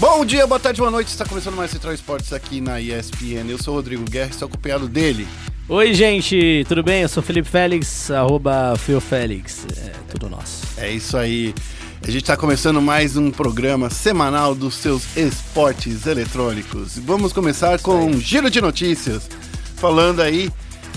Bom dia, boa tarde, boa noite. Está começando mais Central Esportes aqui na ESPN. Eu sou o Rodrigo Guerra, estou acompanhado dele. Oi, gente, tudo bem? Eu sou Felipe Félix, arroba Félix, é tudo nosso. É isso aí. A gente está começando mais um programa semanal dos seus esportes eletrônicos. Vamos começar com um giro de notícias, falando aí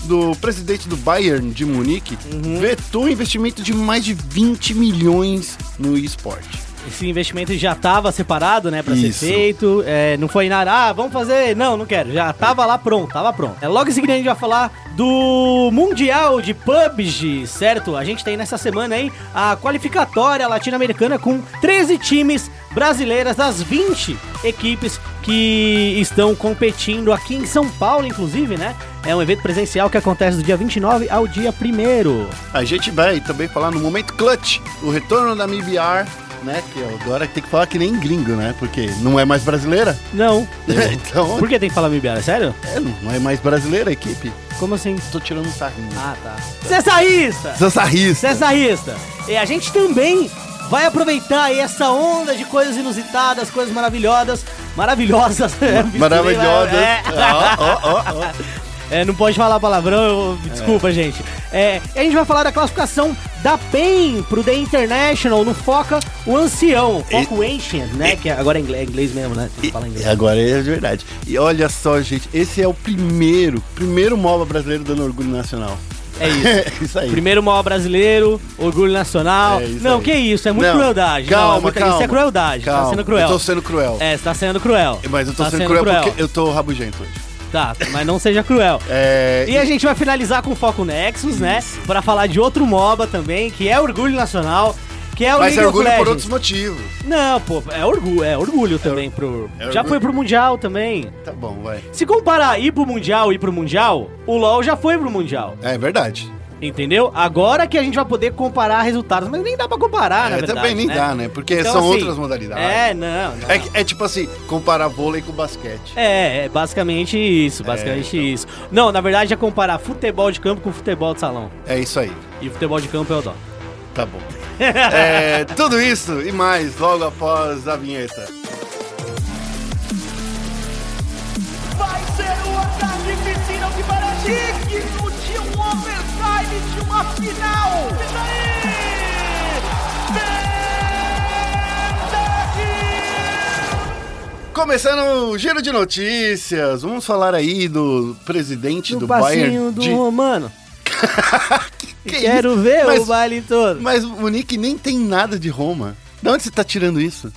do presidente do Bayern de Munique, Uhum. vetou um investimento de mais de 20 milhões no esporte. Esse investimento já estava separado, né, Isso. ser feito. é, não foi nada, ah, vamos fazer. Não, não quero. Já tava lá pronto, tava pronto. É, logo em seguida a gente vai falar do Mundial de PUBG, certo? A gente tem nessa semana aí a qualificatória latino-americana com 13 times brasileiras das 20 equipes que estão competindo aqui em São Paulo, inclusive, né? É um evento presencial que acontece do dia 29 ao dia 1 A gente vai também falar no momento clutch, o retorno da MIBR, né? Que agora tem que falar que nem gringo, né? Porque não é mais brasileira. Não. então, Por que tem que falar MBR? Sério? é, não é mais brasileira a equipe. Como assim? Tô tirando um sarrinho. Ah, tá. Cessarista! Sassarrista. Cessarista! E a gente também vai aproveitar aí essa onda de coisas inusitadas, coisas maravilhosas. Maravilhosas. Maravilhosa. É. Ó, ó, ó, ó. É, não pode falar palavrão, eu- desculpa, gente. É, e a gente vai falar da classificação da PEN pro The International no Foca o Ancião, Foca o Ancient, né? Que agora é inglês, é inglês mesmo, né? Tem que falar inglês. E agora é de verdade. E olha só, gente, esse é o primeiro, primeiro MOBA brasileiro dando orgulho nacional. É isso. isso aí. Primeiro maior brasileiro, orgulho nacional. É não, aí. que isso, é muito Não, crueldade. Calma, não, é muita- calma. Isso é crueldade, calma. tá sendo cruel. Eu tô sendo cruel. É, você tá sendo cruel. Mas eu tô Tá sendo, cruel, porque eu tô rabugento hoje. Tá, mas não seja cruel. É, E a gente vai finalizar com o Foco Nexus, né? Pra falar de outro MOBA também, que é orgulho nacional, que é o mas League é of orgulho por outros motivos. Não, pô, é orgulho, é orgulho também pro. é já orgulho. foi pro Mundial também. Tá bom, vai. Se comparar ir pro Mundial e ir pro Mundial, o LoL já foi pro Mundial. É verdade. Entendeu? Agora que a gente vai poder comparar resultados, mas nem dá pra comparar, na é, verdade. também nem né? dá, né? Porque Então, são assim, outras modalidades. É, não, não. É, é tipo assim, comparar vôlei com basquete. É, é basicamente isso, basicamente então. isso. Não, na verdade é comparar futebol de campo com futebol de salão. É isso aí. E futebol de campo é o dó. Tá bom. É, tudo isso e mais logo após a vinheta. Vai ser uma carnificina que parece digno de um de uma final. Isso aí! Começando o giro de notícias, vamos falar aí do presidente do, passinho Bayern do de... Romano. Que Quero isso? ver Mas- o baile todo. Mas o Nick nem tem nada de Roma. De onde você tá tirando isso?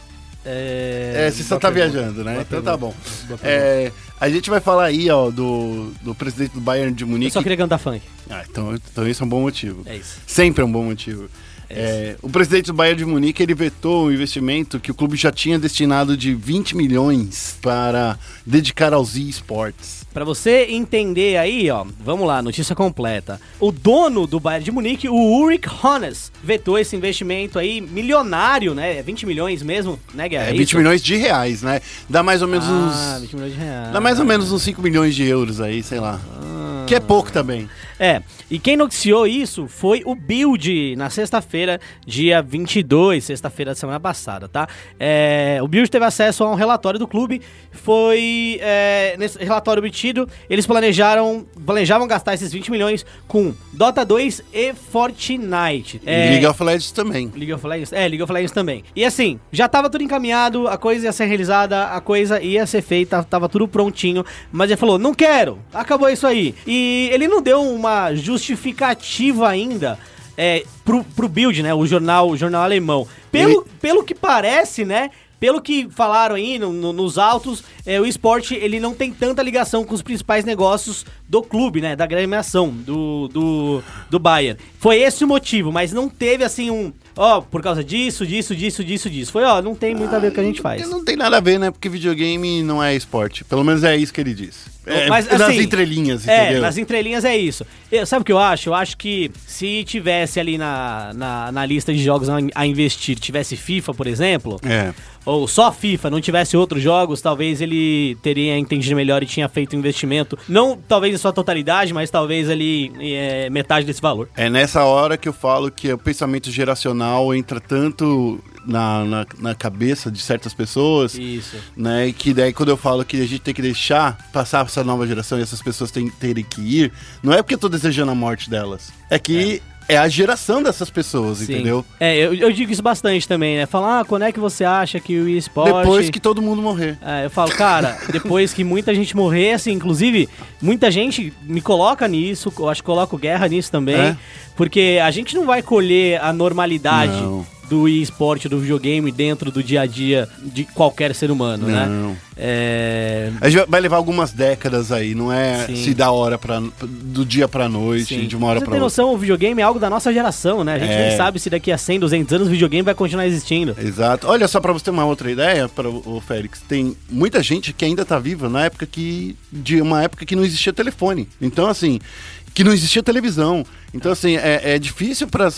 É, É, você só tá pergunta, viajando, né? boa Então tá bom. pergunta, boa pergunta. É, a gente vai falar aí, ó, do, do presidente do Bayern de Eu Munique. só queria cantar funk. Ah, então, então isso é um bom motivo. É isso. Sempre é um bom motivo. É, o presidente do Bayern de Munique ele vetou um investimento que o clube já tinha destinado de 20 milhões para dedicar aos esportes. Pra você entender aí, ó, vamos lá, notícia completa. O dono do Bayern de Munique, o Ulrich Hones, vetou esse investimento aí milionário, né? 20 milhões mesmo, né, Guerra? É, 20 isso? milhões de reais, né? Dá mais ou menos Ah, uns. 20 milhões de reais. Dá mais ou menos uns 5 milhões de euros aí, sei lá. Ah. Que é pouco também. É, e quem noticiou isso foi o Build na sexta-feira, dia 22, sexta-feira da semana passada, tá? É, o Build teve acesso a um relatório do clube, foi é, nesse relatório obtido, eles planejaram, planejavam gastar esses 20 milhões com Dota 2 e Fortnite. É, League of Legends também. League of Legends? É, League of Legends também. E assim, já tava tudo encaminhado, a coisa ia ser realizada, a coisa ia ser feita, tava tudo prontinho, mas ele falou, não quero, acabou isso aí. E ele não deu uma justificativa ainda é, pro, pro Bild, né, o jornal, o jornal alemão. Pelo, pelo que parece, né, pelo que falaram aí no- no- nos autos, é, o esporte ele não tem tanta ligação com os principais negócios do clube, né? Da agremiação, do, do, do Bayern. Foi esse o motivo, mas não teve assim um. Ó, por causa disso, disso, disso, disso, disso. Foi, ó, não tem muito a ver com o que a gente faz. Não tem nada a ver, né? Porque videogame não é esporte. Pelo menos é isso que ele diz. É, Mas, nas assim, entrelinhas, É, entendeu? nas entrelinhas é isso. Eu- sabe o que eu acho? Eu acho que se tivesse ali na, na, na lista de jogos a, a investir, tivesse FIFA, por exemplo, É. ou só FIFA, não tivesse outros jogos, talvez ele teria entendido melhor e tinha feito um investimento. Não talvez em sua totalidade, mas talvez ali é, metade desse valor. É nessa hora que eu falo que o pensamento geracional entra tanto na, na, na cabeça de certas pessoas. Isso. Né, e que daí quando eu falo que a gente tem que deixar passar essa nova geração e essas pessoas têm, terem que ir, não é porque eu tô desejando a morte delas. É que é, a geração dessas pessoas, Sim. entendeu? É, eu, eu digo isso bastante também, né? Falar, ah, quando é que você acha que o esporte... Depois que todo mundo morrer. É, eu falo, cara, depois que muita gente morrer, assim, inclusive, muita gente me coloca nisso, eu acho que coloco guerra nisso também, É? Porque a gente não vai colher a normalidade Não. do esporte, do videogame dentro do dia a dia de qualquer ser humano, né? Não. É... A gente vai levar algumas décadas aí, não é Sim. se da hora pra, do dia pra noite, Sim. de uma hora tem outra. noção, o videogame é algo da nossa geração, né? A gente É. nem sabe se daqui a 100, 200 anos o videogame vai continuar existindo. Exato. Olha só pra você ter uma outra ideia, para o Félix, tem muita gente que ainda tá viva na época que de uma época que não existia telefone. Então assim, que não existia televisão. Então assim, é, é difícil para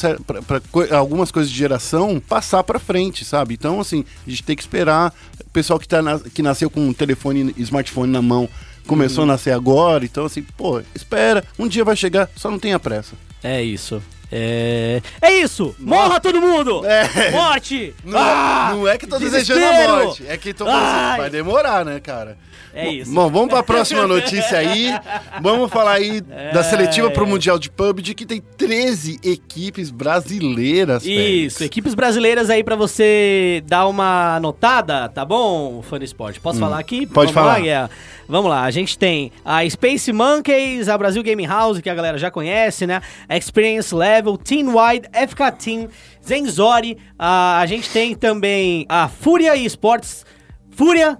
algumas coisas de geração passar pra frente, sabe? Então assim, a gente tem que esperar o pessoal que tá na- que nasceu com um telefone, smartphone na mão, começou Uhum. a nascer agora, então assim, pô, espera, um dia vai chegar, só não tenha pressa. É isso. É, é isso! Morra todo mundo! É. Morte! Não, Ah! é, não é que tô desejando Desespero! a morte, é que tô pensando, Ai! vai demorar, né, cara? É isso. Bom, vamos pra próxima notícia aí. Vamos falar aí da seletiva é. Mundial de PUBG, que tem 13 equipes brasileiras. Félix. Isso, equipes brasileiras aí pra você dar uma anotada, tá bom, Fã do Esporte? Posso falar aqui? Hum. pode Vamos lá, falar. Guerra? Vamos lá, a gente tem a Space Monkeys, a Brasil Gaming House, que a galera já conhece, né? A Experience Level, Team Wide, FK Team, Zenzori. a, a gente tem também a Fúria Esportes, Fúria,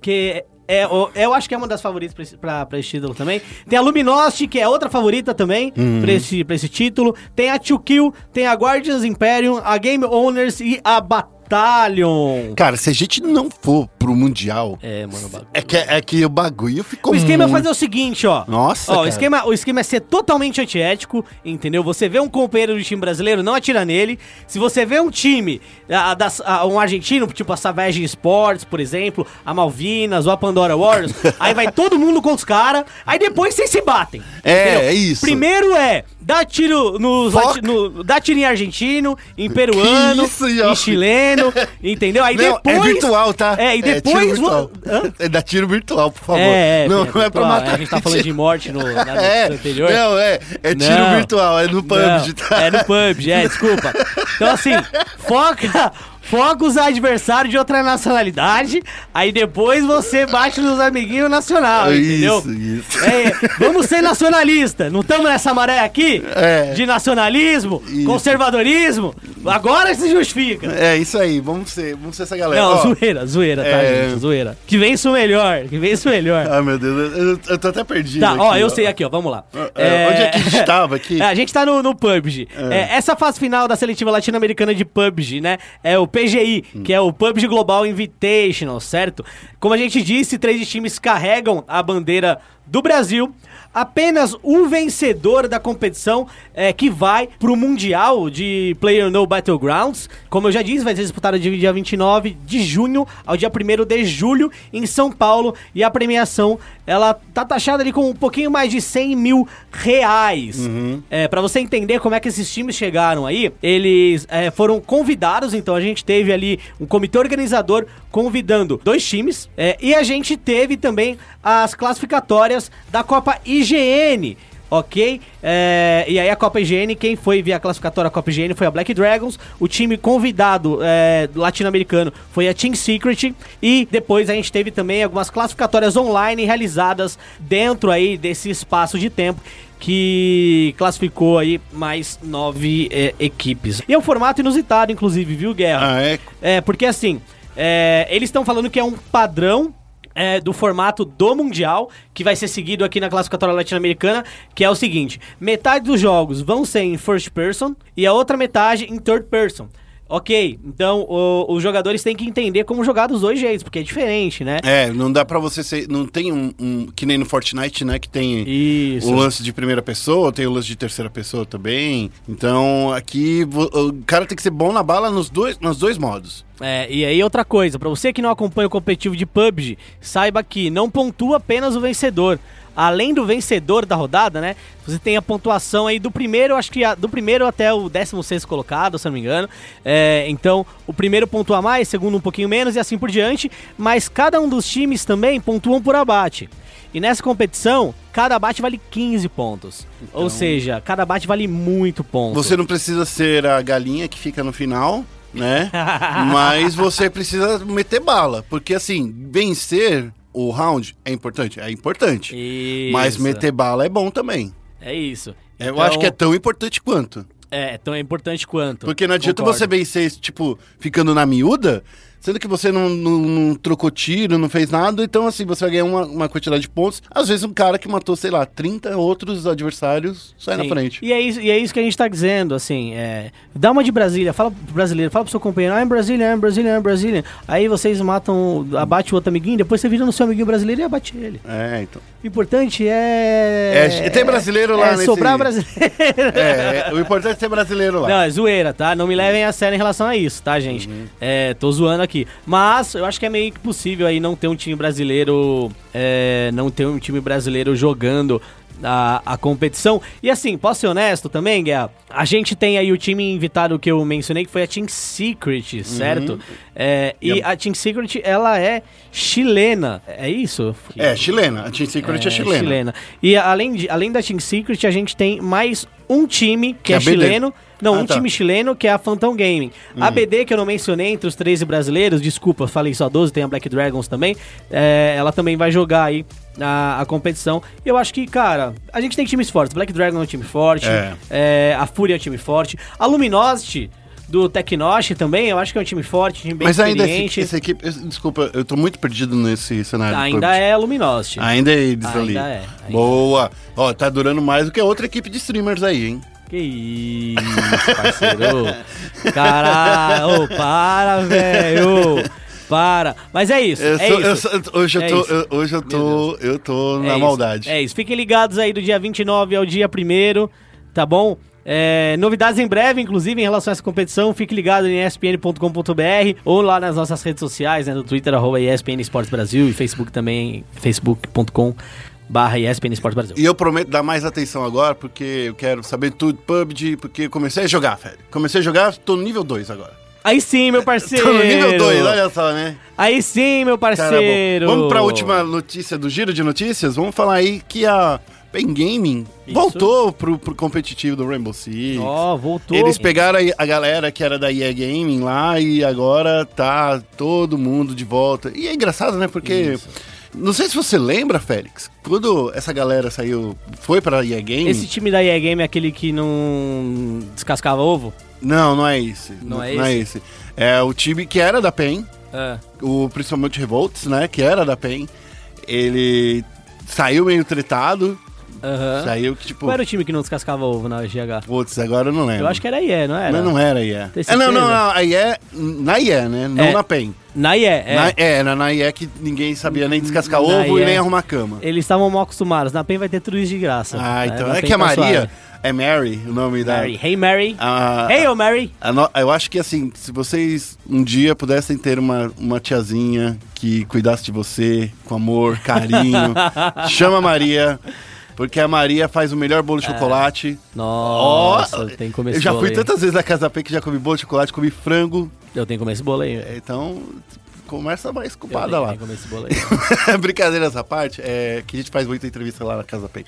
que é, eu acho que é uma das favoritas pra esse, pra, pra esse título também. Tem a Luminosity, que é outra favorita também Uhum. pra, esse, pra esse título. Tem a 2Kill, tem a Guardians Imperium, a Game Owners e a Battalion. Cara, se a gente não for pro Mundial, É, mano, o bagulho. é que, é que o bagulho ficou O esquema é muito... fazer o seguinte, ó. Nossa, Ó, o esquema, o esquema é ser totalmente antiético, entendeu? Você vê um companheiro do time brasileiro, não atira nele. Se você vê um time, a- a- um argentino, tipo a Savage Sports, por exemplo, a Malvinas ou a Pandora Warriors, aí vai todo mundo contra os caras, aí depois vocês se batem. É, entendeu? é isso. Primeiro é dar tiro nos lati- no, dar tiro em argentino, em peruano, isso, em chileno, entendeu? Aí Não, depois é virtual, tá? É, e tiro depois virtual. Hã? É da tiro virtual, por favor. É, é, não, é, não é pra matar. A gente tá falando de morte no, na notícia É, anterior. não, é, é tiro Não. virtual, é no PUBG, tá? É no PUBG, é, desculpa. Então, assim, foca, foca os adversários de outra nacionalidade, aí depois você bate nos amiguinhos nacional, entendeu? Isso, isso. É, vamos ser nacionalista. Não estamos nessa maré aqui É. de nacionalismo, Isso. conservadorismo. Agora se justifica. É isso aí, vamos ser, vamos ser essa galera. Não, Ó, zoeira, zoeira, tá, é- gente? Zoeira. Que vem isso melhor, que vem isso melhor. Ai, meu Deus, eu, eu tô até perdido. Tá, ó, aqui, eu sei aqui, ó, vamos lá. É, Onde é que a gente tava aqui? É, a gente tá no, no PUBG. É, essa fase final da seletiva latino-americana de PUBG, né? É o PGI, Hum. que é o PUBG Global Invitational, certo? Como a gente disse, três times carregam a bandeira do Brasil. Apenas o vencedor da competição é, que vai pro Mundial de Player No Battlegrounds. Como eu já disse, vai ser disputado de dia 29 de junho ao dia 1 de julho em São Paulo. E a premiação, ela tá taxada ali com um pouquinho mais de 100 mil reais. É, para você entender como é que esses times chegaram aí, eles é, foram convidados, então a gente teve ali um comitê organizador convidando dois times, é, e a gente teve também as classificatórias da Copa IGN. Ok? É, e aí a Copa IGN, quem foi via classificatória Copa IGN foi a Black Dragons. O time convidado é, latino-americano foi a Team Secret. E depois a gente teve também algumas classificatórias online realizadas dentro aí desse espaço de tempo que classificou aí mais nove é, equipes. E é um formato inusitado, inclusive, viu, Guerra? Ah, é? É, porque assim, é, eles estão falando que é um padrão é, do formato do Mundial, que vai ser seguido aqui na classificatória latino-americana, que é o seguinte: metade dos jogos vão ser em first person e a outra metade em third person. Ok, então o- os jogadores têm que entender como jogar dos dois jeitos, porque é diferente, né? É, não dá pra você ser. Não tem um, um- Que nem no Fortnite, né? Que tem Isso. o lance de primeira pessoa, tem o lance de terceira pessoa também. Então aqui o cara tem que ser bom na bala nos dois, nos dois modos. É, e aí outra coisa, pra você que não acompanha o competitivo de PUBG, saiba que não pontua apenas o vencedor. Além do vencedor da rodada, né? Você tem a pontuação aí do primeiro, acho que a- do primeiro até o 16 colocado, se não me engano. É, então, o primeiro pontua mais, o segundo um pouquinho menos e assim por diante. Mas cada um dos times também pontuam por abate. E nessa competição, cada abate vale 15 pontos. Ou seja, cada abate vale muito ponto. Você não precisa ser a galinha que fica no final, né? Mas você precisa meter bala. Porque assim, vencer o round é importante? É importante. Mas Isso. meter bala é bom também. É isso. Eu Então, acho que é tão importante quanto. É, tão importante quanto. Porque não adianta Concordo. você vencer, tipo, ficando na miúda, sendo que você não, não- não trocou tiro, não fez nada, então assim, você vai ganhar uma, uma quantidade de pontos. Às vezes um cara que matou, sei lá, 30 outros adversários sai na Sim. frente. E é, isso, e é isso que a gente tá dizendo, assim, é, dá uma de Brasília, fala pro brasileiro, fala pro seu companheiro, ah, é Brasília, é Brasília, é Brasília. Aí vocês matam, abate o outro amiguinho, depois você vira no seu amiguinho brasileiro e abate ele. É, então. O importante é... É, tem brasileiro lá é nesse- sobrar brasileiro. É, é, o importante é ter brasileiro lá. Não, é zoeira, tá? Não me levem a sério em relação a isso, tá, gente? Uhum. É, tô zoando aqui. Mas eu acho que é meio que possível aí não ter um time brasileiro. é, não ter um time brasileiro jogando. A, a competição. E assim, posso ser honesto também, Guia? A gente tem aí o time invitado que eu mencionei, que foi a Team Secret, certo? É, e Uhum. E a- Team Secret, ela é chilena. É isso? É, chilena. A Team Secret é, chilena. E além, de, além da Team Secret, a gente tem mais um time que Que é, é chileno. Não, Ah, um tá. time chileno que é a Phantom Gaming. A BD, que eu não mencionei entre os 13 brasileiros, desculpa, falei só 12, tem a Black Dragons também. é, ela também vai jogar aí a, a competição. E eu acho que, cara, a gente tem times fortes. Black Dragon é um time forte, É. é, a Fúria é um time forte. A Luminosity do Tecnosh também, eu acho que é um time forte, time bem Mas ainda esse, essa equipe. eu- Desculpa, eu tô muito perdido nesse cenário. Ainda é a Luminosity. Ainda é eles Ainda ali. é, ainda Boa. Ó, tá durando mais do que a outra equipe de streamers aí, hein? Que isso, parceiro. Caralho, para, velho. Para. Mas é isso, Eu é sou- eu isso. sou- hoje, eu É tô, isso. eu- hoje eu tô, eu tô É na isso, maldade. É isso. Fiquem ligados aí do dia 29 ao dia 1 tá bom? É, novidades em breve, inclusive, em relação a essa competição. Fique ligado em espn.com.br ou lá nas nossas redes sociais, né? No Twitter, arroba ESPN Esportes Brasil e Facebook também, facebook.com barra ESPN Esportes Brasil. E eu prometo dar mais atenção agora, porque eu quero saber tudo PUBG, porque comecei a jogar, velho. Comecei a jogar, tô no nível 2 agora. Aí sim, meu parceiro! Tô no nível 2, olha só, né? Aí sim, meu Cara, parceiro! bom. Vamos pra última notícia do giro de notícias? Vamos falar aí que a Pen Gaming Isso. voltou pro, pro competitivo do Rainbow Six. Ó, voltou. Eles pegaram a, a galera que era da EA Gaming lá e agora tá todo mundo de volta. E é engraçado, né? Porque. Isso. Não sei se você lembra, Félix, quando essa galera saiu, foi pra EA Gaming. Esse time da EA Game é aquele que não descascava ovo? Não, não é esse. Não é Não é esse. É o time que era da PEN, É. o principalmente Revolts, né? Que era da PEN. Ele saiu meio tretado. Aham. Saiu que, tipo. Qual era o time que não descascava ovo na GH? Putz, agora eu não lembro. Eu acho que era a IE, não era? Mas não era IE. Tem É, não, não, não. A IE, na IE, né? Não É. na PEN. Na IE, é. Na, é, era na IE que ninguém sabia nem descascar Na ovo IE. e nem arrumar cama. Eles estavam mal acostumados. Na PEN vai ter tudo isso de graça. Ah, então. na É PEN que a tá Maria. É Mary, o nome da. Mary. Hey, Mary. A, Hey, oh, Mary. a no- eu acho que assim, se vocês um dia pudessem ter uma, uma tiazinha que cuidasse de você com amor, carinho, chama a Maria, porque a Maria faz o melhor bolo de chocolate. Nossa, Ó, tem que comer Eu já fui aí. tantas vezes na Casa P que já comi bolo de chocolate, comi frango, Eu tenho que comer esse bolo aí. então conversa mais culpada lá. tenho que comer esse bolo aí. Brincadeira essa parte, é que a gente faz muita entrevista lá na Casa Pen.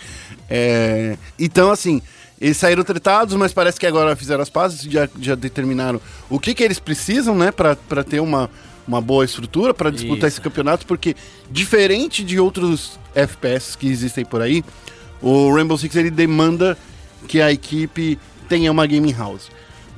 É, então, assim, eles saíram tretados, mas parece que agora fizeram as pazes, já, já determinaram o que, que eles precisam, né, pra ter uma, uma boa estrutura para disputar Isso. esse campeonato, porque diferente de outros FPS que existem por aí, o Rainbow Six ele demanda que a equipe tenha uma gaming house.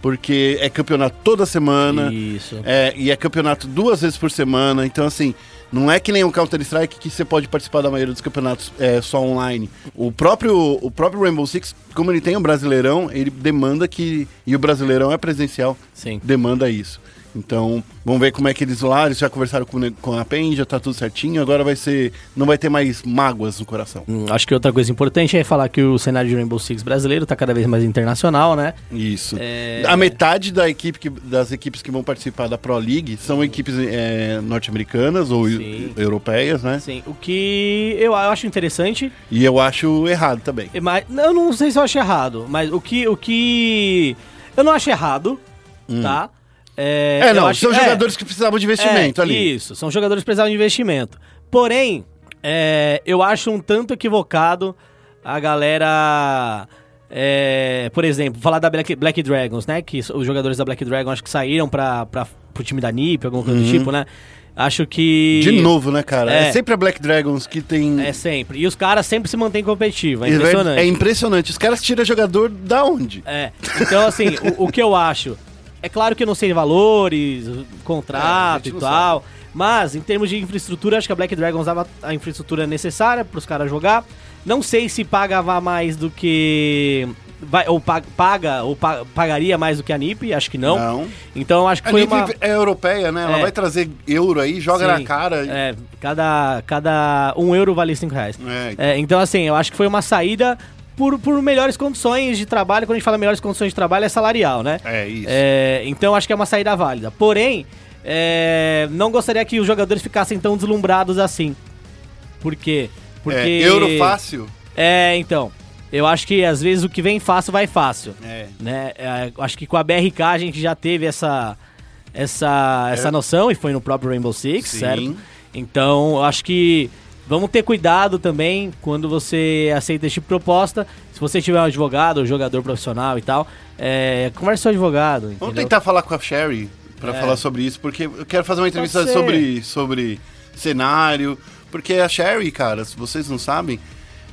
Porque é campeonato toda semana. Isso. É, e é campeonato duas vezes por semana, então assim, não é que nem um Counter-Strike que você pode participar da maioria dos campeonatos é, só online. O próprio, o próprio Rainbow Six, como ele tem um brasileirão, ele demanda que. E o brasileirão é presencial, Sim. demanda isso. Então, vamos ver como é que eles lá, eles já conversaram com, com a PEN, já tá tudo certinho, agora vai ser, não vai ter mais mágoas no coração. Hum, acho que outra coisa importante é falar que o cenário de Rainbow Six brasileiro tá cada vez mais internacional, né? Isso. É. A metade da equipe que- das equipes que vão participar da Pro League são equipes é, norte-americanas ou Sim. europeias, né? Sim, o que eu acho interessante E eu acho errado também. É, Mas, eu não sei se eu acho errado, mas o que. O que eu não acho errado, tá? É, É, não, são é, jogadores que precisavam de investimento é, ali. Isso, são jogadores que precisavam de investimento. Porém, é, eu acho um tanto equivocado a galera. é, por exemplo, falar da Black, Black Dragons, né? Que os jogadores da Black Dragon acho que saíram pra, pra, pro time da NiP, alguma coisa do tipo, né? Acho que. Uhum. De novo, né, cara? É. É. sempre a Black Dragons que tem. É sempre. E os caras sempre se mantêm competitivos. É É impressionante. É impressionante. Os caras tiram jogador da onde? É. Então, assim, o, o que eu acho. É claro que eu não sei valores, É, contrato gente e tal. Mas, em termos de infraestrutura, acho que a Black Dragons dava a infraestrutura necessária para os caras jogar. Não sei se pagava mais do que. Vai, ou pa- paga, ou pa- pagaria mais do que a NiP, acho que não. Não. Então, acho que A foi NiP uma. é europeia, né? Ela É. vai trazer euro aí, joga na Sim. cara. É, cada, cada um euro vale cinco reais. É. É, então, assim, eu acho que foi uma saída por, por melhores condições de trabalho. Quando a gente fala melhores condições de trabalho, é salarial, né? É isso. É, então, acho que é uma saída válida. Porém, é, não gostaria que os jogadores ficassem tão deslumbrados assim. Por quê? Porque... É, euro fácil. É, então. Eu acho que às vezes o que vem fácil vai fácil. É. Né? É, acho que com a BRK a gente já teve essa, essa, essa É. noção e foi no próprio Rainbow Six, Sim. certo? Então, acho que vamos ter cuidado também quando você aceita esse tipo de proposta. Se você tiver um advogado ou jogador profissional e tal, é, converse com o seu advogado. Vamos entendeu? tentar falar com a Sherry pra É. falar sobre isso, porque eu quero fazer uma entrevista sobre, sobre cenário. Porque a Sherry, cara, se vocês não sabem,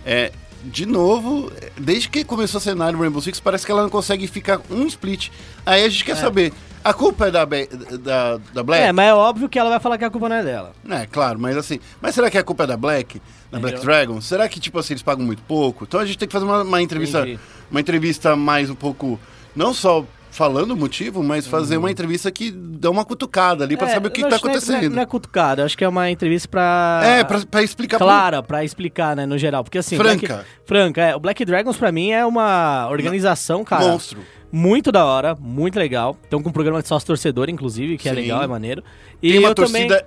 é. De novo, desde que começou o cenário Rainbow Six, parece que ela não consegue ficar um split. Aí a gente quer saber, a culpa é da, Be- da, da Black? É, mas é óbvio que ela vai falar que a culpa não é dela. É, claro, mas assim, mas será que a culpa é da Black? Da Black Entendeu? Dragon? Será que, tipo assim, eles pagam muito pouco? Então a gente tem que fazer uma, uma entrevista, Entendi. uma entrevista mais um pouco, não só falando o motivo, mas fazer Uhum. uma entrevista que dá uma cutucada ali pra É, saber o que, eu que tá acho não é- acontecendo. Não é, não é cutucada, acho que é uma entrevista pra. É, pra, pra explicar pro- Clara, pra explicar, né, no geral. Porque assim. Franca. Black, franca, é. O Black Dragons pra mim é uma organização, cara. monstro. Muito da hora, muito legal. Estão com um programa de sócio torcedor, inclusive, que é Sim. legal, é maneiro. E Tem uma eu torcida também.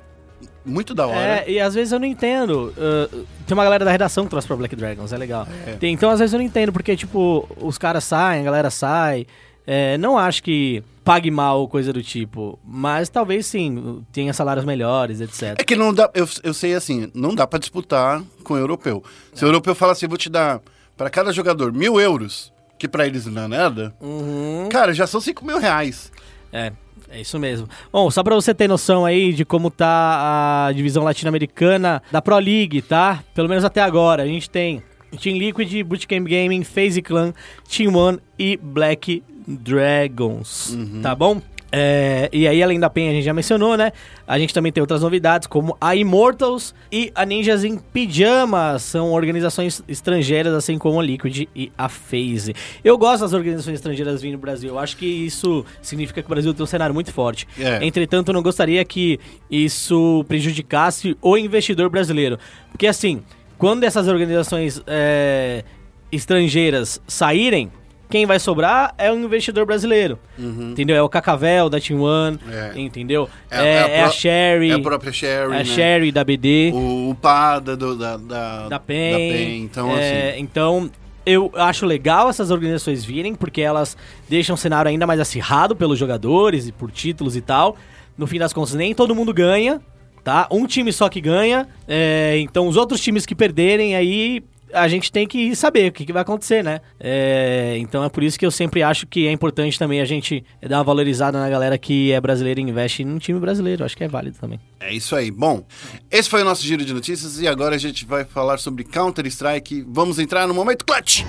muito da hora. É, e às vezes eu não entendo. uh, tem uma galera da redação que trouxe pra Black Dragons, é legal. É. Tem- então às vezes eu não entendo, porque, tipo, os caras saem, a galera sai. É, não acho que pague mal ou coisa do tipo, mas talvez sim, tenha salários melhores, etc. É que não dá, eu, eu sei assim, não dá pra disputar com o europeu. Se o europeu fala assim, vou te dar pra cada jogador mil euros, que pra eles não é nada, Uhum. cara, já são cinco mil reais. É, é isso mesmo. Bom, só pra você ter noção aí de como tá a divisão latino-americana da Pro League, tá? Pelo menos até agora. A gente tem Team Liquid, Bootcamp Gaming, FaZe Clan, Team One e Black Dragons, tá bom? É, e aí, além da PEN, a gente já mencionou, né? A gente também tem outras novidades, como a Immortals e a Ninjas em Pijamas. São organizações estrangeiras, assim como a Liquid e a FaZe. Eu gosto das organizações estrangeiras vindo no Brasil. Eu acho que isso significa que o Brasil tem um cenário muito forte. É. Entretanto, eu não gostaria que isso prejudicasse o investidor brasileiro. Porque, assim, quando essas organizações é, estrangeiras saírem, quem vai sobrar é o investidor brasileiro. Entendeu? É o Cacavel da Team One, Uhum. É. entendeu? É- É, é a é a Sherry, É a própria Sherry, a né? Sherry da BD, O, o Pada do, da, da, da PEN. Então, é, assim, Então, eu acho legal essas organizações virem, porque elas deixam o cenário ainda mais acirrado pelos jogadores e por títulos e tal. No fim das contas, nem todo mundo ganha, tá? Um time só que ganha. é, então, os outros times que perderem aí. A gente tem que saber o que, que vai acontecer, né? É, então é por isso que eu sempre acho que é importante também a gente dar uma valorizada na galera que é brasileira e investe num time brasileiro. Acho que é válido também. é isso aí. Bom, esse foi o nosso giro de notícias e agora a gente vai falar sobre Counter-Strike. Vamos entrar no momento clutch!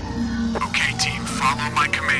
Okay, team, follow my command.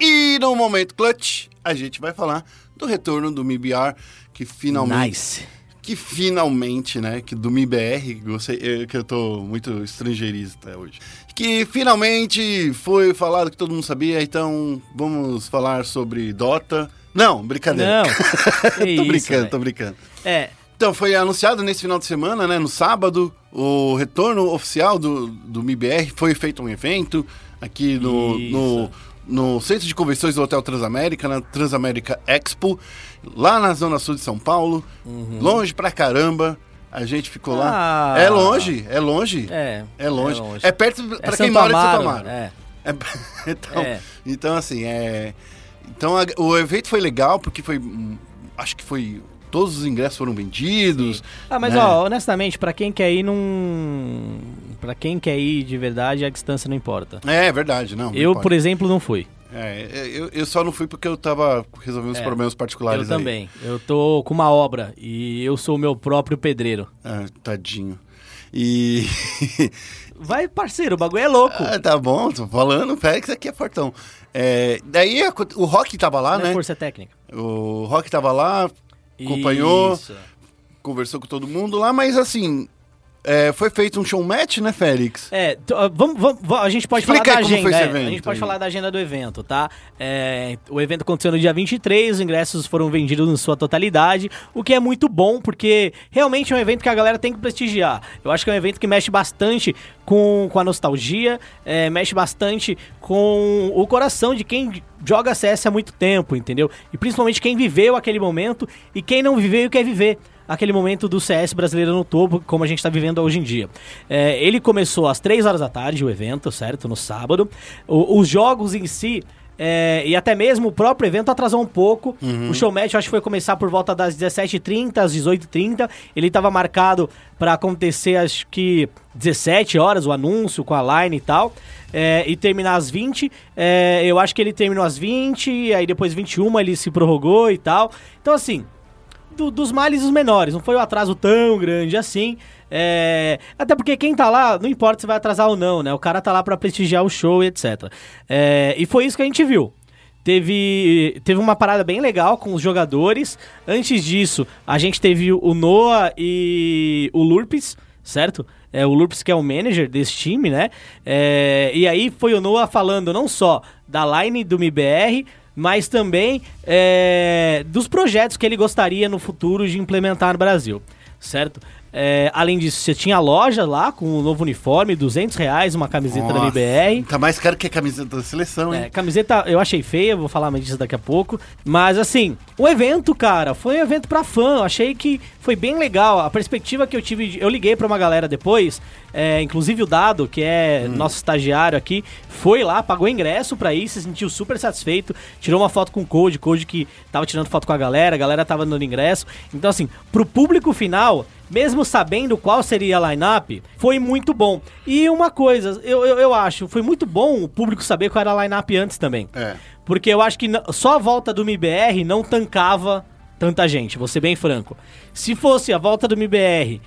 E no momento clutch, a gente vai falar do retorno do MIBR, que finalmente... Nice. Que finalmente, né, que do MIBR, que eu, que eu tô muito estrangeirista hoje, que finalmente foi falado que todo mundo sabia, então vamos falar sobre Dota, Não, brincadeira. Não. Tô isso, brincando, velho. tô brincando. É, Então, foi anunciado nesse final de semana, né? No sábado, o retorno oficial do, do MIBR. Foi feito um evento aqui no. No, Centro de Convenções do Hotel Transamérica, na Transamérica Expo, lá na Zona Sul de São Paulo. Longe pra caramba. A gente ficou lá. Uhum. Ah. É longe, é longe. é. É longe. É, longe. É perto pra É quem Santo mora em Santo Amaro. É. É, então, É. então, assim, é. Então, a- o evento foi legal porque foi. hum, Acho que foi. Todos os ingressos foram vendidos. Ah, mas né? ó, honestamente, pra quem quer ir, não. Pra quem quer ir de verdade, a distância não importa. É, é verdade, não. não Eu, por exemplo, não fui. É, é, eu, eu só não fui porque eu tava resolvendo uns É, problemas particulares eu aí. também. Eu tô com uma obra e eu sou o meu próprio pedreiro. Ah, tadinho. E. Vai, parceiro, o bagulho é louco. ah, tá bom, tô falando, pera que isso aqui é fortão. É, daí o Rock tava lá, não né? força técnica. O Rock tava lá, acompanhou, Isso. conversou com todo mundo lá, mas assim. É, foi feito um show match, né, Félix? É, vamos, vamos- va- a gente pode Explica falar da agenda. é, evento a gente pode aí. falar da agenda do evento, tá? É, o evento aconteceu no dia 23, os ingressos foram vendidos em sua totalidade, o que é muito bom, porque realmente é um evento que a galera tem que prestigiar. Eu acho que é um evento que mexe bastante com, com a nostalgia, é, mexe bastante com o coração de quem joga CS há muito tempo, entendeu? E principalmente quem viveu aquele momento e quem não viveu e quer viver aquele momento do CS brasileiro no topo, como a gente está vivendo hoje em dia. É, ele começou às 3 horas da tarde, o evento, certo? No sábado. O- os jogos em si. é, e até mesmo o próprio evento atrasou um pouco. O show match eu acho que foi começar por volta das 17h30, às 18h30. Ele estava marcado para acontecer, acho que 17 horas, o anúncio com a line e tal. é, e terminar às 20. É, eu acho que ele terminou às 20, aí depois 21 ele se prorrogou e tal. Então, assim, do- dos males os menores. Não foi um atraso tão grande assim. É, até porque quem tá lá, não importa se vai atrasar ou não, né? O cara tá lá pra prestigiar o show e etc. É, e foi isso que a gente viu. Teve, teve uma parada bem legal com os jogadores. Antes disso, a gente teve o Noah e o Lurpes, certo? É, o Lurpes que é o manager desse time, né? É, e aí foi o Noah falando não só da line do MIBR, mas também é, dos projetos que ele gostaria no futuro de implementar no Brasil, certo? É, além disso, você tinha a loja lá com o novo uniforme, 200 reais, uma camiseta da Nossa, MBR. Tá mais caro que a camiseta da seleção, hein? É, camiseta eu achei feia, vou falar mais disso daqui a pouco. Mas assim, o evento, cara, foi um evento pra fã. Eu achei que foi bem legal. A perspectiva que eu tive. Eu liguei pra uma galera depois, é, inclusive o Dado, que é nosso estagiário aqui, foi lá, pagou ingresso pra ir, se sentiu super satisfeito. Tirou uma foto com o Code, Code que tava tirando foto com a galera, a galera tava dando ingresso. Então, assim, pro público final. Mesmo sabendo qual seria a line-up, foi muito bom. E uma coisa, eu, eu, eu acho, foi muito bom o público saber qual era a line-up antes também. É. Porque eu acho que só a volta do MIBR não tancava tanta gente, vou ser bem franco. Se fosse a volta do MIBR,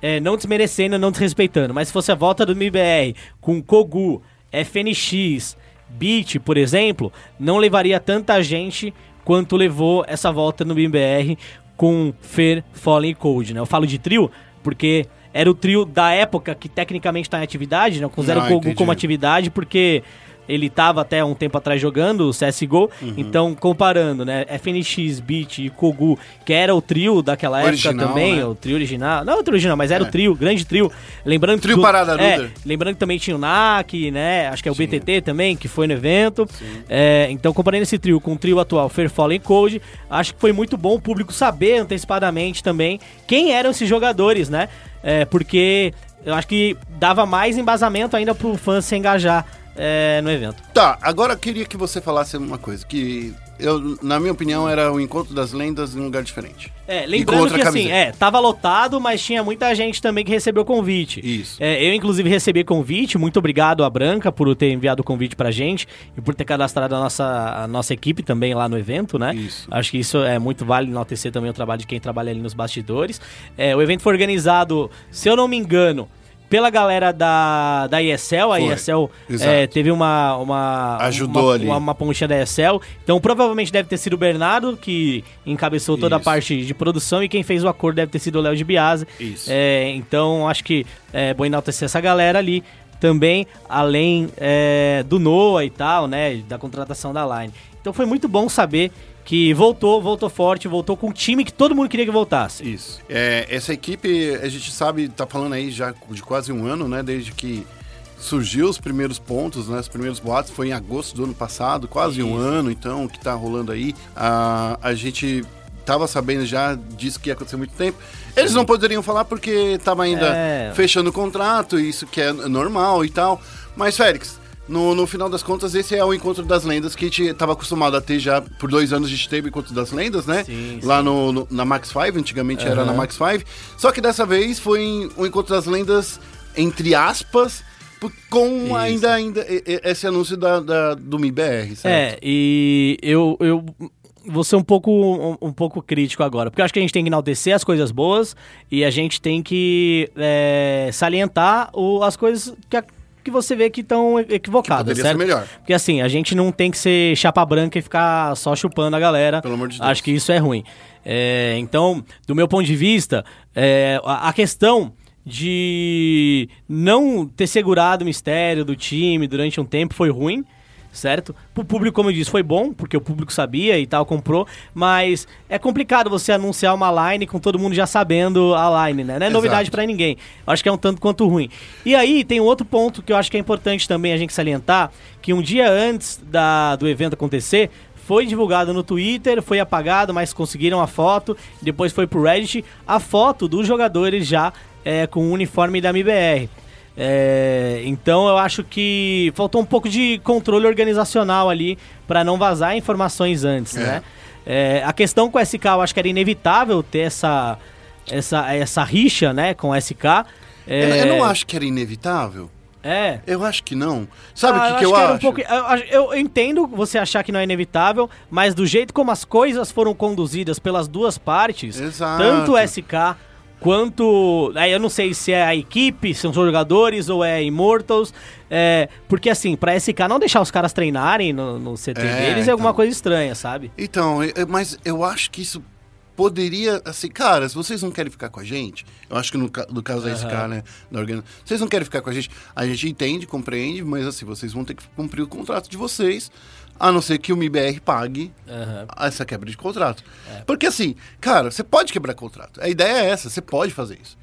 é, não desmerecendo, não desrespeitando, mas se fosse a volta do MIBR com Kogu, FNX, Beat, por exemplo, não levaria tanta gente quanto levou essa volta no MIBR com Fer, Fallen e Cold, né? Eu falo de trio porque era o trio da época que tecnicamente está em atividade, né? Considero Ah, o Kogu como atividade porque ele tava até um tempo atrás jogando o CSGO, Uhum. então comparando, né, FNX, Beat e Kogu, que era o trio daquela época Original, também, né? o trio original, não o trio original, mas era É. o trio, grande trio, lembrando Trio que Parada é, lembrando que também tinha o NAC, né, acho que é o BTT também, que foi no evento, É, então comparando esse trio com o trio atual, Fair Fallen Code, acho que foi muito bom o público saber antecipadamente também quem eram esses jogadores, né, É, porque eu acho que dava mais embasamento ainda pro fã se engajar é, no evento. Tá, agora eu queria que você falasse uma coisa, que eu, na minha opinião, era o encontro das lendas em um lugar diferente. É, lembrando que assim, é, tava lotado, mas tinha muita gente também que recebeu convite. Isso. É, eu, inclusive, recebi convite. Muito obrigado à Branca por ter enviado o convite pra gente e por ter cadastrado a nossa, a nossa equipe também lá no evento, né? Isso. Acho que isso é muito válido enaltecer também o trabalho de quem trabalha ali nos bastidores. É, o evento foi organizado, se eu não me engano, pela galera da, da ESL. A Foi, ESL é, teve uma, uma, Ajudou uma, ali. uma, uma pontinha da ESL. Então, provavelmente deve ter sido o Bernardo que encabeçou toda a Isso. parte de produção e quem fez o acordo deve ter sido o Léo de Biase. Isso. É, então, acho que é bom enaltecer essa galera ali também, além é, do Noah e tal, né, da contratação da Line. Então foi muito bom saber que voltou, voltou forte, voltou com um time que todo mundo queria que voltasse. Isso. É, essa equipe, a gente sabe, tá falando aí já de quase um ano, né? Desde que surgiu os primeiros pontos, né? Os primeiros boatos foi em agosto do ano passado, quase um Isso. ano, então, que tá rolando aí. A, a gente tava sabendo já disso que ia acontecer há muito tempo. Eles não poderiam falar porque tava ainda É. fechando o contrato, isso que é normal e tal. Mas, Félix, no, no final das contas, esse é o Encontro das Lendas que a gente tava acostumado a ter já por dois anos. A gente teve o Encontro das Lendas, né? Sim, Lá no, no- na Max 5, antigamente era na Max 5. Só que dessa vez foi o Encontro das Lendas, entre aspas, com Isso. ainda, ainda esse anúncio da, da- do MIBR, certo? É, e eu, eu vou ser um pouco, um, um pouco crítico agora, porque eu acho que a gente tem que enaltecer as coisas boas e a gente tem que é, salientar o- as coisas que, que você vê que estão equivocadas, Poderia certo? ser melhor. Porque assim, a gente não tem que ser chapa branca e ficar só chupando a galera. Pelo amor de Deus. Acho que isso é ruim. É, então, do meu ponto de vista, é, a, a questão de não ter segurado o mistério do time durante um tempo foi ruim. Certo? Pro público, como eu disse, foi bom, porque o público sabia e tal, comprou, mas é complicado você anunciar uma line com todo mundo já sabendo a line, né? Não é Exato. novidade pra ninguém. Acho que é um tanto quanto ruim. E aí tem um outro ponto que eu acho que é importante também a gente salientar, que um dia antes da, do evento acontecer, foi divulgado no Twitter, foi apagado, mas conseguiram a foto, depois foi pro Reddit, a foto dos jogadores já é, com o uniforme da MBR. É, então eu acho que faltou um pouco de controle organizacional ali pra não vazar informações antes, É. né? É, a questão com o SK, eu acho que era inevitável ter essa, essa, essa rixa, né, com o SK. É, Eu, eu não acho que era inevitável. É. Eu acho que não. Sabe o Ah, que, que eu acho? um pouco- eu, eu entendo você achar que não é inevitável, mas do jeito como as coisas foram conduzidas pelas duas partes, Exato. tanto o SK quanto. Aí eu não sei se é a equipe, se são jogadores ou é Immortals. é, porque assim, pra SK não deixar os caras treinarem no, no CT É, deles é alguma então. coisa estranha, sabe? Então, mas eu acho que isso poderia, assim, cara, se vocês não querem ficar com a gente, eu acho que no, no caso da SK, né, da organização, vocês não querem ficar com a gente, a gente entende, compreende, mas assim, vocês vão ter que cumprir o contrato de vocês, a não ser que o MIBR pague Aham. essa quebra de contrato. Porque assim, cara, você pode quebrar contrato. A ideia é essa, você pode fazer isso.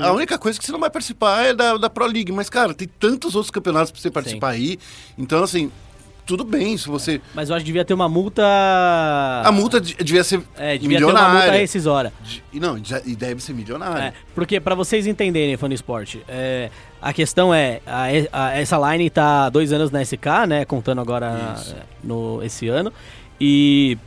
A única coisa que você não vai participar é da, da Pro League. Mas, cara, tem tantos outros campeonatos pra você participar aí. Então, assim, tudo bem se você. Mas eu acho que devia ter uma multa. A multa de- devia ser É, devia ter uma multa milionária. rescisória. De- não, e deve ser milionária. É, porque pra vocês entenderem, fã do esporte, é, a questão é, a- a- essa line tá dois anos na SK, né, contando agora Isso. é, no, esse ano, e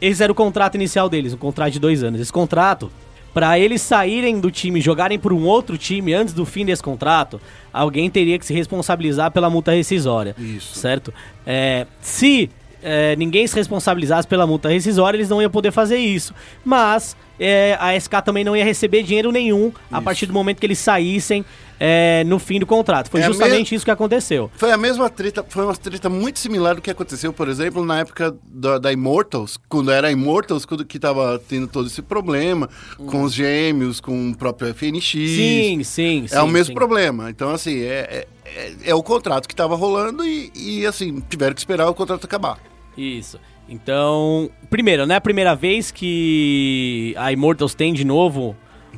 esse era o contrato inicial deles, um contrato de dois anos. Esse contrato, pra eles saírem do time e jogarem por um outro time antes do fim desse contrato, alguém teria que se responsabilizar pela multa rescisória. Isso. Certo? É, se é, ninguém se responsabilizasse pela multa rescisória, eles não iam poder fazer isso. Mas é, a SK também não ia receber dinheiro nenhum a Isso. partir do momento que eles saíssem é, no fim do contrato. Foi É justamente isso que aconteceu. Foi a mesma treta, foi uma treta muito similar do que aconteceu, por exemplo, na época da, da Immortals, quando era Immortals, quando que tava tendo todo esse problema, com os gêmeos, com o próprio FNX. Sim, sim, sim. É o mesmo sim. problema. Então, assim, é, é, é- é o contrato que tava rolando e, e, assim, tiveram que esperar o contrato acabar. Isso. Então, primeiro, não é a primeira vez que a Immortals tem de novo.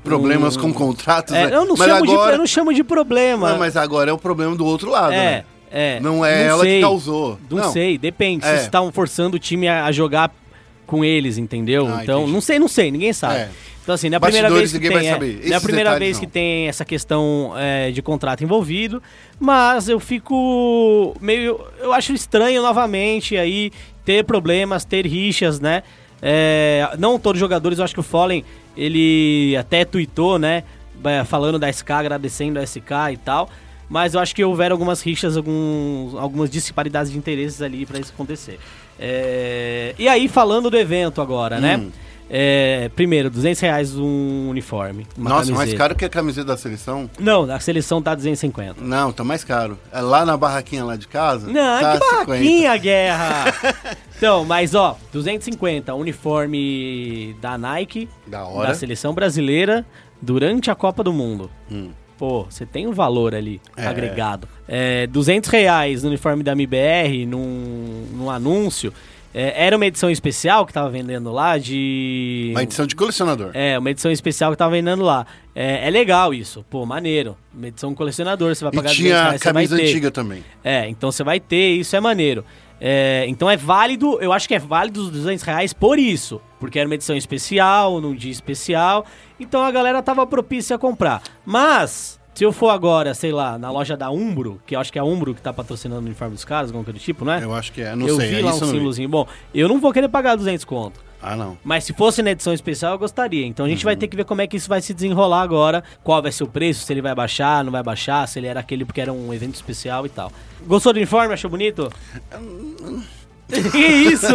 Problemas um- com contratos, É, né? eu, não mas chamo de, agora, eu não chamo de problema. Não, mas agora é o problema do outro lado, É, né? é. Não é ela sei. que causou. Não, sei, depende. É. Se estavam forçando o time a, a jogar com eles, entendeu? Ah, então, entendi. não sei, não sei, ninguém sabe. É. Então, assim, não é a primeira vez que tem. é, não é primeira vez não. que tem essa questão é, de contrato envolvido, mas eu fico meio. Eu acho estranho novamente aí ter problemas, ter rixas, né? É, não todos os jogadores, eu acho que o Fallen, ele até tweetou, né? Falando da SK, agradecendo a SK e tal. Mas eu acho que houveram algumas rixas, alguns, algumas disparidades de interesses ali pra isso acontecer. É, e aí, falando do evento agora, né? É, primeiro, 200 reais um uniforme. Nossa, mais camiseta. caro que a camiseta da seleção? Não, a seleção tá 250. Não, tá mais caro. É lá na barraquinha lá de casa? Não, tá que barraquinha, guerra! então, mas ó, 250, uniforme da Nike, Da hora. da seleção brasileira, durante a Copa do Mundo. Hum. Pô, você tem um valor ali É. agregado. É, 200 reais no uniforme da MBR, num, num anúncio, É, era uma edição especial que tava vendendo lá de. Uma edição de colecionador. É, uma edição especial que tava vendendo lá. É, é legal isso. Pô, maneiro. Uma edição colecionador, você vai e pagar 200 tinha reais, você vai camisa ter. antiga também. É, então você vai ter, isso é maneiro. É, então é válido, eu acho que é válido os 200 reais por isso. Porque era uma edição especial, num dia especial. Então a galera tava propícia a comprar. Mas, se eu for agora, sei lá, na loja da Umbro, que eu acho que é a Umbro que tá patrocinando o uniforme dos caras, alguma coisa do tipo, né? Eu acho que é, não eu sei. vi é lá um eu não símbolozinho bom. Eu não vou querer pagar 200 conto. Ah, não. Mas se fosse na edição especial, eu gostaria. Então a gente Uhum. vai ter que ver como é que isso vai se desenrolar agora. Qual vai ser o preço, se ele vai baixar, não vai baixar, se ele era aquele porque era um evento especial e tal. Gostou do uniforme? Achou bonito? que isso?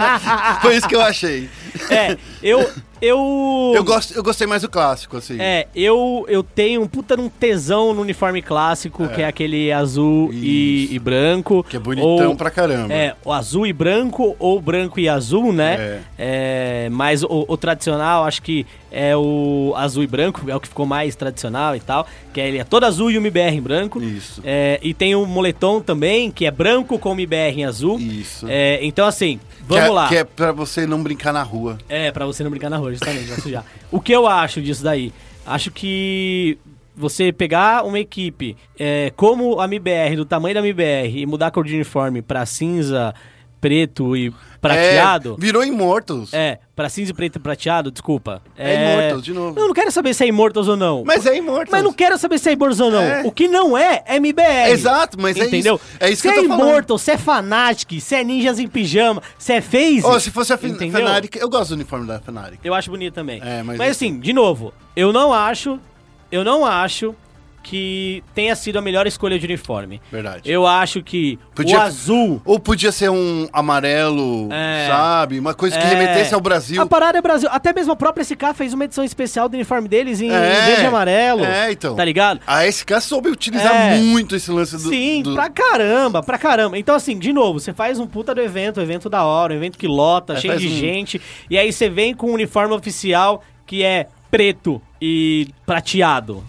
Foi isso que eu achei. é, eu. Eu. Eu, gosto, eu gostei mais do clássico, assim. É, eu, eu tenho um puta um tesão no uniforme clássico, que é aquele azul e, e branco. Que é bonitão ou- pra caramba. É, o azul e branco ou branco e azul, né? É, mas o, o tradicional, acho que é o azul e branco, é o que ficou mais tradicional e tal. Que é, ele é todo azul e um MBR em branco. Isso. É, e tem o moletom também, que é branco com MBR em azul. Isso. É, então, assim, Que vamos é, lá. Que é pra você não brincar na rua. É, pra você não brincar na rua, justamente, vai sujar. O que eu acho disso daí? Acho que você pegar uma equipe é, como a MBR, do tamanho da MBR, e mudar a cor de uniforme pra cinza, preto e prateado. É, virou Immortals. É, pra cinza, preto e prateado, desculpa. É Immortals, de novo. Eu não quero saber se é Immortals ou não. Mas é Immortals. Mas não quero saber se é Immortals ou não. É. O que não é, é MBR. Exato, mas é Entendeu? isso. É isso se que eu tô é falando. Immortal, se é Fanatic, se é Ninjas em Pijama, se é FaZe... Ô, se fosse a Entendeu? Fnatic, eu gosto do uniforme da Fnatic. Eu acho bonito também. É, mas mas assim, de novo, eu não acho. Eu não acho que tenha sido a melhor escolha de uniforme. Verdade. Eu acho que Podia- o azul. Ou podia ser um amarelo, É. sabe? Uma coisa que é, remetesse ao Brasil. A parada é Brasil. Até mesmo a própria SK fez uma edição especial do uniforme deles em É. verde e amarelo. É, então. Tá ligado? A SK soube utilizar É. muito esse lance do. Sim, do... pra caramba, pra caramba. Então, assim, de novo, você faz um puta do evento, um evento da hora, um evento que lota, É, cheio de um- gente, e aí você vem com um uniforme oficial que é preto e prateado.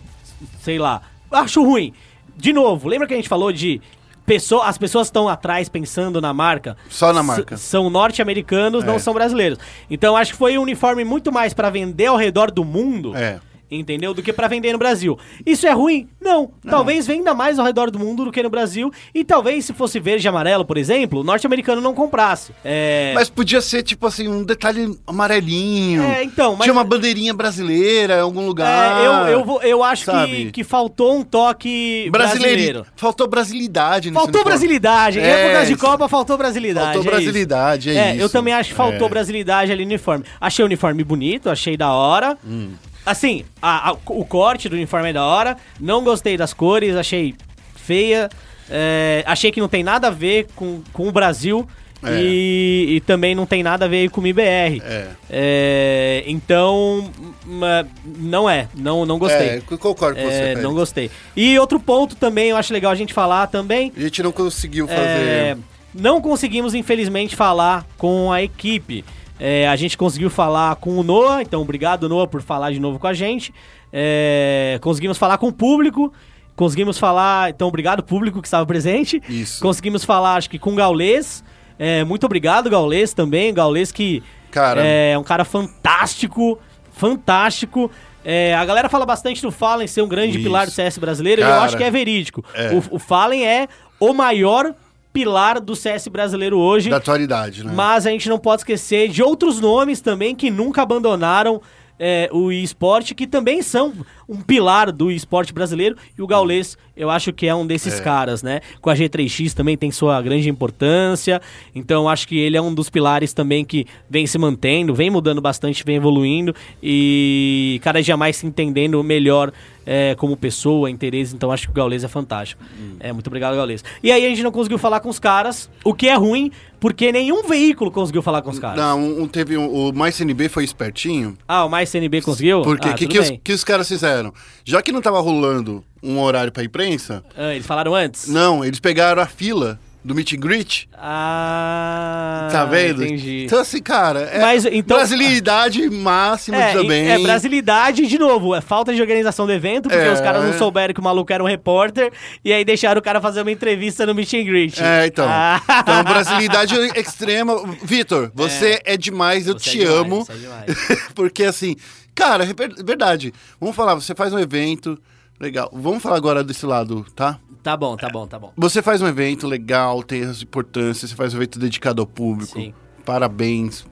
Sei lá. Acho ruim. De novo, lembra que a gente falou de. Pessoa, as pessoas estão atrás pensando na marca. Só na S- marca. são norte-americanos, É. não são brasileiros. Então acho que foi um uniforme muito mais pra vender ao redor do mundo É. entendeu? Do que pra vender no Brasil. Isso é ruim? Não. Talvez venda mais ao redor do mundo do que no Brasil. E talvez se fosse verde e amarelo, por exemplo, o norte-americano não comprasse. É... Mas podia ser, tipo assim, um detalhe amarelinho. É, então, mas- Tinha uma bandeirinha brasileira em algum lugar. é, eu, eu, vou- eu acho que, que faltou um toque Brasileiro. Faltou brasilidade Faltou brasilidade. Em É, épocas de. Copa, faltou brasilidade. Faltou é isso. brasilidade, é, É, isso. eu também acho que faltou É. brasilidade ali no uniforme. Achei o uniforme bonito, achei da hora. Hum. Assim, a- a- o corte do uniforme é da hora. Não gostei das cores, achei feia. É, achei que não tem nada a ver com, com o Brasil. É. E, e também não tem nada a ver com o IBR. É. É, então, ma- não é. Não, não gostei. É, concordo com você, É, Félix. não gostei. E outro ponto também, eu acho legal a gente falar também. A gente não conseguiu fazer. É, não conseguimos, infelizmente, falar com a equipe. É, a gente conseguiu falar com o Noah, então obrigado, Noah, por falar de novo com a gente. É, conseguimos falar com o público. Conseguimos falar, então obrigado, público que estava presente. Isso. Conseguimos falar, acho que com o Gaulês. É, muito obrigado, Gaulês, também. Gaulês que Cara. é um cara fantástico, fantástico. É, a galera fala bastante do Fallen ser um grande Isso. pilar do CS brasileiro e eu Cara, acho que é verídico. é. O, o Fallen é o maior pilar do CS brasileiro hoje. Da atualidade, né? Mas a gente não pode esquecer de outros nomes também que nunca abandonaram é, o esporte, que também são um pilar do esporte brasileiro. E o Gaulês, eu acho que é um desses caras, né? Com a G3X também tem sua grande importância. Então, acho que ele é um dos pilares também que vem se mantendo, vem mudando bastante, vem evoluindo e cada dia mais se entendendo melhor é, como pessoa, interesse. Então, acho que o Gaulês é fantástico. É, muito obrigado, Gaulês. E aí, a gente não conseguiu falar com os caras, o que é ruim, porque nenhum veículo conseguiu falar com os caras. Não, um, teve um, o Mais CNB foi espertinho. Ah, o Mais CNB conseguiu? Porque o ah, que, que, os, que os caras fizeram? Já que não tava rolando um horário pra imprensa, Ah, eles falaram antes? não, eles pegaram a fila do meet and greet. Ah. Tá vendo? Entendi. Então, assim, cara, é Mas, então- brasilidade máxima É, também. é brasilidade, de novo, é falta de organização do evento, porque É. os caras não souberam que o maluco era um repórter, e aí deixaram o cara fazer uma entrevista no meet and greet. É, então. Ah. Então, brasilidade extrema. Vitor, você é, demais, eu Você é te demais, amo. você é demais. Porque, assim, cara, é ver- verdade. Vamos falar, você faz um evento, legal. Vamos falar agora desse lado, tá? Tá bom, tá bom, tá bom. Você faz um evento legal, tem as importâncias, você faz um evento dedicado ao público. Sim. Parabéns.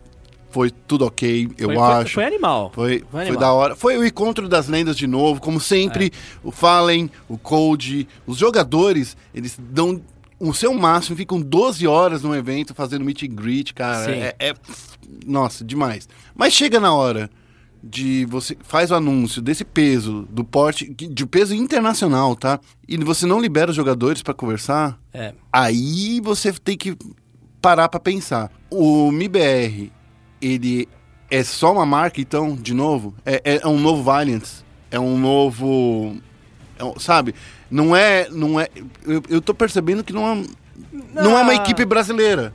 Foi tudo ok, eu Foi- foi- acho. foi animal. Foi, Foi foi animal. da hora. Foi o encontro das lendas de novo, como sempre. É. O Fallen, o Cold, os jogadores, eles dão o seu máximo, ficam 12 horas num evento fazendo meet and greet, cara. Sim. É, é- Nossa, demais. Mas chega na hora de você faz o anúncio desse peso, do porte, de peso internacional, tá? E você não libera os jogadores pra conversar, É. Aí você tem que parar pra pensar. O MIBR, ele é só uma marca, então, de novo? É, é- é um novo Valiant? É um novo... é um- sabe? Não é... Não é eu, eu tô percebendo que não é, não é uma Ah. equipe brasileira.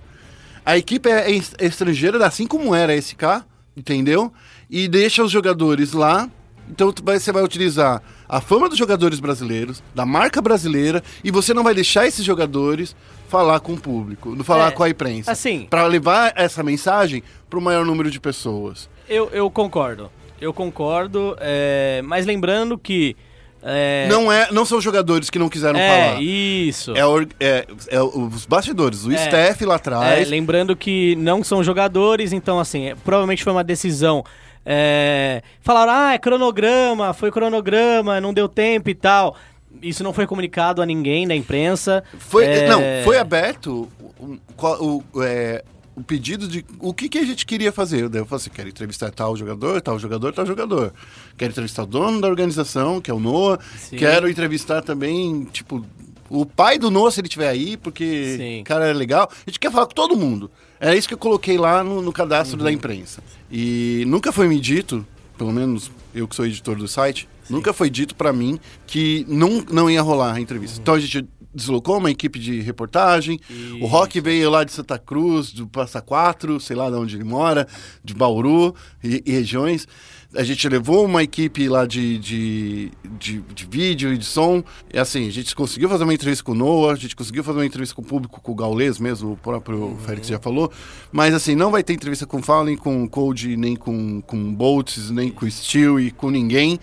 A equipe é, é es- é estrangeira, assim como era a SK, entendeu? E deixa os jogadores lá. Então você vai utilizar a fama dos jogadores brasileiros, da marca brasileira, e você não vai deixar esses jogadores falar com o público, não falar É, com a imprensa. assim- Para levar essa mensagem para o maior número de pessoas. Eu, eu concordo. Eu concordo, é, mas lembrando que. É, Não, é, não são os jogadores que não quiseram é falar. isso. É, or- é- é os bastidores, o É. staff lá É, atrás. lembrando que não são jogadores, então assim, é, provavelmente foi uma decisão. É, falaram, ah, é cronograma, foi cronograma, não deu tempo e tal. Isso não foi comunicado a ninguém da imprensa. Foi, É, Não, foi aberto o, qual- o, é, o pedido de o que, que a gente queria fazer. Daí eu falei assim, quero entrevistar tal jogador, tal jogador, tal jogador. Quero entrevistar o dono da organização, que é o Noah. Sim. Quero entrevistar também, tipo, o pai do Noah, se ele estiver aí, porque o cara é legal. A gente quer falar com todo mundo. É isso que eu coloquei lá no, no cadastro Uhum. da imprensa. E nunca foi me dito, pelo menos eu que sou editor do site, nunca foi dito pra mim que não, não ia rolar a entrevista. Então a gente deslocou uma equipe de reportagem, o Rock veio lá de Santa Cruz, do Passa Quatro, sei lá de onde ele mora, de Bauru e, e regiões. A gente levou uma equipe lá de, de, de, de vídeo e de som. E assim, a gente conseguiu fazer uma entrevista com o Noah, a gente conseguiu fazer uma entrevista com o público, com o Gaulês mesmo, o próprio Félix já falou. Mas assim, não vai ter entrevista com o Fallen, com o Cold, nem com, com o Boltz, nem com o Steel e com ninguém.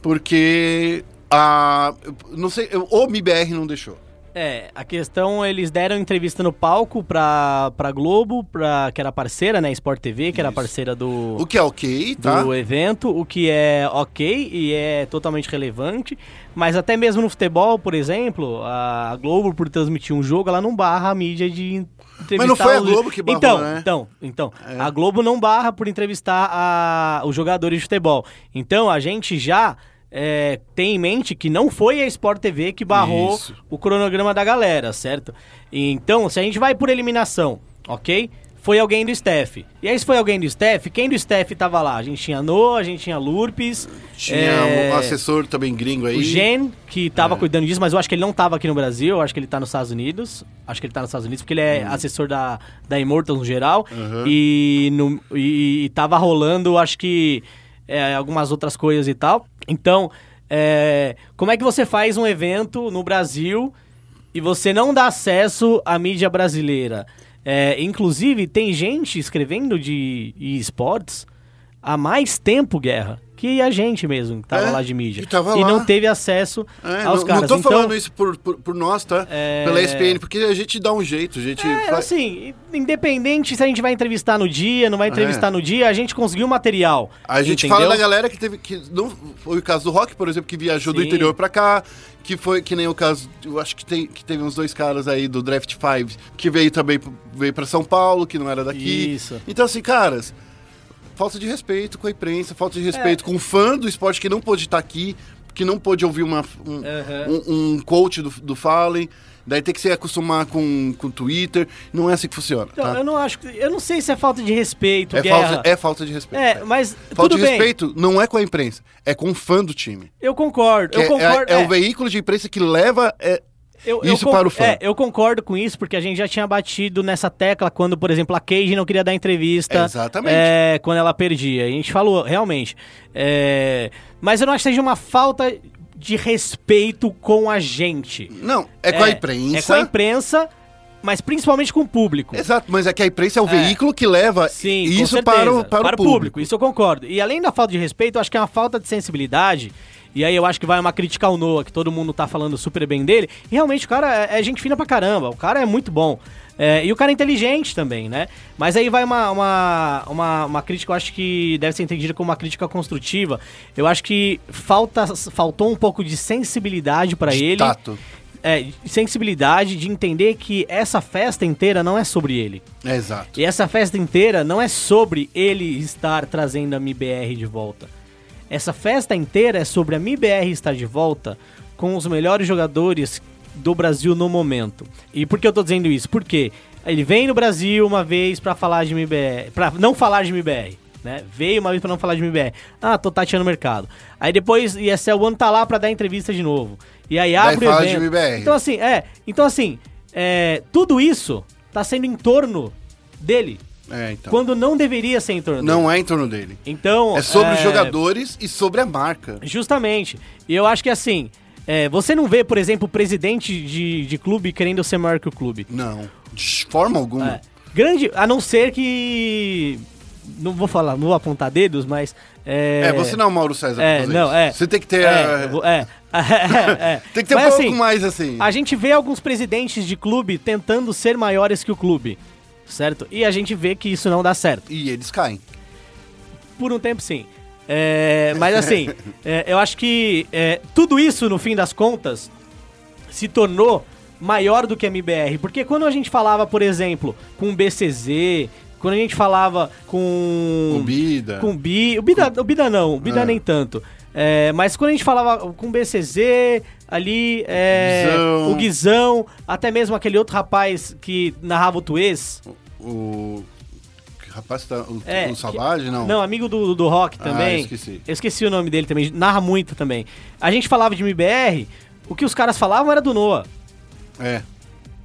Porque a. Não sei, o MIBR não deixou. É, a questão, eles deram entrevista no palco pra, pra Globo, pra, que era parceira, né, Sport TV, que era Isso. parceira do... O que é ok, tá? do evento, o que é ok e é totalmente relevante, mas até mesmo no futebol, por exemplo, a Globo, por transmitir um jogo, ela não barra a mídia de entrevistar... Mas não foi a Globo que barrou, então, né? Então, então, É. a Globo não barra por entrevistar a- os jogadores de futebol. Então, a gente já... é, tem em mente que não foi a Sport TV que barrou Isso. o cronograma da galera, certo? Então, se a gente vai por eliminação, ok? Foi alguém do staff. E aí, se foi alguém do staff, quem do staff tava lá? A gente tinha Noah, a gente tinha Lurpes. Tinha é, um assessor também gringo aí. O Gen, que É. tava cuidando disso, mas eu acho que ele não tava aqui no Brasil, eu acho que ele tá nos Estados Unidos. Acho que ele tá nos Estados Unidos, porque ele é assessor da, da Immortals no geral. Uhum. E, no, e, e tava rolando, acho que, é, algumas outras coisas e tal. Então, é, como é que você faz um evento no Brasil e você não dá acesso à mídia brasileira? É, inclusive, tem gente escrevendo de esportes há mais tempo, Guerra, que a gente mesmo, que tava É, lá de mídia. e lá. não teve acesso É, aos não, caras. não tô então, falando isso por, por, por nós, tá? É. Pela ESPN, porque a gente dá um jeito, a gente É, faz... assim, independente se a gente vai entrevistar no dia, não vai entrevistar no dia, a gente conseguiu material. A gente entendeu? fala da galera que teve. Que não, foi o caso do Rock, por exemplo, que viajou do Sim. interior pra cá. Que foi que nem o caso. Eu acho que, tem, que teve uns dois caras aí do Draft 5 que veio também veio pra São Paulo, que não era daqui. Isso. Então, assim, caras, falta de respeito com a imprensa, falta de respeito É. com o fã do esporte que não pôde estar aqui, que não pôde ouvir uma, um, Aham. um, um coach do, do Fallen. Daí tem que se acostumar com o Twitter. Não é assim que funciona. Então, tá? eu não acho. Eu não sei se é falta de respeito, é, falta, é falta de respeito. É, mas Falta de bem. respeito não é com a imprensa, é com o fã do time. Eu concordo, eu concordo. é, é é. o veículo de imprensa que leva é, Eu, eu Isso con- para o fã. É, eu concordo com isso, porque a gente já tinha batido nessa tecla quando, por exemplo, a Cage não queria dar entrevista. Exatamente. é, quando ela perdia. A gente falou, realmente. É, mas eu não acho que seja uma falta de respeito com a gente. Não, é com a imprensa. É com a imprensa, mas principalmente com o público. Exato, mas é que a imprensa é o veículo que leva Sim, isso para o, para o público. Isso eu concordo. E além da falta de respeito, eu acho que é uma falta de sensibilidade. E aí eu acho que vai uma crítica ao Noah, que todo mundo tá falando super bem dele. E realmente o cara é, é gente fina pra caramba. O cara é muito bom. É, e o cara é inteligente também, né? Mas aí vai uma, uma, uma, uma crítica, eu acho que deve ser entendida como uma crítica construtiva. Eu acho que falta, faltou um pouco de sensibilidade pra De ele. tato. É, sensibilidade de entender que essa festa inteira não é sobre ele. É, exato. E essa festa inteira não é sobre ele estar trazendo a MIBR de volta. Essa festa inteira é sobre a MIBR estar de volta com os melhores jogadores do Brasil no momento. E por que eu tô dizendo isso? Porque ele vem no Brasil uma vez pra falar de MIBR, para não falar de MIBR, né? Veio uma vez pra não falar de MIBR. Ah, tô tateando o mercado. Aí depois ESL One tá lá pra dar entrevista de novo. E aí abre o fala de evento. MIBR. Então assim, é, então assim, é, tudo isso tá sendo em torno dele, É, então. quando não deveria ser em torno dele. Não é em torno dele. Então, É sobre é, os jogadores e sobre a marca. Justamente. E eu acho que assim, é, você não vê, por exemplo, o presidente de, de clube querendo ser maior que o clube. Não. De forma alguma. É. Grande, a não ser que. Não vou falar, não vou apontar dedos, mas. É, É, você não é o Mauro César É, não, isso. é. Você tem que ter. É, vou- é. é, Tem que ter um Mas, pouco assim, mais assim. A gente vê alguns presidentes de clube tentando ser maiores que o clube, certo? E a gente vê que isso não dá certo. E eles caem. Por um tempo, sim. É, mas assim, é, eu acho que é, tudo isso, no fim das contas, se tornou maior do que a MBR. Porque quando a gente falava, por exemplo, com o BCZ, quando a gente falava com. O Bida. Com o Bi. O Bida, o Bida não, o Bida É. nem tanto. É, mas quando a gente falava com o BCZ, ali, é, Guizão. o Guizão, até mesmo aquele outro rapaz que narrava o Tuês. O. que Rapaz, tá, o, É, o Savage, não? Não, amigo do, do rock Ah, também. esqueci. Eu esqueci o nome dele também, narra muito também. A gente falava de MBR, o que os caras falavam era do Noah. É.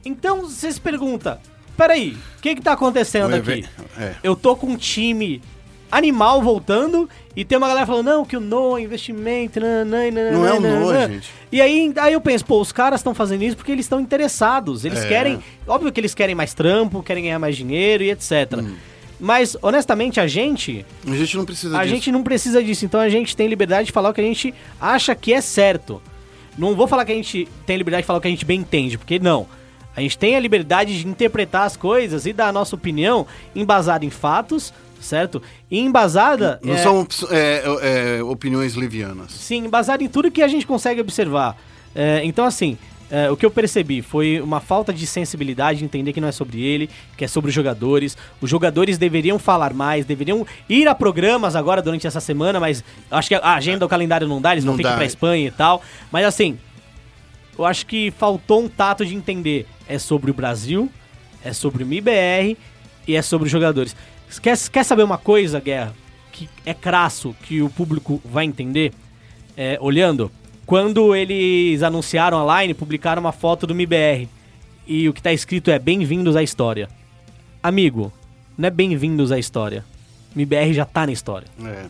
Então você se pergunta, peraí, o que que tá acontecendo o aqui? É. Eu tô com um time animal voltando e tem uma galera falando, não, que o Noah, investimento, nanã, nanã, Não é o Noah, nanã." gente. E aí, aí eu penso, pô, os caras estão fazendo isso porque eles estão interessados. Eles É. querem, óbvio que eles querem mais trampo, querem ganhar mais dinheiro e etc. Hum. Mas, honestamente, a gente A gente não precisa a disso. gente não precisa disso, então a gente tem liberdade de falar o que a gente acha que é certo. Não vou falar que a gente tem liberdade de falar o que a gente bem entende, porque não. A gente tem a liberdade de interpretar as coisas e dar a nossa opinião embasada em fatos, certo? E embasada. Não é, são é, é, opiniões levianas. Sim, embasada em tudo que a gente consegue observar. É, então, assim, é, o que eu percebi foi uma falta de sensibilidade, de entender que não é sobre ele, que é sobre os jogadores. Os jogadores deveriam falar mais, deveriam ir a programas agora durante essa semana, mas acho que a agenda, o calendário não dá, eles vão Não ter que ir pra Espanha e tal. Mas, assim, eu acho que faltou um tato de entender. É sobre o Brasil, é sobre o MIBR e é sobre os jogadores. Quer, quer saber uma coisa, Guerra? Que é crasso, que o público vai entender? é, olhando, quando eles anunciaram a line, publicaram uma foto do MIBR. E o que tá escrito é Bem-vindos à história. Amigo, não é bem-vindos à história. MIBR já tá na história. É.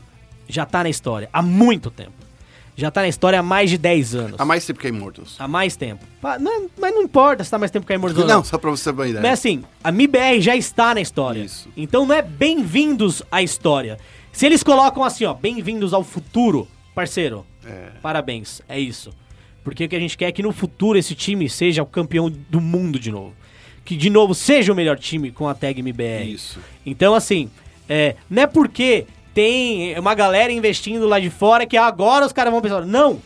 Já tá na história. Há muito tempo. Já tá na história há mais de 10 anos. Há mais tempo que é Immortals. Há mais tempo. Não- mas não importa se tá mais tempo que a Immortals ou Não, só pra você ter uma ideia. mas assim, a MIBR já está na história. Isso. Então não é bem-vindos à história. Se eles colocam assim, ó, bem-vindos ao futuro, parceiro, É. parabéns, é isso. Porque o que a gente quer é que no futuro esse time seja o campeão do mundo de novo. Que de novo seja o melhor time com a tag MBR. Isso. Então, assim, é, não é porque tem uma galera investindo lá de fora que agora os caras vão pensar. Não!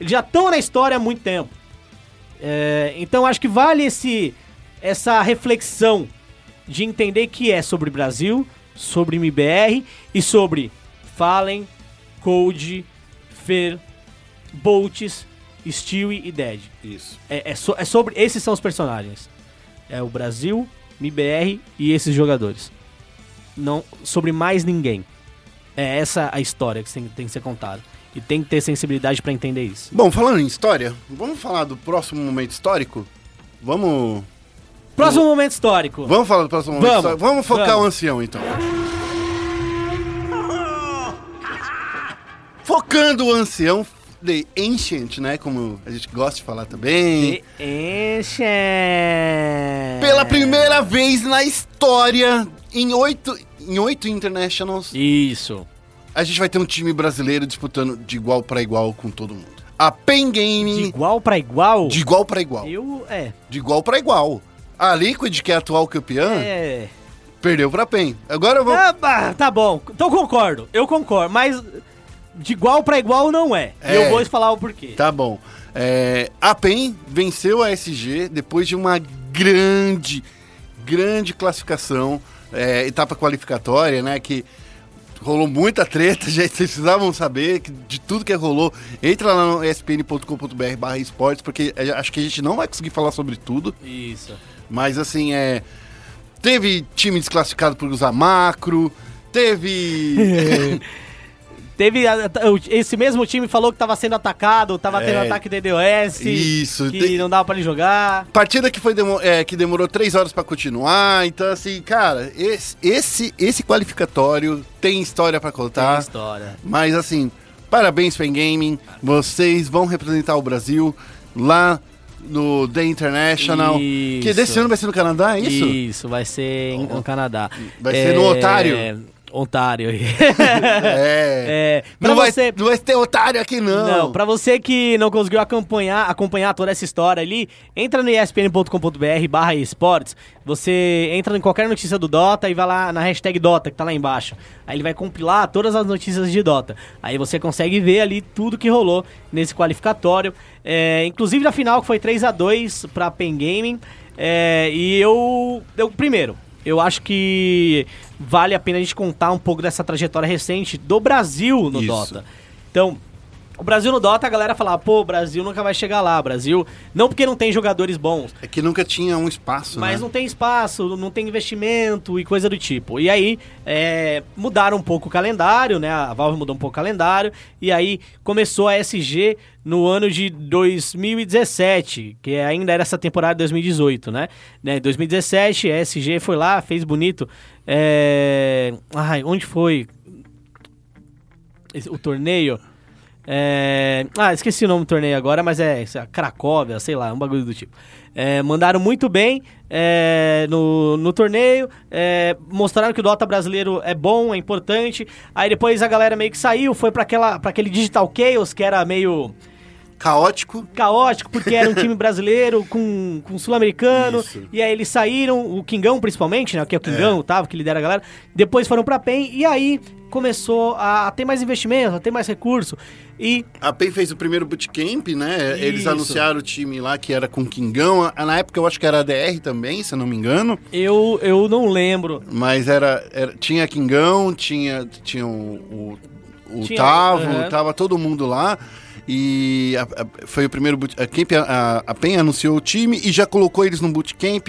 Eles já estão na história há muito tempo. É, então acho que vale esse, essa reflexão de entender que é sobre Brasil, sobre MBR e sobre Fallen, Code, Fer, Bolts, Stewie e Dead. Isso. É, é so- é sobre. Esses são os personagens. É o Brasil, MBR e esses jogadores. Não sobre mais ninguém. É essa a história que tem, tem que ser contada. E tem que ter sensibilidade pra entender isso. Bom, falando em história, vamos falar do próximo momento histórico? Vamos. Próximo momento histórico. Vamos falar do próximo momento Vamos, histórico? Vamos focar vamos. o ancião, então. Focando o ancião, The Ancient, né? Como a gente gosta de falar também. The Ancient. Pela primeira vez na história, em oito, em oito Internationals, Isso. a gente vai ter um time brasileiro disputando de igual pra igual com todo mundo. A Pen De Gaming, igual pra igual? de igual pra igual. Eu, é. De igual pra igual. A Liquid, que é a atual campeã, É. perdeu pra PEN. Agora eu vou. Ah, tá bom. Então concordo. Eu concordo. Mas de igual pra igual não é. E É. eu vou falar o porquê. Tá bom. É, a PEN venceu a SG depois de uma grande, grande classificação, é, etapa qualificatória, né? Que rolou muita treta, gente. Vocês precisavam saber que de tudo que rolou. Entra lá no espn.com.br barra esportes, porque é, acho que a gente não vai conseguir falar sobre tudo. Isso. Mas assim, é. Teve time desclassificado por usar macro. Teve. Teve. Esse mesmo time falou que tava sendo atacado, tava tendo É. ataque DDoS. Isso, Que tem- não dava pra ele jogar. Partida que, foi demo- é, que demorou três horas pra continuar. Então, assim, cara, esse, esse, esse qualificatório tem história Tem contar. história. Mas, assim, parabéns, Pen Gaming. Vocês vão representar o Brasil lá no The International. Isso. Que desse ano vai ser no Canadá, é isso? Isso, vai ser em, no Canadá. Vai ser no Ontário? Ontário. É. é, Não, vai, você, não vai ter otário aqui, não. Não, pra você que não conseguiu acompanhar, acompanhar toda essa história ali, entra no espn.com.br barra esportes, você entra em qualquer notícia do Dota e vai lá na hashtag Dota, que tá lá embaixo. Aí ele vai compilar todas as notícias de Dota. Aí você consegue ver ali tudo que rolou nesse qualificatório. É, inclusive na final, que foi 3 a 2 pra Pen Gaming. É, e eu, eu, primeiro, eu acho que vale a pena a gente contar um pouco dessa trajetória recente do Brasil no Isso. Dota. Então, o Brasil no Dota, a galera fala, pô, o Brasil nunca vai chegar lá. Brasil, não porque não tem jogadores bons, É que nunca tinha um espaço, mas né? não tem espaço, não tem investimento e coisa do tipo. E aí, é, mudaram um pouco o calendário, né? A Valve mudou um pouco o calendário. E aí, começou a SG no ano de 2017, que ainda era essa temporada de 2018, né? né 2017, a SG foi lá, fez bonito. É... Ai, onde foi? O torneio? É, Ah, esqueci o nome do torneio agora, mas é lá, Cracóvia, sei lá, um bagulho do tipo. É, mandaram muito bem é, no, no torneio, é, mostraram que o Dota brasileiro é bom, é importante. Aí depois a galera meio que saiu, foi pra aquele Digital Chaos, que era meio Caótico. caótico, porque era um time brasileiro com, com sul-americano. E aí eles saíram, o Kingão principalmente, né? Que é o Kingão, tava, que lidera a galera. Depois foram pra PEN e aí começou a, a ter mais investimento, a ter mais recurso. E A PEN fez o primeiro bootcamp, né? Eles Isso. anunciaram o time lá que era com Kingão. Ah, Na época eu acho que era a DR também, se eu não me engano. eu, eu não lembro. Mas era, era- tinha Kingão, tinha, tinha o, o, o Tinha, Tavo, aham. tava todo mundo lá. E a- a- foi o primeiro bootcamp. A, a PEN anunciou o time e já colocou eles no bootcamp.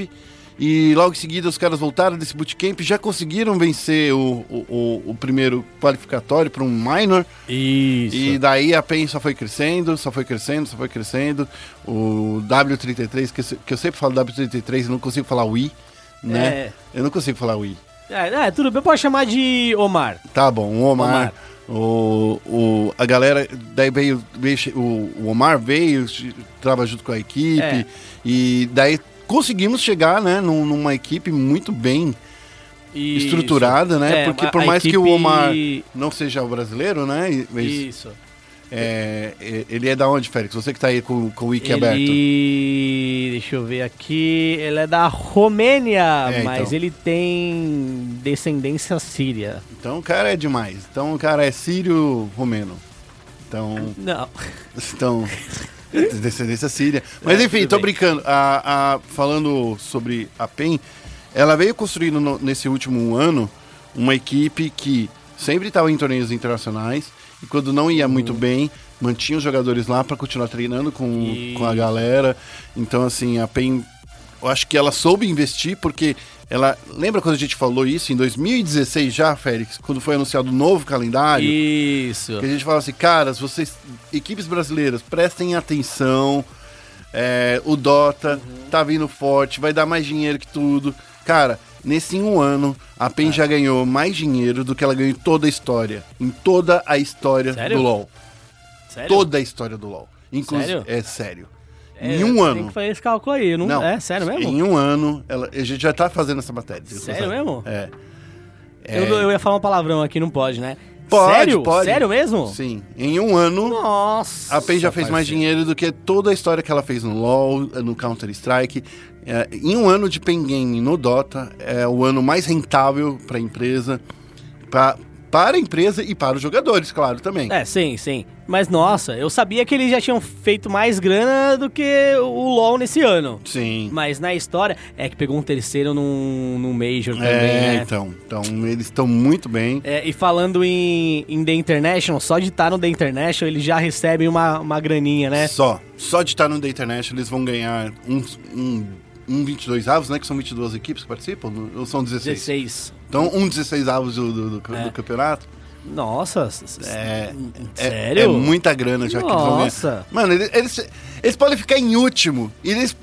E logo em seguida os caras voltaram desse bootcamp, já conseguiram vencer o, o, o- primeiro qualificatório para um minor. Isso. E daí a PEN só foi crescendo, só foi crescendo, só foi crescendo. O W33, que que eu sempre falo W33 e não consigo falar Wii, né? É. Eu não consigo falar Wii. É, é, tudo bem, pode chamar de Omar. Tá bom, o Omar. Omar. O, o, a galera, daí veio, veio o, o Omar veio, tava junto com a equipe, É. e daí conseguimos chegar, né, num- numa equipe muito bem Isso. estruturada, né, É, porque por mais que o equipe- Omar não seja o brasileiro, né, Isso. é, é, ele é da onde, Félix? Você que tá aí com, com o wiki aberto. Ele. Deixa eu ver aqui. Ele é da Romênia, É, mas então. ele tem descendência síria. Então o cara é demais. Então o cara é sírio-romeno. Então... Não. Então, descendência síria. Mas É, enfim, tô brincando. A, a- falando sobre a PEN, ela veio construindo no- nesse último ano uma equipe que sempre estava em torneios internacionais e quando não ia Uhum. muito bem, mantinha os jogadores lá para continuar treinando com, Isso. com a galera. Então, assim, a PEN, eu acho que ela soube investir porque ela lembra quando a gente falou isso em 2016 já, Félix, quando foi anunciado o novo calendário? Isso. Que a gente falava assim, caras, vocês, equipes brasileiras, prestem atenção. é, o Dota tá vindo forte, vai dar mais dinheiro que tudo. Cara, nesse um ano, a PEN já ganhou mais dinheiro do que ela ganhou em toda a história. Em toda a história Sério? do LoL. Sério? Toda a história do LoL. Inclusive, Sério? é sério. É, em um Tem ano. que fazer esse cálculo aí. Não, Não, É sério mesmo? Em um ano, ela, a gente já tá fazendo essa matéria. Sério sabe? mesmo? É. Eu, eu ia falar um palavrão aqui, não pode, né? Pode, Sério? pode. Sério mesmo? Sim. Em um ano, Nossa. a PEN já fez mais parceiro. dinheiro do que toda a história que ela fez no LoL, no Counter-Strike. É, em um ano de PEN Game no Dota, é o ano mais rentável para a empresa, pra, para a empresa e para os jogadores, claro, também. É, sim, sim. Mas nossa, eu sabia que eles já tinham feito mais grana do que o LoL nesse ano. Sim. Mas na história, é que pegou um terceiro num, num Major também, É, né? então, então eles estão muito bem. É, e falando em, em The International, só de estar no The International, eles já recebem uma, uma graninha, né? Só, só de estar no The International eles vão ganhar uns, um, um 22 avos, né? Que são 22 equipes que participam, ou são 16? 16. Então, um 16 avos do, do, do- É. do campeonato. Nossa, s- s- É, é- sério? É, muita grana já que eles vão ganhar. Nossa. Mano, eles, eles, eles podem ficar em último. E eles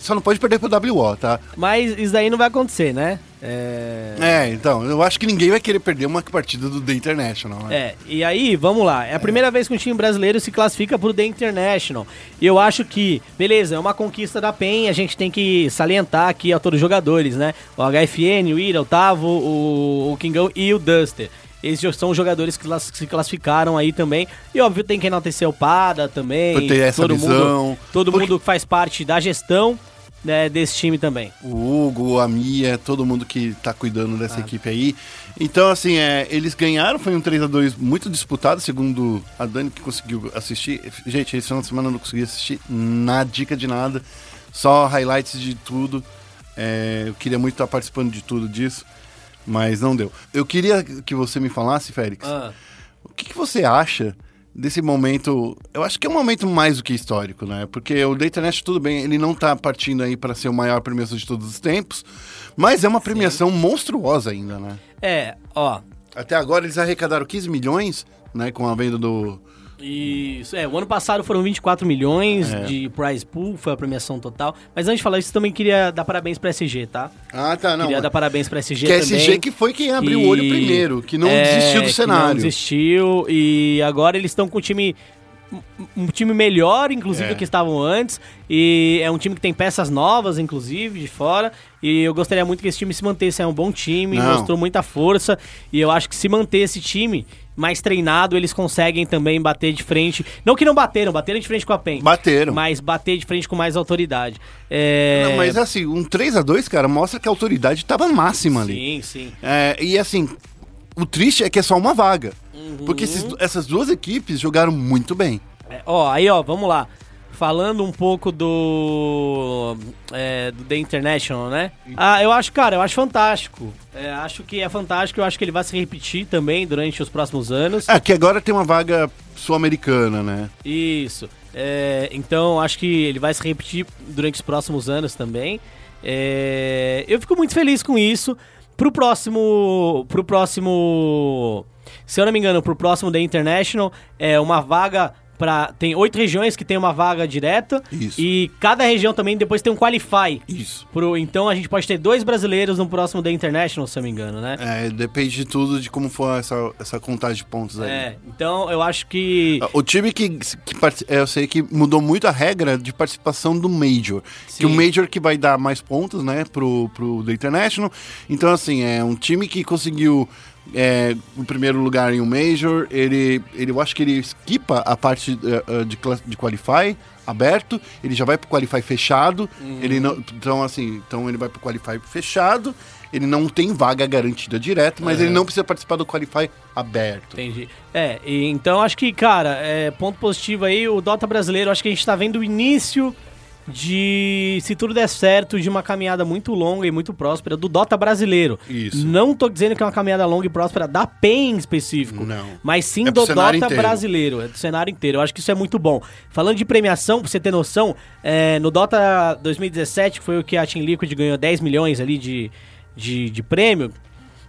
só não pode perder pro WO, tá? Mas isso daí não vai acontecer, né? É... É, então, eu acho que ninguém vai querer perder uma partida do The International, né? É, e aí, vamos lá. É a primeira vez que um time brasileiro se classifica pro The International. E eu acho que, beleza, é uma conquista da PEN, a gente tem que salientar aqui a todos os jogadores, né? O HFN, o Ira, o Tavo, o, o Kingão e o Duster. Esses são os jogadores que se classificaram aí também. E óbvio, tem que enaltecer o Pada também. Por ter essa todo visão. Mundo, todo Porque- mundo que faz parte da gestão né, desse time também. O Hugo, a Mia, todo mundo que tá cuidando dessa Ah. equipe aí. Então, assim, é, eles ganharam, foi um 3x2 muito disputado, segundo a Dani que conseguiu assistir. Gente, esse final de semana eu não consegui assistir nada, dica de nada, só highlights de tudo. É, eu queria muito estar participando de tudo disso, mas não deu. Eu queria que você me falasse, Félix, Ah. o que, que você acha desse momento? Eu acho que é um momento mais do que histórico, né? Porque o International, tudo bem, ele não tá partindo aí para ser o maior premiação de todos os tempos, mas é uma premiação monstruosa ainda, né? É, ó. Até agora eles arrecadaram 15 milhões, né, com a venda do... Isso, é, o ano passado foram 24 milhões É. de prize pool, foi a premiação total. Mas antes de falar isso, também queria dar parabéns pra SG, tá? Ah, tá, não. queria dar parabéns pra SG Que a também. SG que foi quem abriu o olho primeiro, que não É, desistiu do que cenário. não desistiu e agora eles estão com um time um time melhor, inclusive, É. do que estavam antes. E é um time que tem peças novas, inclusive, de fora. E eu gostaria muito que esse time se mantesse. É um bom time, Não. mostrou muita força. E eu acho que se manter esse time mais treinado, eles conseguem também bater de frente. Não que não bateram, bateram de frente com a PEN. Bateram. Mas bater de frente com mais autoridade. É... Não, mas assim, um 3 a 2 cara, mostra que a autoridade tava máxima ali. Sim, sim. É, e assim, o triste é que é só uma vaga. Uhum. Porque esses- essas duas equipes jogaram muito bem. É, ó, aí, ó, vamos lá. Falando um pouco do, é, do The International, né? Ah, eu acho, cara, eu acho fantástico. É, acho que é fantástico, eu acho que ele vai se repetir também durante os próximos anos. É, que agora tem uma vaga sul-americana, né? Isso. É, então, acho que ele vai se repetir durante os próximos anos também. É, eu fico muito feliz com isso. Pro próximo. Pro próximo. Se eu não me engano, pro próximo The International, é uma vaga. Pra, tem oito regiões que tem uma vaga direta. Isso. E cada região também depois tem um Qualify. Isso. Pro, então a gente pode ter dois brasileiros no próximo The International, se eu não me engano, né? É, depende de tudo de como for essa, essa contagem de pontos aí. É, então eu acho que. O time que, que eu sei que mudou muito a regra de participação do Major. Que o Sim. Major que vai dar mais pontos, né, pro, pro The International. Então, assim, é um time que conseguiu é, o primeiro lugar em um Major. Ele, ele, eu acho que ele esquipa a parte eh, de, de Qualify aberto, ele já vai pro Qualify fechado. Uhum. Ele não, então, assim, então ele vai pro Qualify fechado. Ele não tem vaga garantida direta, mas ele não precisa participar do Qualify aberto. Entendi. É, e então acho que, cara, é, ponto positivo aí, o Dota brasileiro, acho que a gente tá vendo o início de, se tudo der certo, de uma caminhada muito longa e muito próspera do Dota brasileiro. Isso. Não tô dizendo que é uma caminhada longa e próspera da PEN em específico. Não. Mas sim É do Dota inteiro. brasileiro, é do cenário inteiro. Eu acho que isso é muito bom. Falando de premiação, pra você ter noção, é, no Dota 2017, que foi o que a Team Liquid ganhou 10 milhões ali de, de, de prêmio,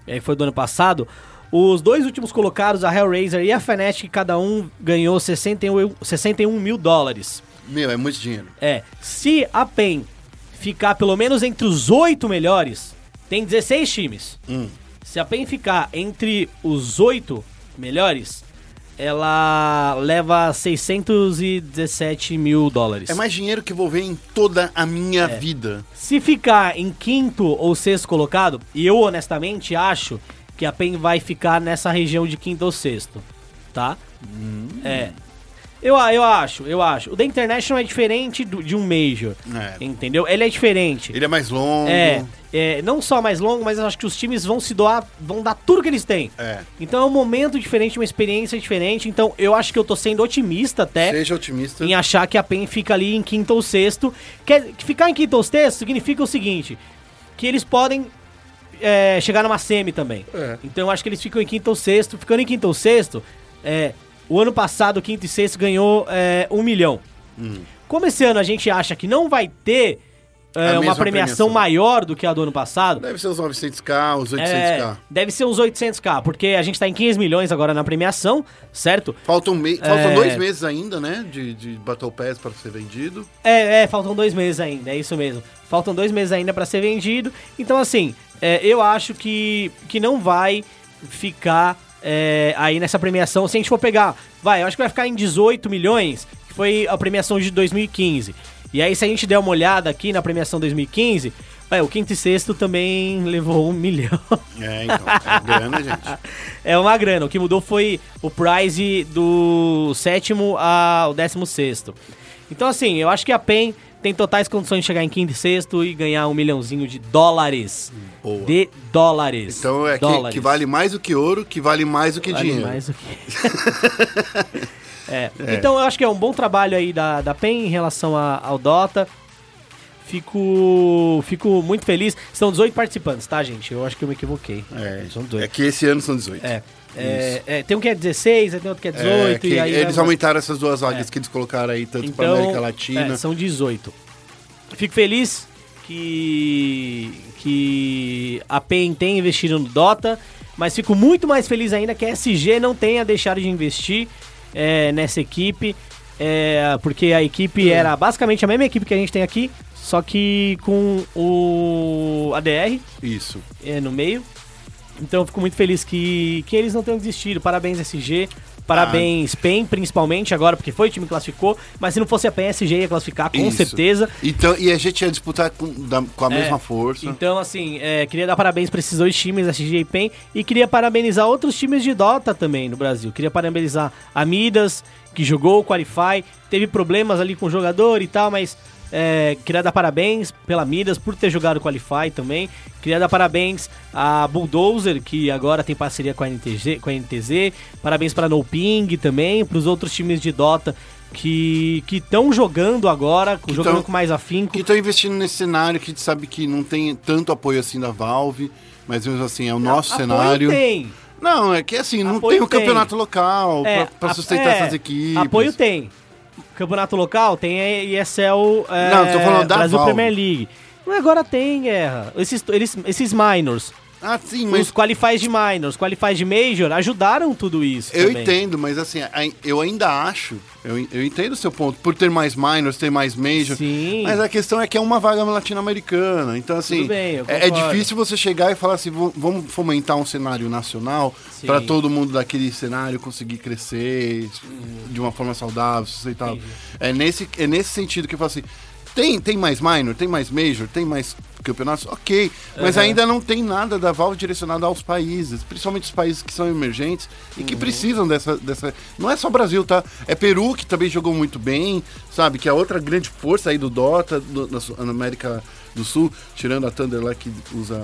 é, foi do ano passado, os dois últimos colocados, a Hellraiser e a Fnatic, cada um ganhou 61, 61 mil dólares. Meu, é muito dinheiro. É, se a PEN ficar pelo menos entre os oito melhores, tem 16 times. Hum. Se a PEN ficar entre os oito melhores, ela leva 617 mil dólares. É mais dinheiro que vou ver em toda a minha É. vida. Se ficar em quinto ou sexto colocado, e eu honestamente acho que a PEN vai ficar nessa região de quinto ou sexto, tá? É. Eu, eu acho, eu acho. O da International é diferente do- de um Major, É. entendeu? Ele é diferente. Ele é mais longo. É, é, não só mais longo, mas eu acho que os times vão se doar, vão dar tudo que eles têm. É. Então é um momento diferente, uma experiência diferente. Então eu acho que eu tô sendo otimista até Seja otimista. em achar que a PEN fica ali em quinto ou sexto. Quer, que ficar em quinto ou sexto significa o seguinte: que eles podem é, chegar numa semi também. É. Então eu acho que eles ficam em quinto ou sexto. Ficando em quinto ou sexto, é, o ano passado, quinto e sexto ganhou é, um milhão. Como esse ano a gente acha que não vai ter é, Hum. Uma premiação premiação. maior do que a do ano passado, Deve ser os 900k, os 800k. é, deve ser uns 800k, porque a gente tá em 15 milhões agora na premiação, certo? Faltam, me... Faltam É. dois meses ainda, né? De, de Battle Pass para ser vendido. É, é, faltam dois meses ainda, é isso mesmo. Faltam dois meses ainda pra ser vendido. Então, assim, é, eu acho que, que não vai ficar é, aí nessa premiação. Se a gente for pegar, vai, eu acho que vai ficar em 18 milhões, que foi a premiação de 2015. E aí, se a gente der uma olhada aqui na premiação 2015, vai, o quinto e sexto também levou um milhão. É, então. É grana, gente. É uma grana. O que mudou foi o prize do sétimo ao décimo sexto. Então, assim, eu acho que a PEN tem totais condições de chegar em quinto e sexto e ganhar um milhãozinho de dólares. Boa. De dólares. Então é que, dólares. que vale mais do que ouro, que vale mais do que Vale dinheiro. mais do que... É. Então eu acho que é um bom trabalho aí da, da PEN em relação a- ao Dota. Fico, fico muito feliz. São 18 participantes, tá, gente? Eu acho que eu me equivoquei. É, São 18. é que esse ano são 18. É. É, é, tem um que é 16, aí tem outro que é 18, É, e aí... eles aumentaram essas duas vagas que eles colocaram aí, tanto para América Latina. é, são 18. Fico feliz que, que a PEN tenha investido no Dota, mas fico muito mais feliz ainda que a SG não tenha deixado de investir é, nessa equipe, é, porque a equipe era basicamente a mesma equipe que a gente tem aqui, só que com o ADR Isso. é, no meio. Então eu fico muito feliz que, que eles não tenham desistido. Parabéns, SG. Parabéns, PEN, principalmente agora, porque foi o time que classificou. Mas se não fosse a PEN, a SG ia classificar, com Isso. certeza. Então, e a gente ia disputar com, da- com a É, mesma força. Então, assim, é, queria dar parabéns para esses dois times, SG e PEN. E queria parabenizar outros times de Dota também no Brasil. Queria parabenizar a Midas, que jogou o Qualify. Teve problemas ali com o jogador e tal, mas é, queria dar parabéns pela Midas por ter jogado o Qualify também. Queria dar parabéns a Bulldozer, que agora tem parceria com a NTZ. Com a NTZ. Parabéns para No Ping também, para os outros times de Dota que estão jogando agora, Que jogando tão- com mais afinco. Que estão investindo nesse cenário que a gente sabe que não tem tanto apoio assim da Valve, mas mesmo assim, é o nosso Apoio cenário. tem. Não, é que assim, não Apoio tem o tem. campeonato local É, pra, pra a- sustentar é, essas equipes. Apoio tem. Campeonato local tem a ESL é, Não, tô falando da Brasil Valve. Premier League. Mas agora tem, guerra. Esses, eles, esses minors, Ah, sim, os mas qualifies de minors, qualifies de major, ajudaram tudo isso eu também. entendo, mas assim, eu ainda acho, eu, eu entendo o seu ponto, por ter mais minors, ter mais major. Sim. Mas a questão é que é uma vaga latino-americana. Então, assim, bem, é, é difícil você chegar e falar assim, "Vamos- fomentar um cenário nacional para todo mundo daquele cenário conseguir crescer de uma forma saudável, sustentável. É nesse, é nesse sentido que eu falo assim. Tem, tem mais minor, tem mais major, tem mais campeonatos, ok. Mas Aham. ainda não tem nada da Valve direcionado aos países, principalmente os países que são emergentes e Uhum. que precisam dessa, dessa. Não é só Brasil, tá? É Peru, que também jogou muito bem, sabe? Que é outra grande força aí do Dota, do- na, na América do Sul, tirando a Thunder lá que usa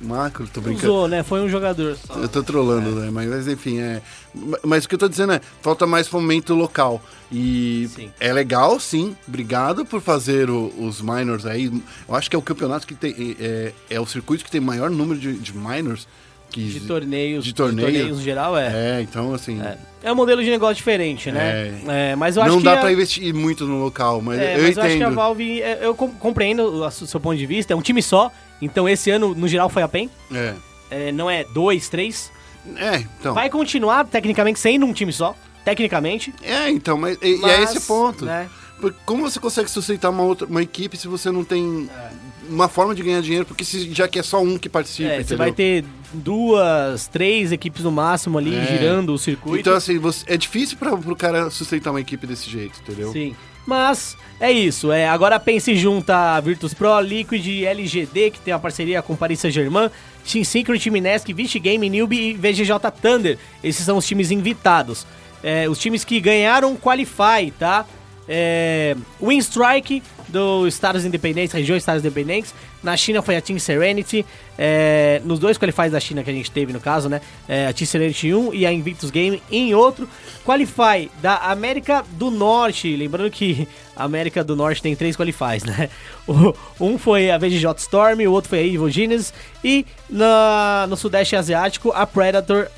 macro, tô brincando. Usou, né? Foi um jogador só. Eu tô trolando, né? Mas, mas, enfim, é. Mas o que eu tô dizendo é, falta mais fomento local. E Sim. é legal, sim. Obrigado por fazer o- os minors aí. Eu acho que é o campeonato que tem. É, é o circuito que tem maior número de, de minors. Que, De torneios, de torneio. torneios no geral, é. É, então assim. É, É um modelo de negócio diferente, né? É, mas eu acho não que dá a- pra investir muito no local, mas É, eu mas eu acho que a entendo. Valve, é, eu com- compreendo o seu ponto de vista, é um time só, Então esse ano, no geral, foi a PEN. É. É, não é dois, três. É, então. Vai continuar, tecnicamente, sendo um time só. Tecnicamente. É, então, mas e, e é Mas, esse ponto. né? Porque como você consegue sustentar uma outra uma equipe se você não tem uma forma de ganhar dinheiro? Porque se, já que é só um que participa, É, você vai ter duas, três equipes no máximo ali É. girando o circuito. Então, assim, você, é difícil para pro cara sustentar uma equipe desse jeito, entendeu? Sim. Mas é isso. É, agora a PEN se junta a Virtus Pro, Liquid LGD, que tem uma parceria com Paris Saint-Germain, Team Secret, Team Nesk, Game, Newbie e VGJ Thunder. Esses são os times invitados. É, os times que ganharam Qualify, tá? É, Win Strike do Estados Independentes, região Estados Independentes. Na China foi a Team Serenity. é, nos dois qualifies da China que a gente teve, no caso, né? É, a Team Serenity em um e a Invictus Game em outro. Qualify da América do Norte. Lembrando que a América do Norte tem três qualifies, né? O- um foi a VGJ Storm, o outro foi a Evil Genius. E na, no Sudeste Asiático, a Predator.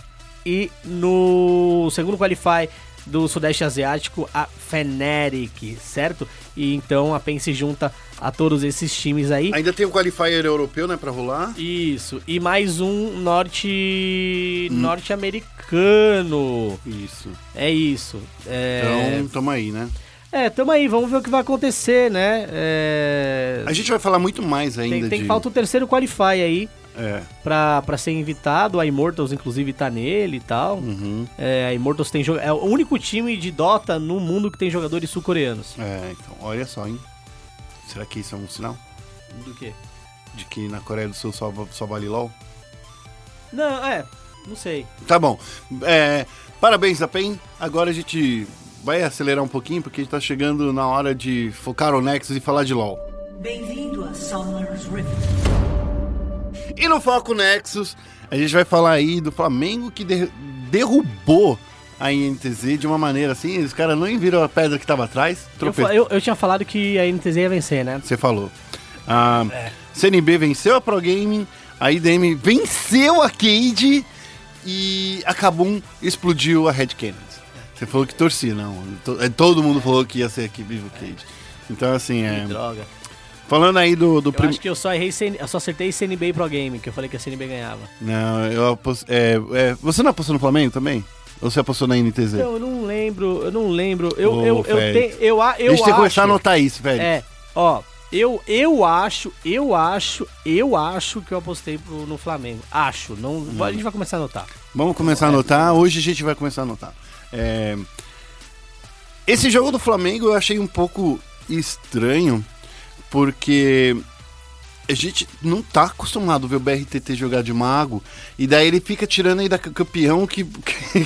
E no segundo qualify do Sudeste Asiático, a Fnatic, certo? E então a PEN se junta a todos esses times aí. Ainda tem o qualifier europeu, né, pra rolar. Isso, e mais um norte norte-americano. Isso. É isso. É, Então, tamo aí, né? é, tamo aí, vamos ver o que vai acontecer, né? É, A gente vai falar muito mais ainda tem, tem de... falta o terceiro qualify aí É. pra, pra ser invitado. A Immortals, inclusive, tá nele e tal. Uhum. É, a Immortals tem é o único time de Dota no mundo que tem jogadores sul-coreanos. É, então, olha só, hein? Será que isso é um sinal? Do quê? De que na Coreia do Sul só, só vale LOL? Não, é, não sei. Tá bom. É, parabéns da PEN. Agora a gente vai acelerar um pouquinho, porque tá chegando na hora de focar o Nexus e falar de LOL. Bem-vindo a Summer's Rift. E no Foco Nexus, a gente vai falar aí do Flamengo que de- derrubou a INTZ de uma maneira assim, os caras nem viram a pedra que tava atrás. Eu, trope- fa- eu, eu tinha falado que a NTZ ia vencer, né? Você falou. A É. CNB venceu a Pro Gaming, a IDM venceu a Cade e a Kabum explodiu a Red Canids. Você falou que torcia, não. To- Todo mundo falou que ia ser aqui vivo Cade. Então, assim, é. Que droga. Falando aí do, do Eu prim- acho que eu só errei, CN eu só acertei CNB Pro Game, que eu falei que a CNB ganhava. Não, eu apos- é, é, Você não apostou no Flamengo também? Ou você apostou na NTZ? Então, eu não lembro, eu não lembro. Eu, Ô, eu, eu, te, eu, a- eu a gente tem que começar a acho- anotar isso, velho. É, ó, eu, eu acho, eu acho, eu acho que eu apostei pro, no Flamengo. Acho, não, a gente vai começar a anotar. Vamos começar a anotar. Hoje a gente vai começar a anotar. É, Esse jogo do Flamengo eu achei um pouco estranho, porque a gente não tá acostumado a ver o BRTT jogar de mago, e daí ele fica tirando aí da campeão que, que,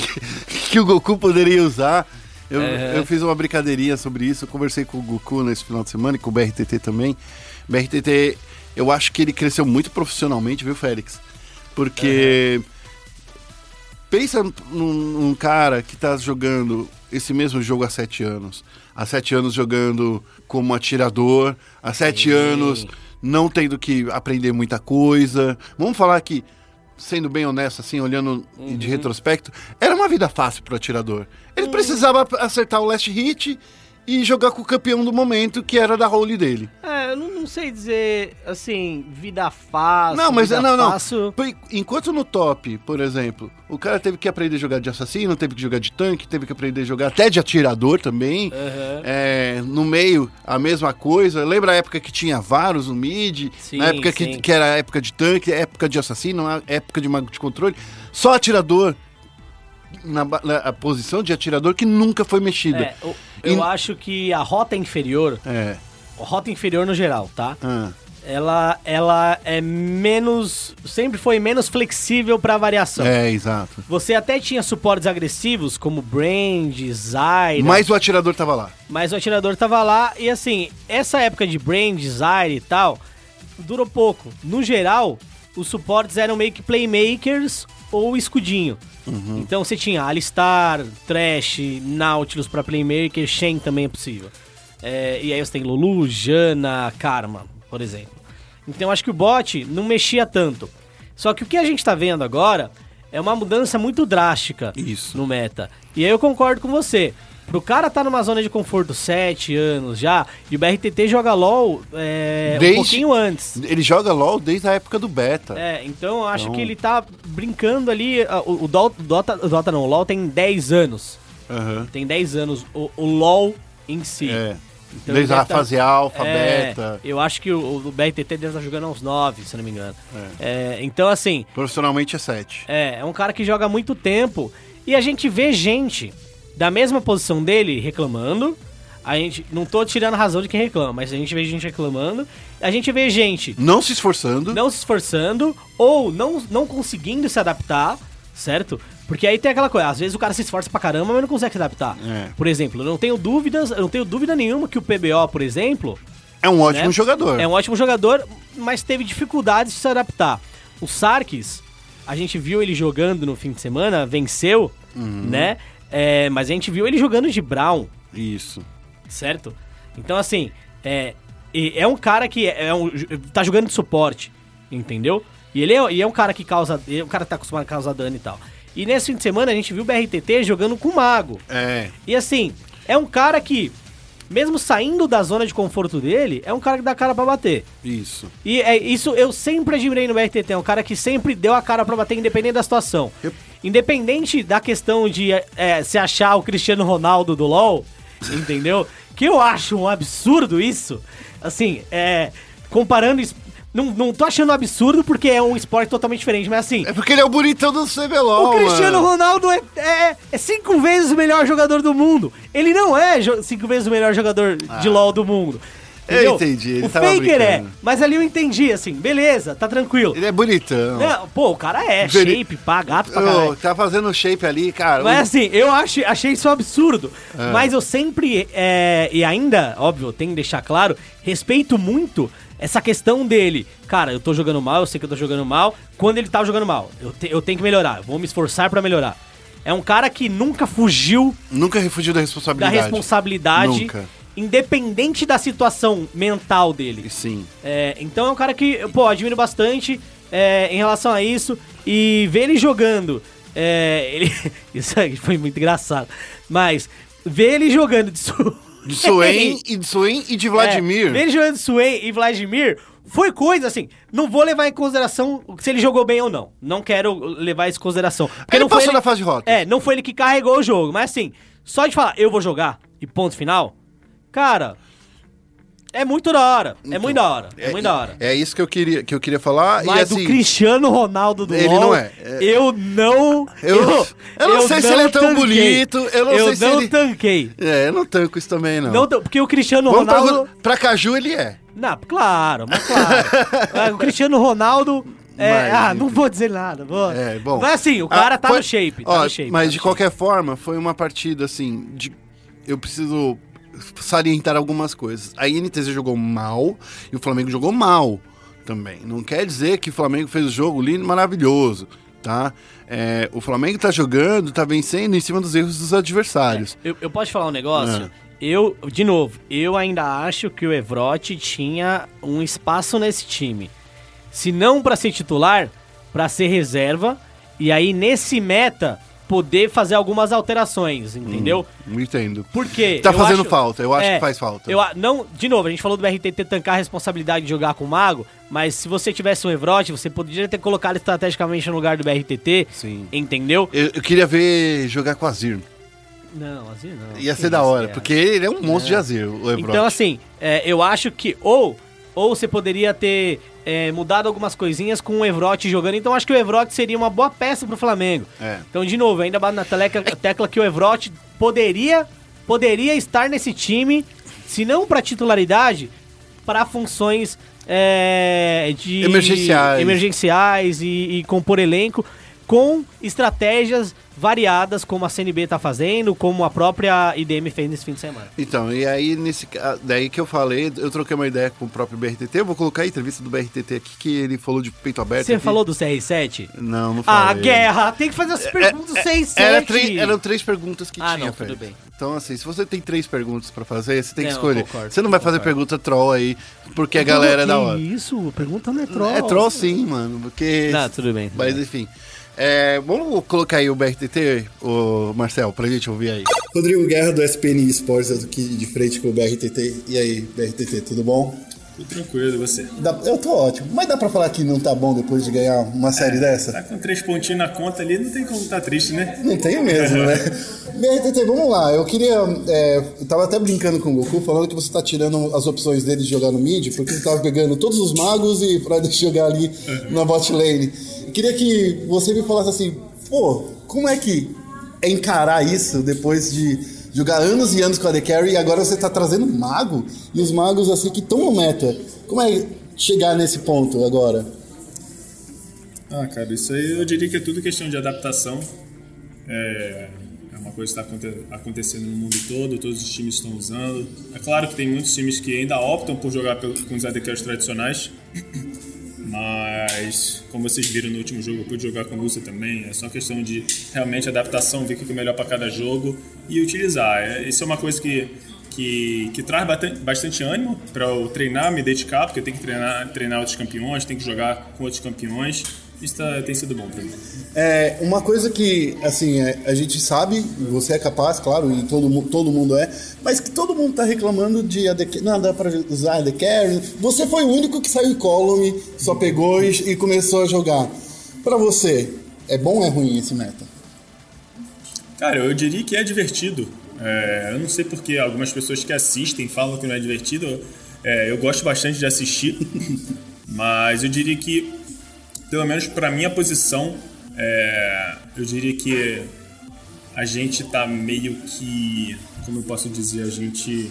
que o Goku poderia usar. Eu, É. eu fiz uma brincadeirinha sobre isso, eu conversei com o Goku nesse final de semana e com o BRTT também. BRTT, eu acho que ele cresceu muito profissionalmente, viu, Félix? Porque pensa num, num cara que tá jogando esse mesmo jogo há sete anos. Há sete anos jogando como atirador, há sete Sim. anos não tendo que aprender muita coisa. Vamos falar que, sendo bem honesto, assim, olhando Uhum. de retrospecto, era uma vida fácil pro atirador. Ele precisava acertar o last hit e jogar com o campeão do momento, que era da role dele. É, eu não, não sei dizer, assim, vida fácil. Não, mas não, não. fácil. Enquanto no top, por exemplo, o cara teve que aprender a jogar de assassino, teve que jogar de tanque, teve que aprender a jogar até de atirador também. Aham. É, no meio, a mesma coisa. Lembra a época que tinha Varus no mid? Sim, na época que, que era a época de tanque, época de assassino, época de mago de controle. Só atirador na, na- posição de atirador que nunca foi mexida. É, eu, eu E- acho que a rota inferior, É. a rota inferior no geral, tá? ah, Ela, ela é menos, sempre foi menos flexível pra variação. é, exato. Você até tinha suportes agressivos, como Brand, Zyra, Mas o atirador tava lá. mas o atirador tava lá. E assim, essa época de Brand, Zyra e tal, durou pouco. No geral, os suportes eram meio que playmakers ou escudinho. Então você tinha Alistar, Trash, Nautilus pra playmaker, Shen também é possível. É, e aí você tem Lulu, Jana, Karma, por exemplo. Então eu acho que o bot não mexia tanto. Só que o que a gente tá vendo agora é uma mudança muito drástica Isso. no meta. E aí eu concordo com você. Pro cara tá numa zona de conforto 7 anos já, e o BRTT joga LOL é, Desde- um pouquinho antes. Ele joga LOL desde a época do beta. É, então eu acho Então- que ele tá brincando ali. O, o Dota, o Dota, não, o LoL tem 10 anos. Aham. Tem 10 anos o, o LoL em si. É. Então desde a tá- fase alfa, É, beta. Eu acho que o, o BRTT deve estar jogando aos 9, se não me engano. É, então, assim, Profissionalmente é 7. é, é um cara que joga há muito tempo. E a gente vê gente da mesma posição dele reclamando. A gente. Não tô tirando a razão de quem reclama, mas a gente vê gente reclamando. A gente vê gente Não se esforçando. não se esforçando ou não, não conseguindo se adaptar, certo? Porque aí tem aquela coisa, às vezes o cara se esforça pra caramba, mas não consegue se adaptar. É. Por exemplo, eu não tenho dúvidas, eu não tenho dúvida nenhuma que o PBO, por exemplo, É um ótimo né, jogador. É um ótimo jogador, mas teve dificuldades de se adaptar. O Sarkis, a gente viu ele jogando no fim de semana, venceu, Uhum. né? É, mas a gente viu ele jogando de Brown, Isso. certo? Então, assim, é, é um cara que é, é um, tá jogando de suporte, entendeu? E ele é, e é um cara que causa. É um cara que tá acostumado a causar dano e tal. E nesse fim de semana a gente viu o BRTT jogando com o Mago. É. E assim, é um cara que, mesmo saindo da zona de conforto dele, é um cara que dá cara pra bater. Isso. E é isso eu sempre admirei no BRTT, é um cara que sempre deu a cara pra bater independente da situação. Eu- Independente da questão de é, se achar o Cristiano Ronaldo do LoL, entendeu? Que eu acho um absurdo isso. Assim, é. Comparando. Não, não tô achando absurdo porque é um esporte totalmente diferente, mas assim. É porque ele é o bonitão do CBLOL, O Cristiano mano. Ronaldo é, é, é cinco vezes o melhor jogador do mundo. Ele não é cinco vezes o melhor jogador de LoL do mundo. Ah. Eu entendi, ele o tava Faker é, brincando. mas ali eu entendi, assim, beleza, tá tranquilo. Ele é bonitão. Não, pô, o cara é Veri- shape, pá, gato pra Ô, caralho. tá fazendo shape ali, cara. Mas assim, eu achei, achei isso um absurdo. É. Mas eu sempre, é, e ainda, óbvio, eu tenho que deixar claro, respeito muito essa questão dele. Cara, eu tô jogando mal, eu sei que eu tô jogando mal. Quando ele tá jogando mal, eu, te- eu tenho que melhorar, eu vou me esforçar pra melhorar. É um cara que nunca fugiu Nunca refugiu da da responsabilidade. responsabilidade, Nunca. Independente da situação mental dele. Sim. É, então é um cara que, pô, admiro bastante é, em relação a isso. E ver ele jogando. é, ele, isso aí foi muito engraçado. Mas ver ele jogando de Swain. De Swain e de Swain e de Vladimir. É, ver ele jogando de Swain e Vladimir foi coisa assim. Não vou levar em consideração se ele jogou bem ou não. Não quero levar isso em consideração. Porque Ele não foi passou na fase de rota. É, não foi ele que carregou o jogo. Mas assim, só de falar, eu vou jogar e ponto final. Cara, é muito da hora. É muito da hora. É, muito da hora. É isso que eu queria, que eu queria falar. Mas e assim, o Cristiano Ronaldo do ele LoL, não é. É. eu não... Eu- eu não sei se ele é tão bonito, eu não sei se não ele- tanquei. É, eu não tanco isso também, não. Não, porque o Cristiano Vamos pra, Ronaldo... pra Caju ele é. Não, claro, mas claro. Ah, o Cristiano Ronaldo... É, Mas, ah, não vou dizer nada. Vou. É, bom. Mas assim, o cara Ah, tá foi- no shape. Tá Ó, no shape mas tá de no qualquer forma, foi uma partida assim. De, eu preciso salientar algumas coisas. A INTZ jogou mal e o Flamengo jogou mal também. Não quer dizer que o Flamengo fez o jogo lindo, maravilhoso, tá? É, o Flamengo tá jogando, tá vencendo em cima dos erros dos adversários. Eu, eu posso falar um negócio? Ah. Eu, de novo, eu ainda acho que o Evrote tinha um espaço nesse time. Se não pra ser titular, pra ser reserva. E aí, nesse meta, poder fazer algumas alterações, entendeu? Não entendo. Porque. Tá eu fazendo acho- falta, eu acho que faz falta. Eu, não, de novo, a gente falou do BRTT tancar a responsabilidade de jogar com o Mago, mas se você tivesse um Evrote, você poderia ter colocado estrategicamente no lugar do BRTT. Sim. Entendeu? Eu, eu queria ver jogar com o Azir. Não, assim não. Ia ser da hora, cara? porque ele é um monstro de Azir, o Ebron. Então, assim, é, eu acho que ou, ou você poderia ter é, mudado algumas coisinhas com o Evrote jogando. Então, acho que o Evrote seria uma boa peça pro Flamengo. É. Então, de novo, ainda bato na tecla, tecla que o Evrote poderia, poderia estar nesse time, se não pra titularidade, para funções é, de Emergenciais. emergenciais e, e compor elenco com estratégias variadas como a CNB tá fazendo, como a própria IDM fez nesse fim de semana. Então, e aí, nesse ca- daí que eu falei, eu troquei uma ideia com o próprio BRTT. Eu vou colocar a entrevista do BRTT aqui, que ele falou de peito aberto. Você aqui. falou do CR7? Não, não Ah, falei. guerra! Tem que fazer as perguntas É, 6, era 7. três- eram três perguntas que Ah, tinha, não, tudo bem. Então, assim, se você tem três perguntas pra fazer, você tem que Não, escolher. concordo, você não vai fazer concordo. pergunta troll aí, porque a galera é da hora. Isso, pergunta não é troll. É troll sim, mano, porque... Não, tudo bem. tudo Mas bem. enfim. É, vamos colocar aí o BRTT, o Marcel, pra gente ouvir aí. Rodrigo Guerra do SPN Esports, aqui de frente com o BRTT. E aí, BRTT, tudo bom? Tudo tranquilo, e você? Dá- eu tô ótimo. Mas dá pra falar que não tá bom depois de ganhar uma série dessa? Tá com três pontinhos na conta ali, não tem como tá triste, né? Não tem mesmo, né? BRTT, vamos lá. Eu queria. é, eu tava até brincando com o Goku, falando que você tá tirando as opções dele de jogar no mid, porque você tava pegando todos os magos e pra jogar ali na bot lane. Queria que você me falasse assim, pô, como é que é encarar isso depois de jogar anos e anos com a The Carry e agora você tá trazendo mago? E os magos assim que estão no meta. Como é chegar nesse ponto agora? Ah, cara, isso aí eu diria que é tudo questão de adaptação. É, é uma coisa que está acontecendo no mundo todo, todos os times estão usando. É claro que tem muitos times que ainda optam por jogar com os ADCs tradicionais, mas como vocês viram no último jogo, eu pude jogar com o Lúcia também. É só questão de realmente adaptação, ver o que é melhor para cada jogo e utilizar. É, isso é uma coisa que, que, que traz bastante, bastante ânimo para eu treinar, me dedicar, porque eu tenho que treinar, treinar outros campeões, tenho que jogar com outros campeões. Isso tá- tem sido bom para mim. É, uma coisa que, assim, é, a gente sabe, você é capaz, claro, e todo, todo mundo é, mas que todo mundo tá reclamando de AD, não dá pra usar AD Carry. Você foi o único que saiu column, só pegou e, e começou a jogar. Pra você, é bom ou é ruim esse meta? Cara, eu diria que é divertido. É, eu não sei porque algumas pessoas que assistem falam que não é divertido. É, eu gosto bastante de assistir, mas eu diria que, pelo menos para minha posição, é, eu diria que a gente tá meio que, como eu posso dizer, a gente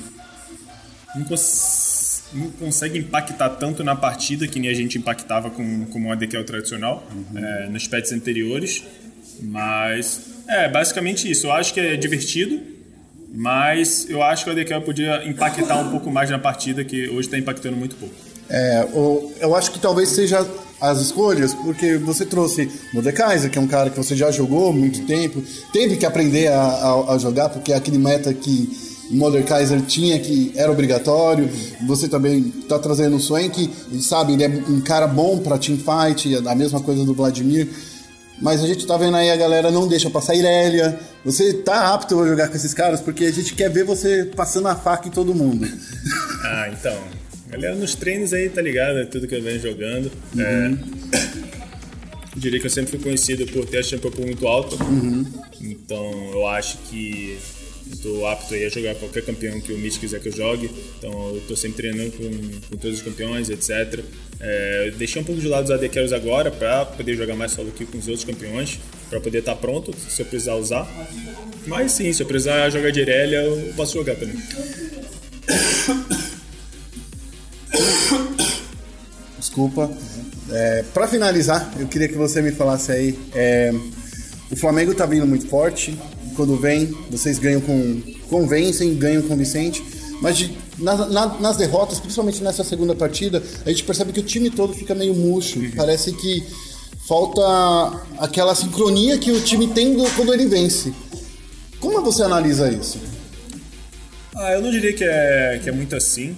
não, cons- não consegue impactar tanto na partida que nem a gente impactava com, com o ADKL tradicional é, nos pets anteriores. Mas é basicamente isso. Eu acho que é divertido, mas eu acho que o ADKL podia impactar um pouco mais na partida, que hoje está impactando muito pouco. É, eu acho que talvez seja as escolhas, porque você trouxe Mordekaiser, que é um cara que você já jogou muito tempo, teve que aprender a, a- a jogar, porque é aquele meta que Mordekaiser tinha que era obrigatório. Você também tá trazendo o Swank, e sabe, ele é um cara bom pra teamfight, a mesma coisa do Vladimir. Mas a gente tá vendo aí a galera não deixa passar Irelia. Você tá apto a jogar com esses caras porque a gente quer ver você passando a faca em todo mundo. Ah, então. Galera, nos treinos aí, tá ligado? É tudo que eu venho jogando. É, eu diria que eu sempre fui conhecido por ter a champion pool muito alta. Então eu acho que tô apto aí a jogar qualquer campeão que o Mitch quiser que eu jogue. Então eu tô sempre treinando com, com todos os campeões, etc. É, eu deixei um pouco de lado os AD Carries agora pra poder jogar mais solo aqui com os outros campeões. Pra poder estar pronto se eu precisar usar. Mas sim, se eu precisar jogar de Irelia, eu posso jogar também. Desculpa. É, para finalizar, eu queria que você me falasse aí. é, o Flamengo tá vindo muito forte. Quando vem, vocês ganham com. convencem, ganham convincente. Mas de- na- na- nas derrotas, principalmente nessa segunda partida, a gente percebe que o time todo fica meio murcho. Parece que falta aquela sincronia que o time tem do- quando ele vence. Como você analisa isso? Ah, eu não diria que é, que é muito assim.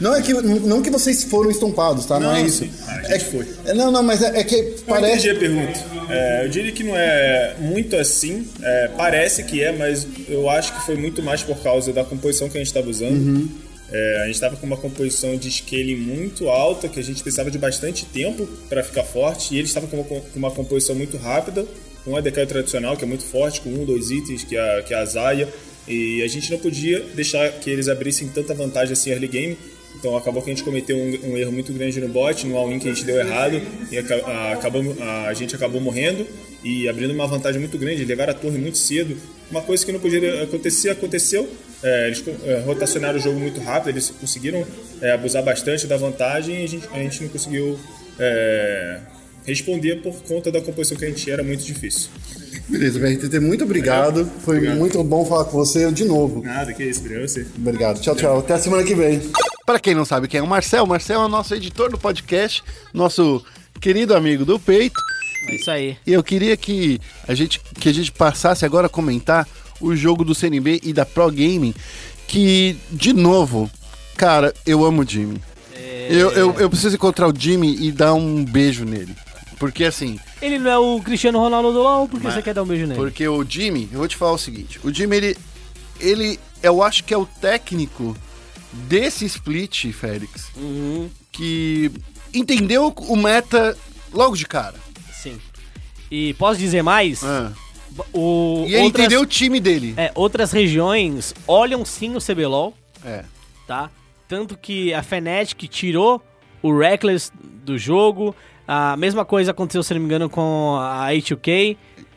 Não é que não que vocês foram estompados, tá? Não, Não, é isso. Ah, é, foi. é- não, não, mas é, é que Eu parece. entendi a pergunta. É, eu diria que não é muito assim. É, parece que é, mas eu acho que foi muito mais por causa da composição que a gente estava usando. É, a gente estava com uma composição de scaling muito alta, que a gente precisava de bastante tempo para ficar forte, e eles estavam com uma, com uma composição muito rápida, com um ADK tradicional, que é muito forte, com um, dois itens, que é, a- que é a Zaya, e a gente não podia deixar que eles abrissem tanta vantagem assim early game, então acabou que a gente cometeu um, um erro muito grande no bot, no all-in que a gente deu errado, e a, acabamos- a gente acabou morrendo e abrindo uma vantagem muito grande, levaram a torre muito cedo. Uma coisa que não podia acontecer, aconteceu. É, eles é, rotacionaram o jogo muito rápido, eles conseguiram é, abusar bastante da vantagem e a gente, a gente não conseguiu é, responder por conta da composição que a gente era muito difícil. Beleza, BRTT, muito obrigado. Foi Obrigado. muito bom falar com você de novo. Nada, que isso, obrigado você. Obrigado. Tchau, tchau. Até a semana que vem. Para quem não sabe quem é o Marcel, o Marcel é o nosso editor do podcast, nosso querido amigo do peito. É isso aí. E eu queria que a gente, que a gente passasse agora a comentar o jogo do CNB e da Pro Gaming, que, de novo, cara, eu amo o Jimmy. Eu, eu, eu preciso encontrar o Jimmy e dar um beijo nele. Porque assim, Ele não é o Cristiano Ronaldo do LoL, por que você quer dar um beijo nele? porque o Jimmy, eu vou te falar o seguinte, o Jimmy, ele, ele eu acho que é o técnico desse split, Félix, Uhum. que entendeu o meta logo de cara. Sim. E posso dizer mais? Ah. O, E ele outras, entendeu o time dele. É, outras regiões olham sim o CBLOL, É. tá? Tanto que a Fnatic tirou o Reckless do jogo. A mesma coisa aconteceu, se não me engano, com a A2K.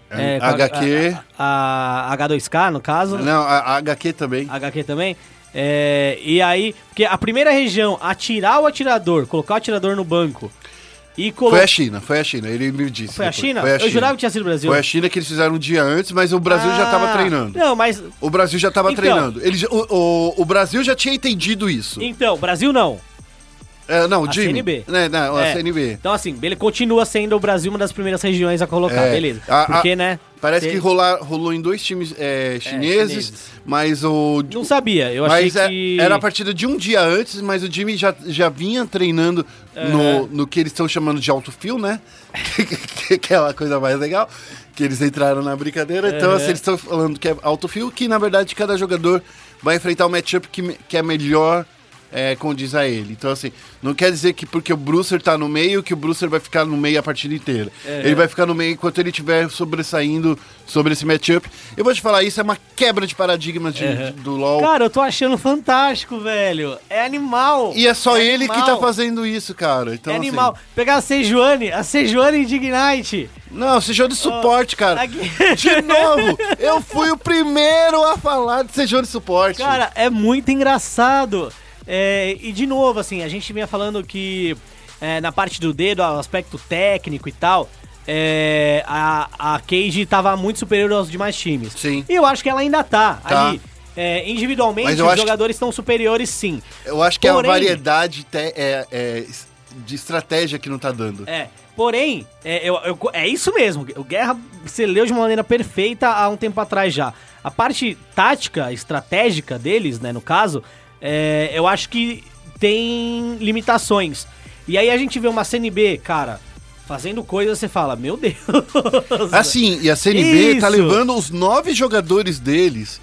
é, a- HQ. A, a H2K, no caso. Não, a, a HQ também. HQ também. É, e aí, porque a primeira região a tirar o atirador, colocar o atirador no banco e Foi colocar. a China, foi a China, ele me disse. Foi a. China? Foi a Eu China. jurava que tinha sido o Brasil. Foi a China que eles fizeram um dia antes, mas o Brasil já tava Ah, treinando. Não, mas. O Brasil já tava Então. treinando. Ele, já- o, o, o Brasil já tinha entendido isso. Então, Brasil não. É, não, o A Jimmy. CNB. Né, não, É. a CNB. Então, assim, ele continua sendo o Brasil uma das primeiras regiões a colocar, É. beleza. A- a- Porque, né? Parece que rolar, rolou em dois times é, chineses, chineses. mas o. Não sabia, eu achei mas é- que. era a partida de um dia antes, mas o Jimmy já, já vinha treinando no, no que eles estão chamando de alto fio, né? que, é a coisa mais legal. Que eles entraram na brincadeira. Então, É. assim, eles estão falando que é alto fio, que na verdade cada jogador vai enfrentar o matchup que, que é melhor. É, condiz a ele. Então, assim, não quer dizer que porque o Brucer tá no meio, que o Brucer vai ficar no meio a partida inteira. Ele vai ficar no meio enquanto ele estiver sobressaindo sobre esse matchup. Eu vou te falar, isso é uma quebra de paradigmas de- Uhum. do LoL. Cara, eu tô achando fantástico, velho. É animal. E é só ele animal. que tá fazendo isso, cara. Então, é assim, animal. Pegar a Sejuani, a Sejuani de Ignite. não, seja de suporte, cara. aqui- De novo, eu fui o primeiro a falar de seja de suporte. Cara, é muito engraçado. É, e de novo, assim, a gente vinha falando que é, na parte do dedo, o aspecto técnico e tal, é, a, a Cage tava muito superior aos demais times. Sim. E eu acho que ela ainda tá, Tá. ali. É, individualmente, os acho que- jogadores estão superiores, sim. eu acho que porém- a variedade te- é, é de estratégia que não tá dando. É. Porém, é, eu- eu- é isso mesmo. O Guerra você leu de uma maneira perfeita há um tempo atrás já. A parte tática, estratégica deles, né, no caso, é, eu acho que tem limitações. E aí a gente vê uma CNB, cara, fazendo coisas, você fala, meu Deus. Assim, e a CNB tá Isso. levando os nove jogadores deles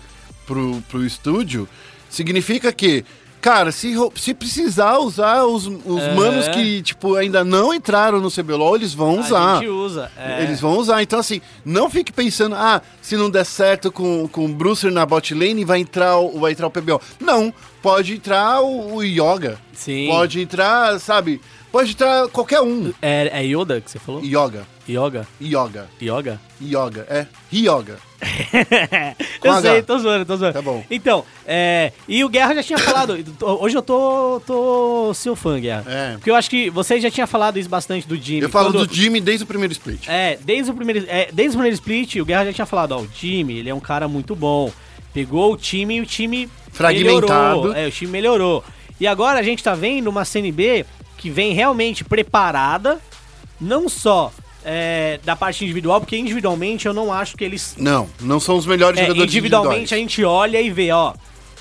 pro, pro estúdio. Significa que, cara, se, se precisar usar os, os É. manos que, tipo, ainda não entraram no CBLOL, eles vão A usar. gente usa. é. Eles vão usar. Então, assim, não fique pensando, ah, se não der certo com, com o Brucer na bot lane, vai entrar o, vai entrar o PBO. Não, pode entrar o, o Yoga. Sim. Pode entrar, sabe? Pode entrar qualquer um. É, é Yoda que você falou? Yoga. Yoga? Yoga. Yoga? Yoga. É. Yoga. Com eu H. sei, tô zoando, tô zoando. Tá bom. Então, é, e o Guerra já tinha falado, hoje eu tô, tô seu fã, Guerra. É. Porque eu acho que você já tinha falado isso bastante do Jimmy. Eu falo quando- do Jimmy desde o primeiro split. É, desde o primeiro, é, desde o primeiro split, o Guerra já tinha falado, ó, o Jimmy, ele é um cara muito bom. Pegou o time e o time Fragmentado. melhorou. É, o time melhorou. E agora a gente tá vendo uma CNB que vem realmente preparada, não só é, da parte individual, porque individualmente eu não acho que eles Não, não são os melhores é, jogadores individualmente a individuais. gente olha e vê, ó.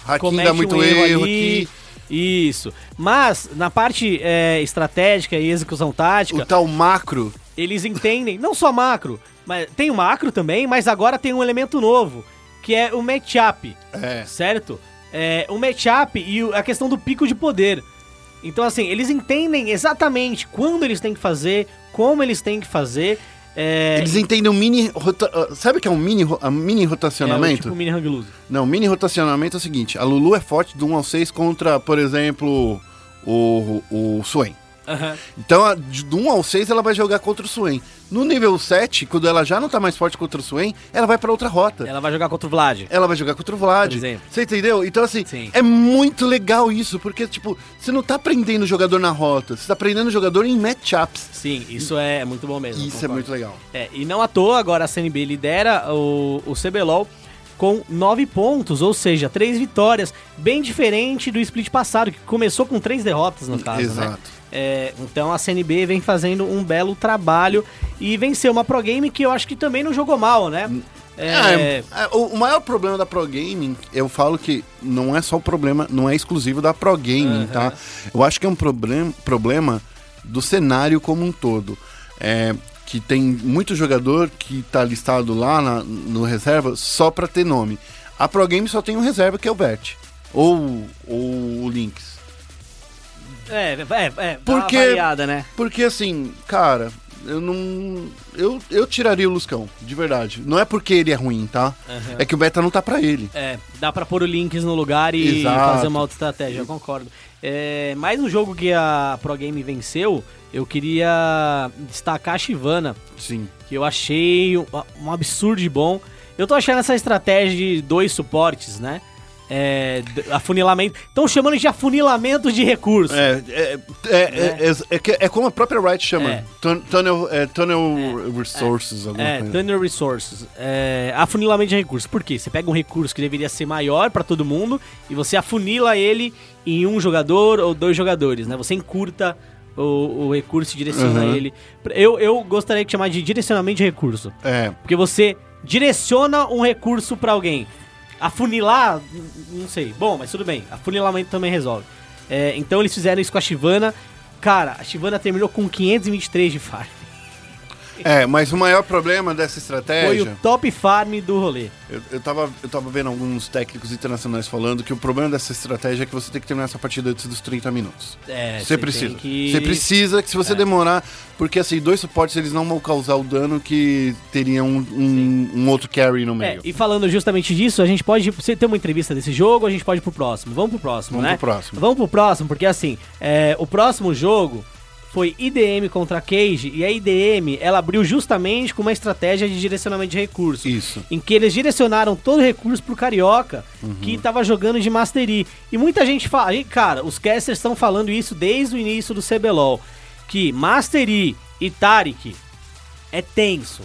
Hakim comete dá muito um erro, ali, aqui. Isso. Mas, na parte é, estratégica e execução tática, O tal macro. eles entendem, não só macro, mas tem o macro também, mas agora tem um elemento novo, que é o matchup, É. certo? É, o matchup e a questão do pico de poder. Então, assim, eles entendem exatamente quando eles têm que fazer, como eles têm que fazer. É, Eles entendem o mini. rota- ah, Sabe o que é um mini, ro- ah, mini é, o rotacionamento? tipo mini hang loose. Não, mini rotacionamento é o seguinte: a Lulu é forte do 1 ao 6 contra, por exemplo, o, o Swain. Aham. Então, de- do 1 ao 6 ela vai jogar contra o Swain. No nível 7, quando ela já não tá mais forte contra o Swain, ela vai pra outra rota. Ela vai jogar contra o Vlad. Ela vai jogar contra o Vlad. Você entendeu? Então, assim, Sim. é muito legal isso, porque, tipo, você não tá aprendendo o jogador na rota, você tá aprendendo o jogador em matchups. Sim, isso é muito bom mesmo. Isso é concordo. muito legal. É, e não à toa, agora a CNB lidera o, o CBLOL com nove pontos, ou seja, três vitórias, bem diferente do split passado, que começou com três derrotas no caso, né? É, então a CNB vem fazendo um belo trabalho e venceu uma Pro Game que eu acho que também não jogou mal, né? É, É, é, o, maior problema da Pro Gaming, eu falo que não é só o problema, não é exclusivo da Pro Gaming, tá? Eu acho que é um problem, problema do cenário como um todo. é, que tem muito jogador que tá listado lá na- no reserva só pra ter nome. A Pro Game só tem um reserva que é o Bert. Ou, ou o Lynx. É, é, é. Porque- Uma variada, né? Porque assim, cara, eu não. Eu, eu tiraria o Luscão, de verdade. Não é porque ele é ruim, tá? É que o beta não tá pra ele. É, dá pra pôr o Lynx no lugar e Exato. fazer uma outra estratégia, eu concordo. É, mais um jogo que a Pro Game venceu, eu queria destacar a Chivana, Sim. que eu achei um, um absurdo de bom. Eu tô achando essa estratégia de dois suportes, né? É, afunilamento. Estão chamando de afunilamento de recursos. É, é, é, é, é- é que- é como a própria Wright chama. É. Tun- Tunnel, é, tunnel Resources, É. Tunnel Resources. É, afunilamento de recursos. Por quê? Você pega um recurso que deveria ser maior pra todo mundo e você afunila ele em um jogador ou dois jogadores, né? Você encurta o, o recurso e direciona Uhum. ele. Eu, eu gostaria de chamar de direcionamento de recurso. É, Porque você direciona um recurso pra alguém. Afunilar, não sei. Bom, mas tudo bem. Afunilamento também resolve. É, então eles fizeram isso com a Shivana. Cara, a Shivana terminou com 523 de farm. É, mas o maior problema dessa Foi estratégia. o top farm do rolê. Eu, eu, tava, eu tava vendo alguns técnicos internacionais falando que o problema dessa estratégia é que você tem que terminar essa partida antes dos 30 minutos. É, você precisa. que- Você precisa que se você demorar. Porque assim, dois suportes eles não vão causar o dano que teria um, um, um outro carry no É, meio. e falando justamente disso, a gente pode. Você tem uma entrevista desse jogo, a gente pode ir pro próximo. Vamos pro próximo, Vamos né? pro próximo. Vamos pro próximo, porque assim, é, o próximo jogo foi IDM contra Cage, e a IDM ela abriu justamente com uma estratégia de direcionamento de recursos. Isso. Em que eles direcionaram todo o recurso pro Carioca, Uhum. que tava jogando de Mastery. E muita gente fala, e, cara, os casters estão falando isso desde o início do CBLOL, que Mastery e Tarik é tenso,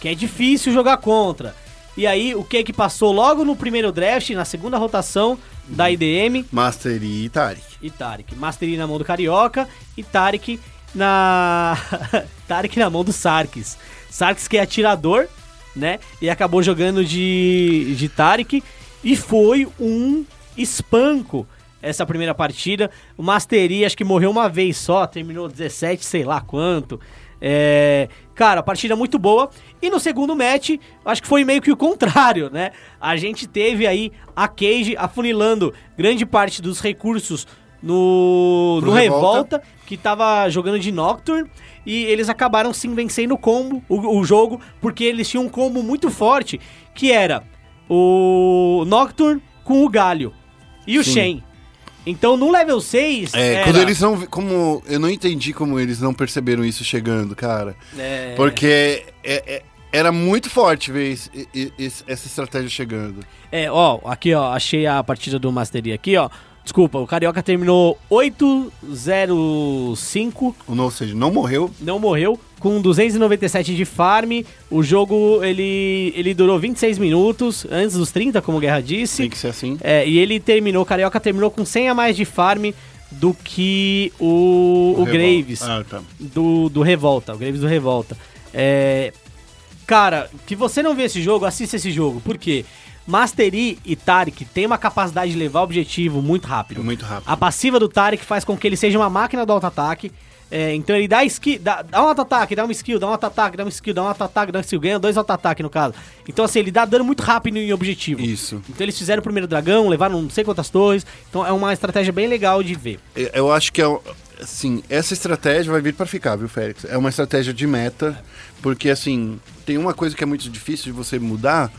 que é difícil jogar contra. E aí, o que que passou logo no primeiro draft, na segunda rotação da IDM, Master e Tarik. e Tarik. Mastery na mão do Carioca e Tarik na. Tarik na mão do Sarkis. Sarkis que é atirador, né? E acabou jogando de, de Tarik. E foi um espanco essa primeira partida. O Mastery acho que morreu uma vez só, terminou 17, sei lá quanto. É, cara, partida muito boa. E no segundo match, acho que foi meio que o contrário, né? A gente teve aí a Cage afunilando grande parte dos recursos no, Pro no Revolta. Revolta. que tava jogando de Nocturne. E eles acabaram sim vencendo o combo, o, o jogo, porque eles tinham um combo muito forte, que era o Nocturne com o Galho e o. Shen. Então no level 6. É, era- quando eles não. Como. Eu não entendi como eles não perceberam isso chegando, cara. É, Porque é- é- era muito forte ver esse- e- e- essa estratégia chegando. É, ó, aqui ó, achei a partida do Mastery aqui, ó. Desculpa, o Carioca terminou 8-0-5, Ou seja, não morreu. não morreu, com 297 de farm. O jogo ele, ele durou 26 minutos, antes dos 30, como o Guerra disse. Tem que ser assim. É, e ele terminou, o Carioca terminou com 100 a mais de farm do que o, o, Revolta. Graves Ah, tá. do, do Revolta, o Graves do Revolta. É, cara, que você não vê esse jogo, assista esse jogo. Por quê? Mastery e Tarek tem uma capacidade de levar o objetivo muito rápido. Muito rápido. A passiva do Tarek faz com que ele seja uma máquina do auto-ataque. É, então ele dá skill, dá, dá um auto-ataque, dá uma skill, dá um auto-ataque, dá uma skill, dá um auto-ataque, dá uma skill, ganha dois auto-ataque no caso. Então assim, ele dá dano muito rápido em objetivo. Isso. Então eles fizeram o primeiro dragão, levaram não sei quantas torres. Então é uma estratégia bem legal de ver. Eu- acho que é. Assim, essa estratégia vai vir pra ficar, viu, Félix? É uma estratégia de meta, porque assim, tem uma coisa que é muito difícil de você mudar,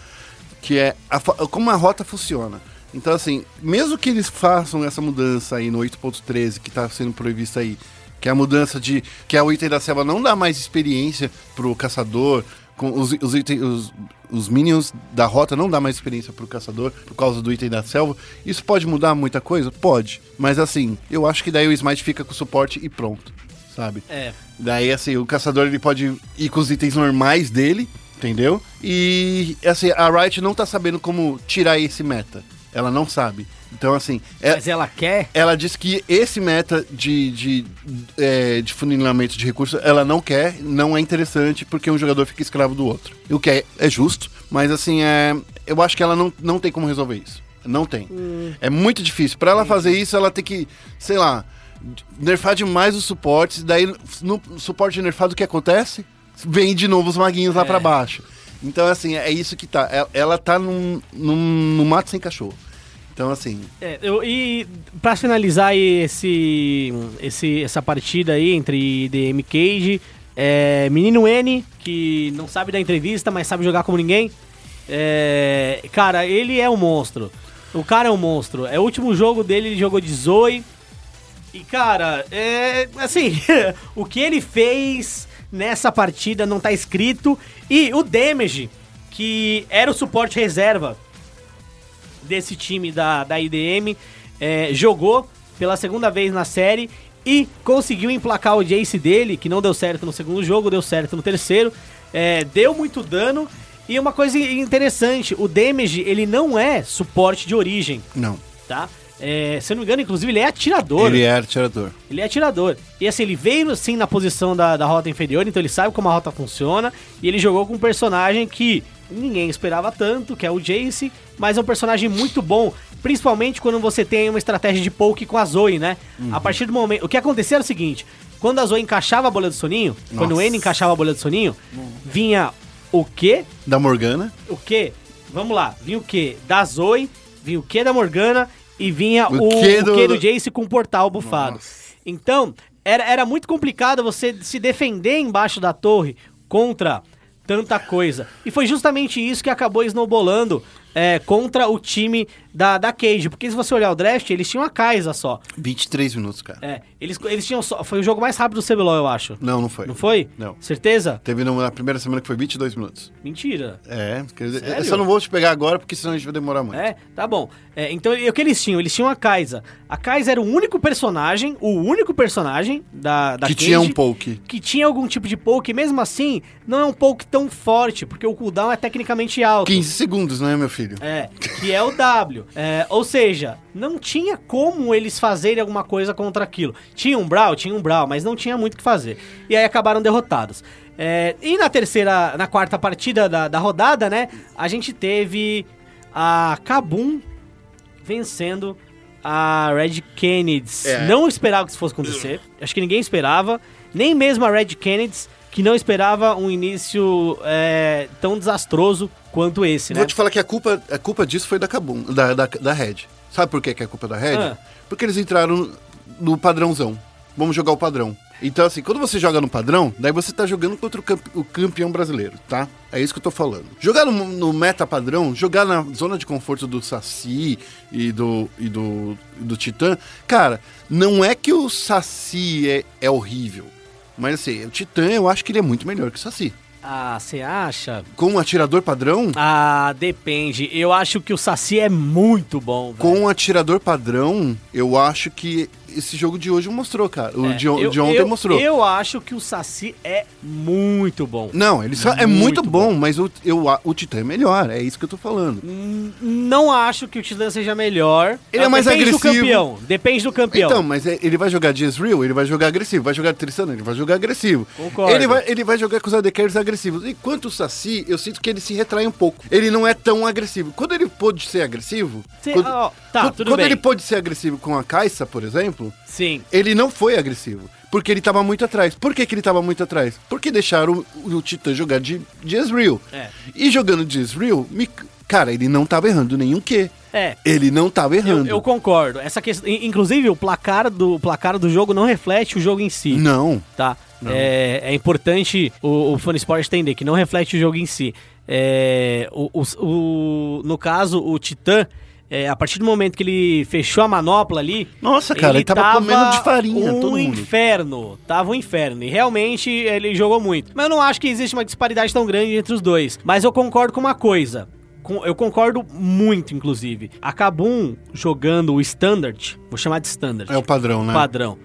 que é a como a rota funciona. Então, assim, mesmo que eles façam essa mudança aí no 8.13, que tá sendo prevista aí, que é a mudança de. que é o item da selva não dá mais experiência pro caçador, com os, os, itens, os, os minions da rota não dá mais experiência pro caçador por causa do item da selva. Isso pode mudar muita coisa? Pode. Mas assim, eu acho que daí o Smite fica com suporte e pronto, sabe? É. Daí, assim, o caçador ele pode ir com os itens normais dele, entendeu? E, assim, a Riot não tá sabendo como tirar esse meta. Ela não sabe. Então, assim, é- Mas ela quer. ela diz que esse meta de, de, é, de funilamento de recursos ela não quer, não é interessante, porque um jogador fica escravo do outro. O que é, é justo, mas assim, é, eu acho que ela não, não tem como resolver isso. Não tem. É muito difícil. Pra ela fazer isso, ela tem que, sei lá, nerfar demais os suportes, daí no suporte nerfado o que acontece? Vem de novo os maguinhos lá É. pra baixo. Então, assim, é isso que tá. Ela, ela tá num, num, num mato sem cachorro. Então, assim, É, eu- e pra finalizar aí esse, esse, essa partida aí entre DM e Cage, é, Menino N, que não sabe dar entrevista, mas sabe jogar como ninguém. É, cara, ele é um monstro. O cara é um monstro. É o último jogo dele, ele jogou de Zoe. E, cara, é. Assim, o que ele fez nessa partida não tá escrito. E o Damage, que era o suporte reserva desse time da, da IDM, é, jogou pela segunda vez na série e conseguiu emplacar o Jace dele, que não deu certo no segundo jogo, deu certo no terceiro. É, deu muito dano. E uma coisa interessante, o Damage, ele não é suporte de origem, não. tá? É, se eu não me engano, inclusive, ele é atirador. Ele é atirador. Ele é atirador. E assim, ele veio sim na posição da, da rota inferior, então ele sabe como a rota funciona. E ele jogou com um personagem que ninguém esperava tanto, que é o Jace, mas é um personagem muito bom. Principalmente quando você tem uma estratégia de poke com a Zoe, né? A partir do momento. O que acontecia era o seguinte: quando a Zoe encaixava a bolha do soninho, quando o Nossa. N encaixava a bolha do soninho, vinha o quê? Da Morgana. O quê? Vamos lá, vinha o quê? Da Zoe, vinha o quê da Morgana e vinha O o, quê o do Jace com o portal bufado. Então, era, era muito complicado você se defender embaixo da torre contra tanta coisa. E foi justamente isso que acabou snowbolando é, contra o time da, da Cage. Porque se você olhar o draft, eles tinham a Kaisa só. 23 minutos, cara. É, eles, eles tinham só. Foi o jogo mais rápido do CBLOL, eu acho. Não, não foi. Não foi? Não. Certeza? Teve na primeira semana que foi 22 minutos. Mentira. É, quer dizer, Sério? eu só não vou te pegar agora porque senão a gente vai demorar muito. É, tá bom. É, então, o que eles tinham? Eles tinham a Kaisa. A Kaisa era o único personagem, o único personagem da, da que Cage tinha um poke. que tinha algum tipo de poke, mesmo assim, não é um poke tão forte, porque o cooldown é tecnicamente alto. 15 segundos, né, meu filho? É, que é o W. É, ou seja, não tinha como eles fazerem alguma coisa contra aquilo. Tinha um Brawl, tinha um Brawl, mas não tinha muito o que fazer. E aí acabaram derrotados. É, e na terceira, na quarta partida da, da rodada, né, a gente teve a Kabum vencendo a Red Kennedys. É. Não esperava que isso fosse acontecer. Acho que ninguém esperava. Nem mesmo a Red Kennedys, que não esperava um início é, tão desastroso quanto esse, né? Vou te falar que a culpa, a culpa disso foi da Kabum, da, da, da Red. Sabe por que é culpa da Red? Ah. Porque eles entraram no padrãozão. Vamos jogar o padrão. Então, assim, quando você joga no padrão, daí você tá jogando contra o, campe- o campeão brasileiro, tá? É isso que eu tô falando. Jogar no, no meta padrão, jogar na zona de conforto do Saci e do, e do, e do Titã, cara, não é que o Saci é, é horrível. Mas assim, o Titã eu acho que ele é muito melhor que o Saci. Ah, você acha? Com um atirador padrão, Ah, depende. Eu acho que o Saci é muito bom, velho. com um atirador padrão, eu acho que esse jogo de hoje mostrou, cara. O É, de, eu- de ontem eu- mostrou. Eu acho que o Saci é muito bom. Não, ele é Muito muito bom, mas o, eu, o Titã é melhor, é isso que eu tô falando. Não acho que o Titã seja melhor. Ele é Ah, mais Depende do agressivo. campeão. Depende do campeão. Então, mas é- ele vai jogar de Ezreal, ele vai jogar agressivo. Vai jogar Tristana, ele vai jogar agressivo. Concordo. Ele vai, ele vai jogar com os ADCs agressivos. Enquanto o Saci, eu sinto que ele se retrai um pouco. Ele não é tão agressivo. Quando ele pôde ser agressivo... Cê- quando ó, tá, quando, quando ele pôde ser agressivo com a Caixa, por exemplo... Sim. Ele não foi agressivo. Porque ele tava muito atrás. Por que, que ele tava muito atrás? Porque deixaram o, o Titã jogar de, de Ezreal. É. E jogando de Ezreal, me- cara, ele não tava errando nenhum Q. É. Ele não tava Eu, errando. eu concordo. Essa questão, in- inclusive o placar do o placar do jogo não reflete o jogo em si. Não. tá? É, é importante o, o Fun Sport entender que não reflete o jogo em si. É, o, o- o- no caso, o Titã, é, a partir do momento que ele fechou a manopla ali. Nossa, cara, ele tava comendo de farinha, um todo mundo. inferno. Tava um inferno. E realmente ele jogou muito. Mas eu não acho que existe uma disparidade tão grande entre os dois. Mas eu concordo com uma coisa. Com- Eu concordo muito, inclusive. A Kabum jogando o Standard, vou chamar de Standard É o padrão, né? padrão.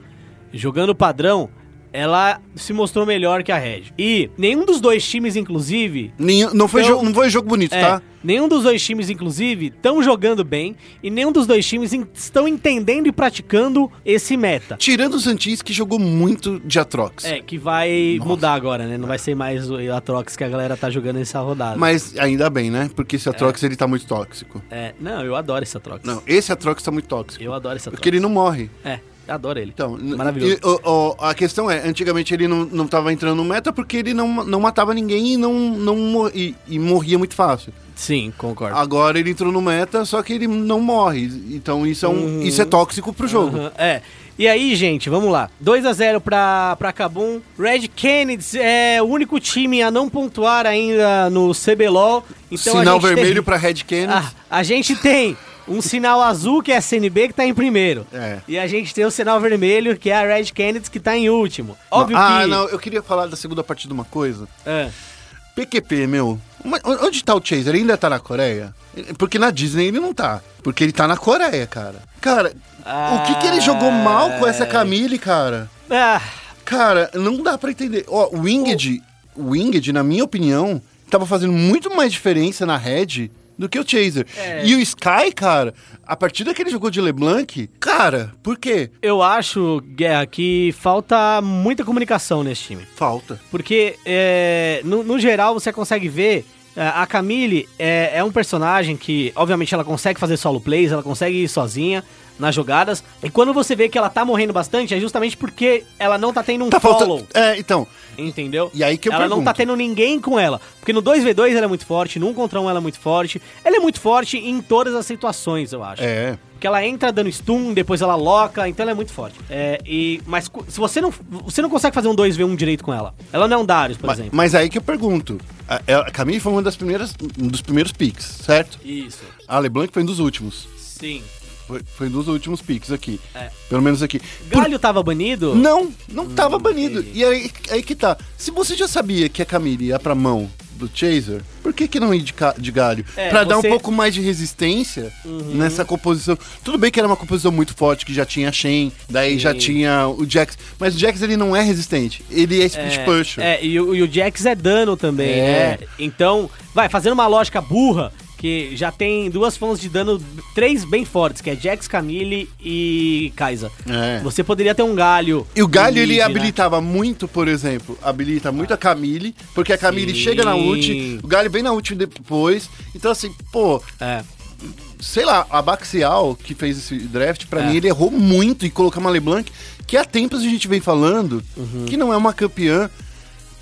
Jogando padrão, ela se mostrou melhor que a Red. E nenhum dos dois times, inclusive. Nenhum- não, foi Então- jogo, não foi jogo bonito, é, tá? Nenhum dos dois times, inclusive, estão jogando bem. E nenhum dos dois times en- estão entendendo e praticando esse meta. Tirando o Santis, que jogou muito de Atrox. É, que vai mudar agora, né? Não vai ser mais o Atrox que a galera tá jogando nessa rodada. Mas ainda bem, né? Porque esse Atrox, ele tá muito tóxico. É, não, eu adoro esse Atrox. Não, esse Atrox tá muito tóxico. Eu adoro esse Atrox. Porque ele não morre. É. Adoro ele. Então, Maravilhoso. e, o- o- a questão é, antigamente ele não, não tava entrando no meta porque ele não, não matava ninguém e, não, não e, e morria muito fácil. Sim, concordo. Agora ele entrou no meta, só que ele não morre. Então isso é, um, isso é tóxico pro jogo. Aham, É. E aí, gente, vamos lá. 2 a 0 pra, pra Kabum. Red Kennedy é o único time a não pontuar ainda no CBLOL. Então Sinal vermelho tem- pra Red Kennedy. Ah, a gente tem um sinal azul, que é a CNB, que tá em primeiro. É. E a gente tem o sinal vermelho, que é a Red Kennedy, que tá em último. Óbvio ah, que... não, eu queria falar da segunda parte de uma coisa. É. PQP, meu. Onde tá o Chaser? Ele ainda tá na Coreia? Porque na Disney ele não tá. Porque ele tá na Coreia, cara. Cara, o que que ele jogou mal com essa Camille, cara? Ah, Cara, não dá pra entender. Ó, o Winged, o Winged, na minha opinião, tava fazendo muito mais diferença na Red do que o Chaser. É. E o Sky, cara, a partida que ele jogou de LeBlanc, cara, por quê? eu acho, Guerra, que falta muita comunicação nesse time. Falta. Porque, é, no, no geral, você consegue ver. é, A Camille é, é um personagem que, obviamente, ela consegue fazer solo plays, ela consegue ir sozinha nas jogadas. E quando você vê que ela tá morrendo bastante, é justamente porque ela não tá tendo um Tá follow. faltando. É, então. Entendeu? E aí que eu Ela não tá pergunto. tendo ninguém com ela. Porque no 2v2 ela é muito forte, no 1 contra 1 ela é muito forte. Ela é muito forte em todas as situações, eu acho. É. Porque ela entra dando stun, depois ela loca, então ela é muito forte. É, e, mas se você não. Você não consegue fazer um 2v1 direito com ela. Ela não é um Darius, por Ma- exemplo. Mas aí que eu pergunto. A, a Camille foi uma das primeiras, um dos primeiros picks, certo? Isso. A LeBlanc foi um dos últimos. Sim. Foi, foi dos últimos picks aqui. É. Pelo menos aqui. Por- Galho tava banido? Não, não tava banido. entendi. E aí, aí que tá. Se você já sabia que a Camille ia pra mão do Chaser, por que que não ir de, de galho? É, pra dar um você- Uhum. pouco mais de resistência nessa composição. Tudo bem que era uma composição muito forte, que já tinha Shen, daí já Sim. tinha o Jax. Mas o Jax, ele não é resistente. Ele é split É, pusher. É, e, o- e o Jax é dano também, É. né? Então, vai, fazendo uma lógica burra, que já tem duas fontes de dano, três bem fortes, que é Jax, Camille e Kaisa. É. Você poderia ter um galho. E o Galho, ele mid, né? habilitava muito, por exemplo, habilita muito a Camille, porque a Camille Sim. chega na ult, o Galho vem na ult depois. Então, assim, pô, É. sei lá, a Baxial, que fez esse draft, pra É. mim, ele errou muito em colocar uma LeBlanc, que há tempos a gente vem falando que não é uma campeã.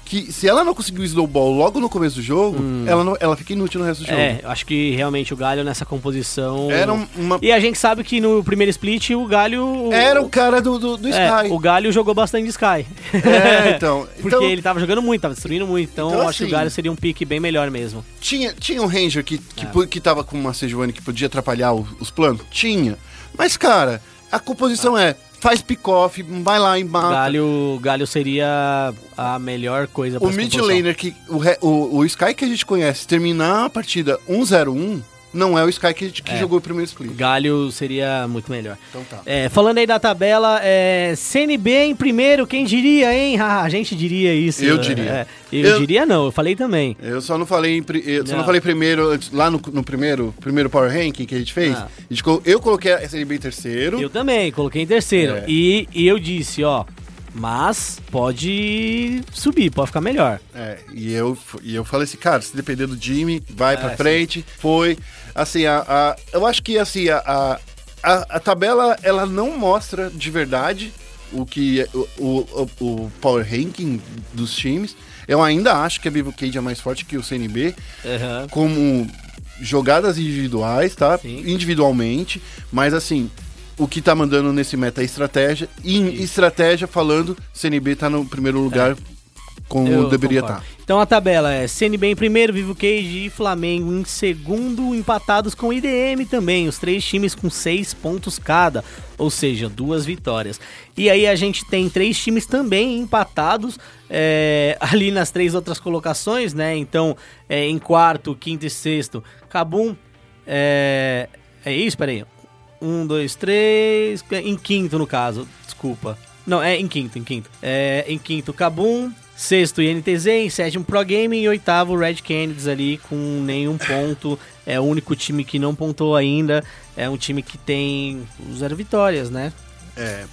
Que se ela não conseguiu o snowball logo no começo do jogo, ela, não, ela fica inútil no resto do jogo. É, eu acho que realmente o Galho nessa composição. Era um- uma. E a gente sabe que no primeiro split o Galho. Era o cara do, do, do É, Sky. o Galho jogou bastante Sky. É, então. Porque então ele tava jogando muito, tava destruindo muito. Então, Então, eu acho que assim- o Galho seria um pique bem melhor mesmo. Tinha, tinha um Ranger que, que, É. que tava com uma Sejuani que podia atrapalhar o- os planos? Tinha. Mas, cara, a composição é faz pick-off, vai lá e mata. Galho, Galho seria a melhor coisa pra O mid laner, que, o, o, o Sky que a gente conhece, terminar a partida 1-0-1, não é o Sky que, que É. jogou o primeiro split. Galho seria muito melhor. Então tá. É, falando aí da tabela, é, CNB em primeiro, quem diria, hein? Ah, a gente diria isso. Eu né? diria. É, eu, Eu- diria não, eu falei também. Eu só não falei, eu só não. Não. falei primeiro, lá no, no primeiro, primeiro Power Ranking que a gente fez. Ah. a gente eu coloquei a SLB em terceiro. Eu também, coloquei em terceiro. É. E, e eu disse, ó, mas pode subir, pode ficar melhor. É, e eu, e eu falei assim, cara, se depender do Jimmy, vai É, pra sim. frente. Foi, assim, a, a- eu acho que, assim, a, a, a- tabela, ela não mostra de verdade o que é o, o, o- power ranking dos times. Eu ainda acho que a Vivo Cage é mais forte que o CNB, Aham. como jogadas individuais, tá? Sim. Individualmente, mas assim, o que tá mandando nesse meta é estratégia. E em estratégia, falando, CNB tá no primeiro lugar como Eu deveria estar. Então a tabela é CNB em primeiro, Vivo Cage e Flamengo em segundo, empatados com IDM também, os três times com seis pontos cada, ou seja, duas vitórias. E aí a gente tem três times também empatados é, ali nas três outras colocações, né? Então, é, em quarto, quinto e sexto, Cabum, é, é isso, peraí. Um, dois, três. Em quinto, no caso, desculpa. Não, é em quinto, em quinto. É, em quinto, Kabum. Sexto, INTZ. Em sétimo, Pro Gaming. E oitavo, Red Canids ali com nenhum ponto. É o único time que não pontou ainda. É um time que tem zero vitórias, né? É.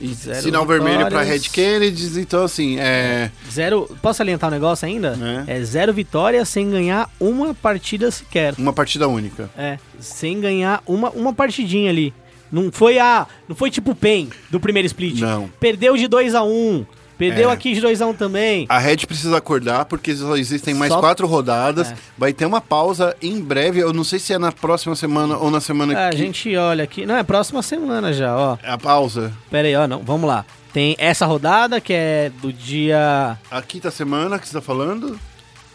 E Zero sinal vermelho pra Red vitórias. Kennedy, então assim, é. Zero. Posso salientar um negócio ainda? É. É zero vitórias sem ganhar uma partida sequer. Uma partida única. É, sem ganhar uma, uma partidinha ali. Não foi a. Não foi tipo o PEN do primeiro split. Não. Perdeu de 2 a 1 Perdeu É. aqui de 2 a 1 também. A Red precisa acordar porque só existem mais Só- quatro rodadas. É. Vai ter uma pausa em breve. Eu não sei se é na próxima semana ou na semana É, a que. gente olha aqui. Não, é próxima semana já, ó. A pausa. Pera aí, ó, não. Vamos lá. Tem essa rodada que é do dia. A quinta semana que você tá falando.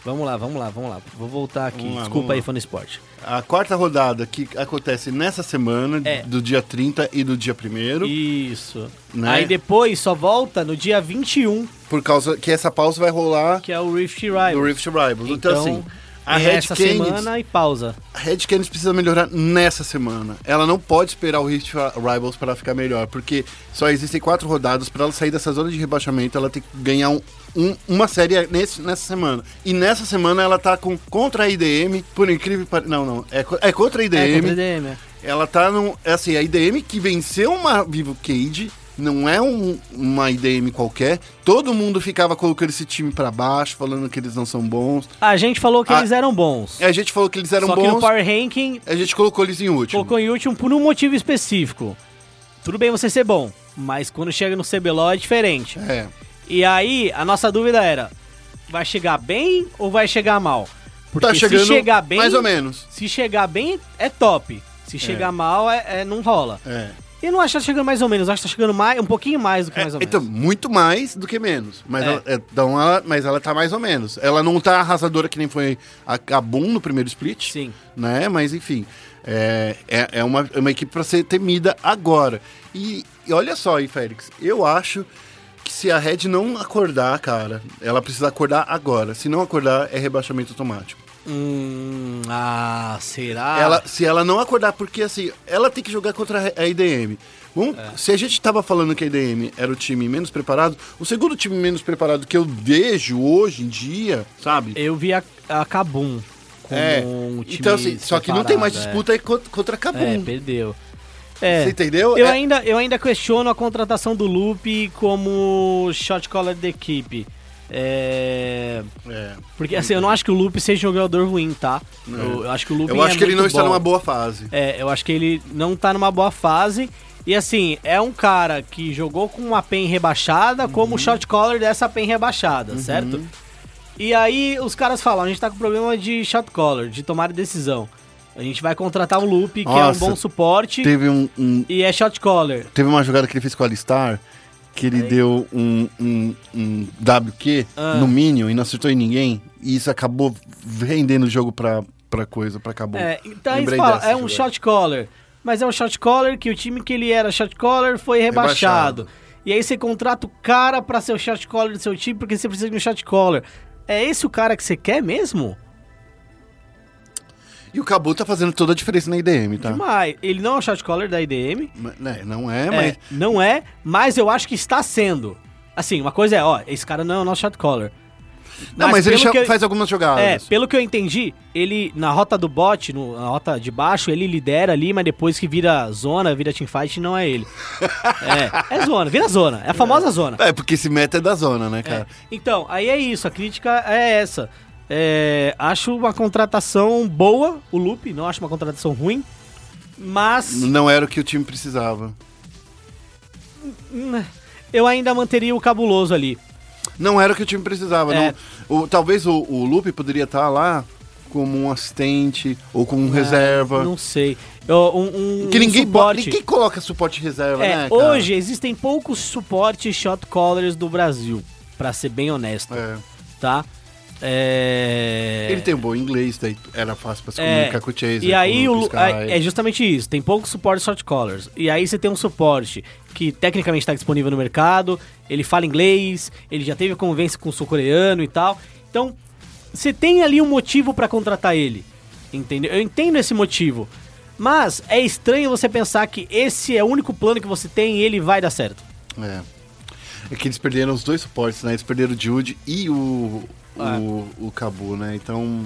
Vamos lá, vamos lá, vamos lá. Vou voltar aqui. Lá, Desculpa aí, fã do esporte. A quarta rodada que acontece nessa semana, É. do dia 30 e do dia 1 Isso. Né? Aí depois só volta no dia 21, Por causa que essa pausa vai rolar que é o Rift Rivals. no Rift Rivals. Então, Então, assim, a é Red essa Canids, semana e pausa. a Red Canids precisa melhorar nessa semana. Ela não pode esperar o Rift Rivals para ficar melhor, porque só existem quatro rodadas para ela sair dessa zona de rebaixamento. Ela tem que ganhar um- um- uma série nesse, nessa semana. E nessa semana ela tá com contra a IDM, por incrível que não, não, é, é contra a É, IDM. contra a IDM, é. Ela tá num. é Assim, a IDM que venceu uma Vivo Cage. Não é um- uma IDM qualquer. Todo mundo ficava colocando esse time pra baixo, falando que eles não são bons. A gente falou que Ah, eles eram bons. A gente falou que eles eram Só que no bons. Power Ranking A gente colocou eles em último. colocou em último por um motivo específico. Tudo bem você ser bom, mas quando chega no CBLOL é diferente. É. E aí, a nossa dúvida era: vai chegar bem ou vai chegar mal? Porque tá chegando se chegar bem. mais ou menos. Se chegar bem, é top. Se chegar mal, é, é- não rola. É. E não acho que tá chegando mais ou menos, acho que tá chegando mais, um pouquinho mais do que É, mais ou então, menos. muito mais do que menos. Mas, É. ela, é, então ela, mas ela tá mais ou menos. Ela não tá arrasadora que nem foi a Kabum no primeiro split. Sim. Né? Mas enfim. É, é, é uma, é uma equipe pra ser temida agora. E, e olha só aí, Félix. Eu acho que se a Red não acordar, cara, ela precisa acordar agora. Se não acordar, é rebaixamento automático. Hum, ah, será? Ela, se ela não acordar, porque assim, ela tem que jogar contra a IDM. Vamos- É. Se a gente tava falando que a IDM era o time menos preparado, o segundo time menos preparado que eu vejo hoje em dia, sabe? Eu vi a, a Kabum como É. um time Então, assim, só que não tem mais separado, disputa contra, contra a É, Kabum. é perdeu. É. Você entendeu? Eu, É- ainda, eu ainda questiono a contratação do Lupe como shot caller da equipe. É, é. Porque assim, eu não acho que o Lupe seja um jogador ruim, tá? Eu, eu acho que o Lupe Eu acho é que ele não está bom. numa boa fase. É, eu acho que ele não tá numa boa fase. E assim, é um cara que jogou com uma PEN rebaixada Uhum. como shot caller dessa PEN rebaixada, certo? E aí os caras falam, a gente tá com problema de shot caller, de tomar decisão. A gente vai contratar um Loop, que Nossa, é um bom suporte, Teve um, um- e é shot caller. teve uma jogada que ele fez com o Alistar, que ele deu um, um, um WQ Ah. no Minion e não acertou em ninguém. E isso acabou rendendo o jogo pra, pra coisa, pra Kabum. É, então Lembrei fala, dessa é um shot caller. Mas é um shot caller que o time que ele era shot caller foi rebaixado. Rebaixado. E aí você contrata o cara pra ser o shot caller do seu time porque você precisa de um shot caller. É esse o cara que você quer mesmo? E o Cabu tá fazendo toda a diferença na IDM, tá? Demais. Ele não é o shot caller da IDM. Mas, né, não é, É, mas. não é, mas eu acho que está sendo. Assim, uma coisa é, ó, esse cara não é o nosso shot caller. Não, mas, ele cha- que eu- faz algumas jogadas. É, pelo que eu entendi, ele, na rota do bot, no- na rota de baixo, ele lidera ali, mas depois que vira zona, vira teamfight, não é ele. é, é zona, vira zona, é a famosa zona. É, porque esse meta é da zona, né, É. cara? Então, aí é isso, a crítica é essa. É, acho uma contratação boa, o Loop, não acho uma contratação ruim, mas Não era o que o time precisava. hum, eu ainda manteria o cabuloso ali. Não era o que o time precisava. É. Não. O, talvez o, o Lupe poderia estar lá como um assistente ou como um reserva. Ah, Não sei. Um, um- que um ninguém, bo- suporte. ninguém coloca suporte reserva, É, né? cara? hoje existem poucos suportes shot callers do Brasil, pra ser bem honesto, É. tá? É... Ele tem um bom inglês, daí era fácil pra se É, comunicar com o Chaser. E aí, o, aí é justamente isso. Tem poucos suportes short callers. E aí você tem um suporte que tecnicamente está disponível no mercado, ele fala inglês, ele já teve convivência com o sul-coreano e tal. Então, você tem ali um motivo para contratar ele. Entendeu? Eu entendo esse motivo. Mas é estranho você pensar que esse é o único plano que você tem e ele vai dar certo. É. É que eles perderam os dois suportes, né? Eles perderam o Jude e o, Ah. o, o Cabu, né? Então.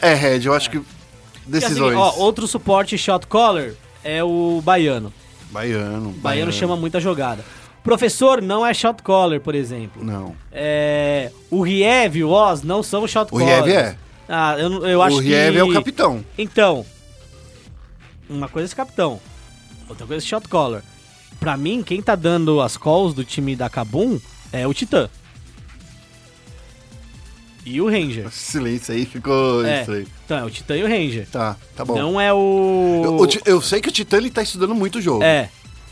É, Red, eu acho que. Porque, assim, Decisões. ó, outro suporte shot caller é o baiano. Baiano. O baiano chama muita jogada. Professor não é shot caller, por exemplo. Não. É, o Riev e o Oz não são shot O callers. Riev é. Ah, eu, eu acho o Riev que... é o capitão. Então, uma coisa é esse capitão. outra coisa é shot caller. Pra mim, quem tá dando as calls do time da Kabum é o Titã. E o Ranger. Esse silêncio aí ficou É. estranho. Então, é o Titã e o Ranger. Tá, tá bom. Não é o. eu, o Ti- eu sei que o Titã ele tá estudando muito o jogo. É.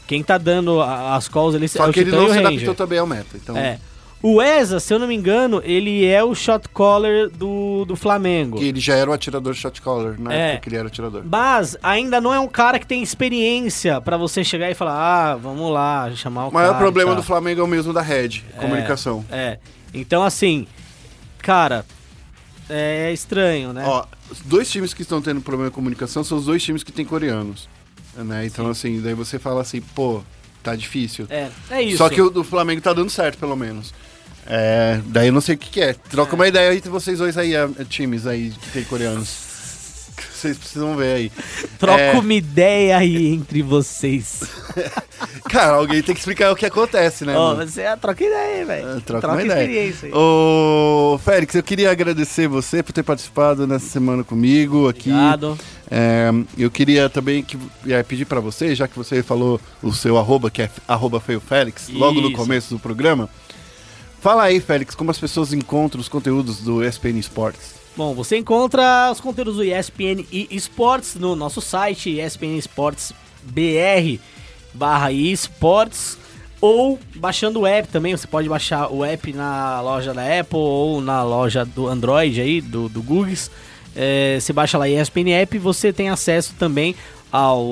Quem tá dando a- as calls ele Só é o que ele não se Ranger. adaptou também ao meta. Então, É. O Eza, se eu não me engano, ele é o shot caller do, do Flamengo. ele já era o atirador shot caller, na É. época que ele era atirador. Mas ainda não é um cara que tem experiência pra você chegar e falar, ah, vamos lá, chamar o O maior cara e problema do Flamengo é o mesmo da Red, comunicação. É. Então, assim, cara, é estranho, né? Ó, os dois times que estão tendo problema de comunicação são os dois times que têm coreanos. Né? Então, assim, daí você fala assim, pô, tá difícil. É, é isso. Só que o do Flamengo tá dando certo, pelo menos. É, daí eu não sei o que, que é. Troca uma ideia aí entre vocês dois aí, é, times aí que tem coreanos. Vocês precisam ver aí. Troca É. uma ideia aí entre vocês. Cara, alguém tem que explicar o que acontece, né? Mano? você é, troca ideia, velho. É, Troca, uma ideia. experiência aí. Ô, Félix, eu queria agradecer você por ter participado nessa semana comigo aqui. Obrigado. É, eu queria também que, é, pedir pra você, já que você falou o seu arroba, que é arroba feio Félix, logo no começo do programa. Fala aí, Félix, como as pessoas encontram os conteúdos do ESPN Sports. Bom, você encontra os conteúdos do ESPN e Esportes no nosso site, ESPN Esportes BR barra esportes ou baixando o app também, você pode baixar o app na loja da Apple ou na loja do Android aí, do, do Google. É, você baixa lá ESPN App você tem acesso também ao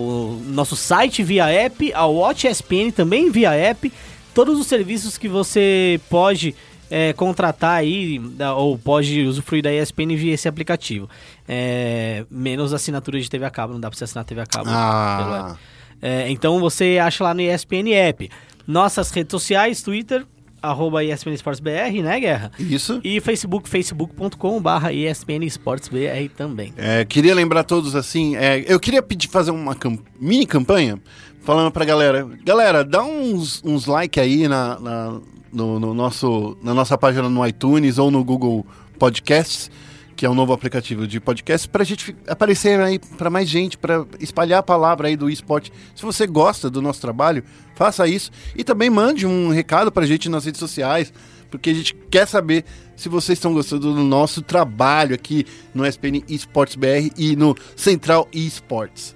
nosso site via app, ao Watch ESPN também via app, todos os serviços que você pode é, contratar aí da- ou pode usufruir da ESPN via esse aplicativo. É, menos assinatura de TV a cabo, não dá pra você assinar TV a cabo Ah. É, então você acha lá no ESPN App. Nossas redes sociais, Twitter, arroba ESPN Esportes BR, né, Guerra? Isso. E Facebook, facebook.com barra ESPN Esportes BR também. É, queria lembrar todos assim, é, eu queria pedir fazer uma cam- mini campanha falando pra galera, galera, dá uns, uns like aí na, na- no, no nosso, na nossa página no iTunes ou no Google Podcasts, que é um novo aplicativo de podcast, pra gente fi- aparecer aí pra mais gente, pra espalhar a palavra aí do esporte. Se você gosta do nosso trabalho, faça isso e também mande um recado pra gente nas redes sociais, porque a gente quer saber se vocês estão gostando do nosso trabalho aqui no SPN Esportes BR e no Central Esportes.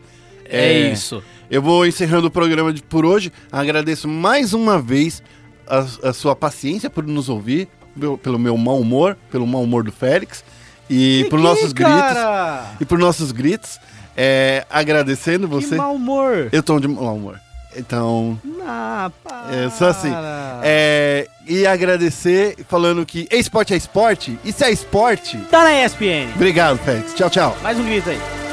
É, isso. Eu vou encerrando o programa de- por hoje. Agradeço mais uma vez a, a sua paciência por nos ouvir, meu- pelo meu mau humor, pelo mau humor do Félix e por nossos gritos. Cara, E por nossos gritos. É, agradecendo que você. mau humor. Eu tô de mau humor. Então, Ah, é só assim. É, e agradecer falando que esporte é esporte. E se é esporte. Tá na ESPN. Obrigado, Félix. Tchau, tchau. Mais um grito aí.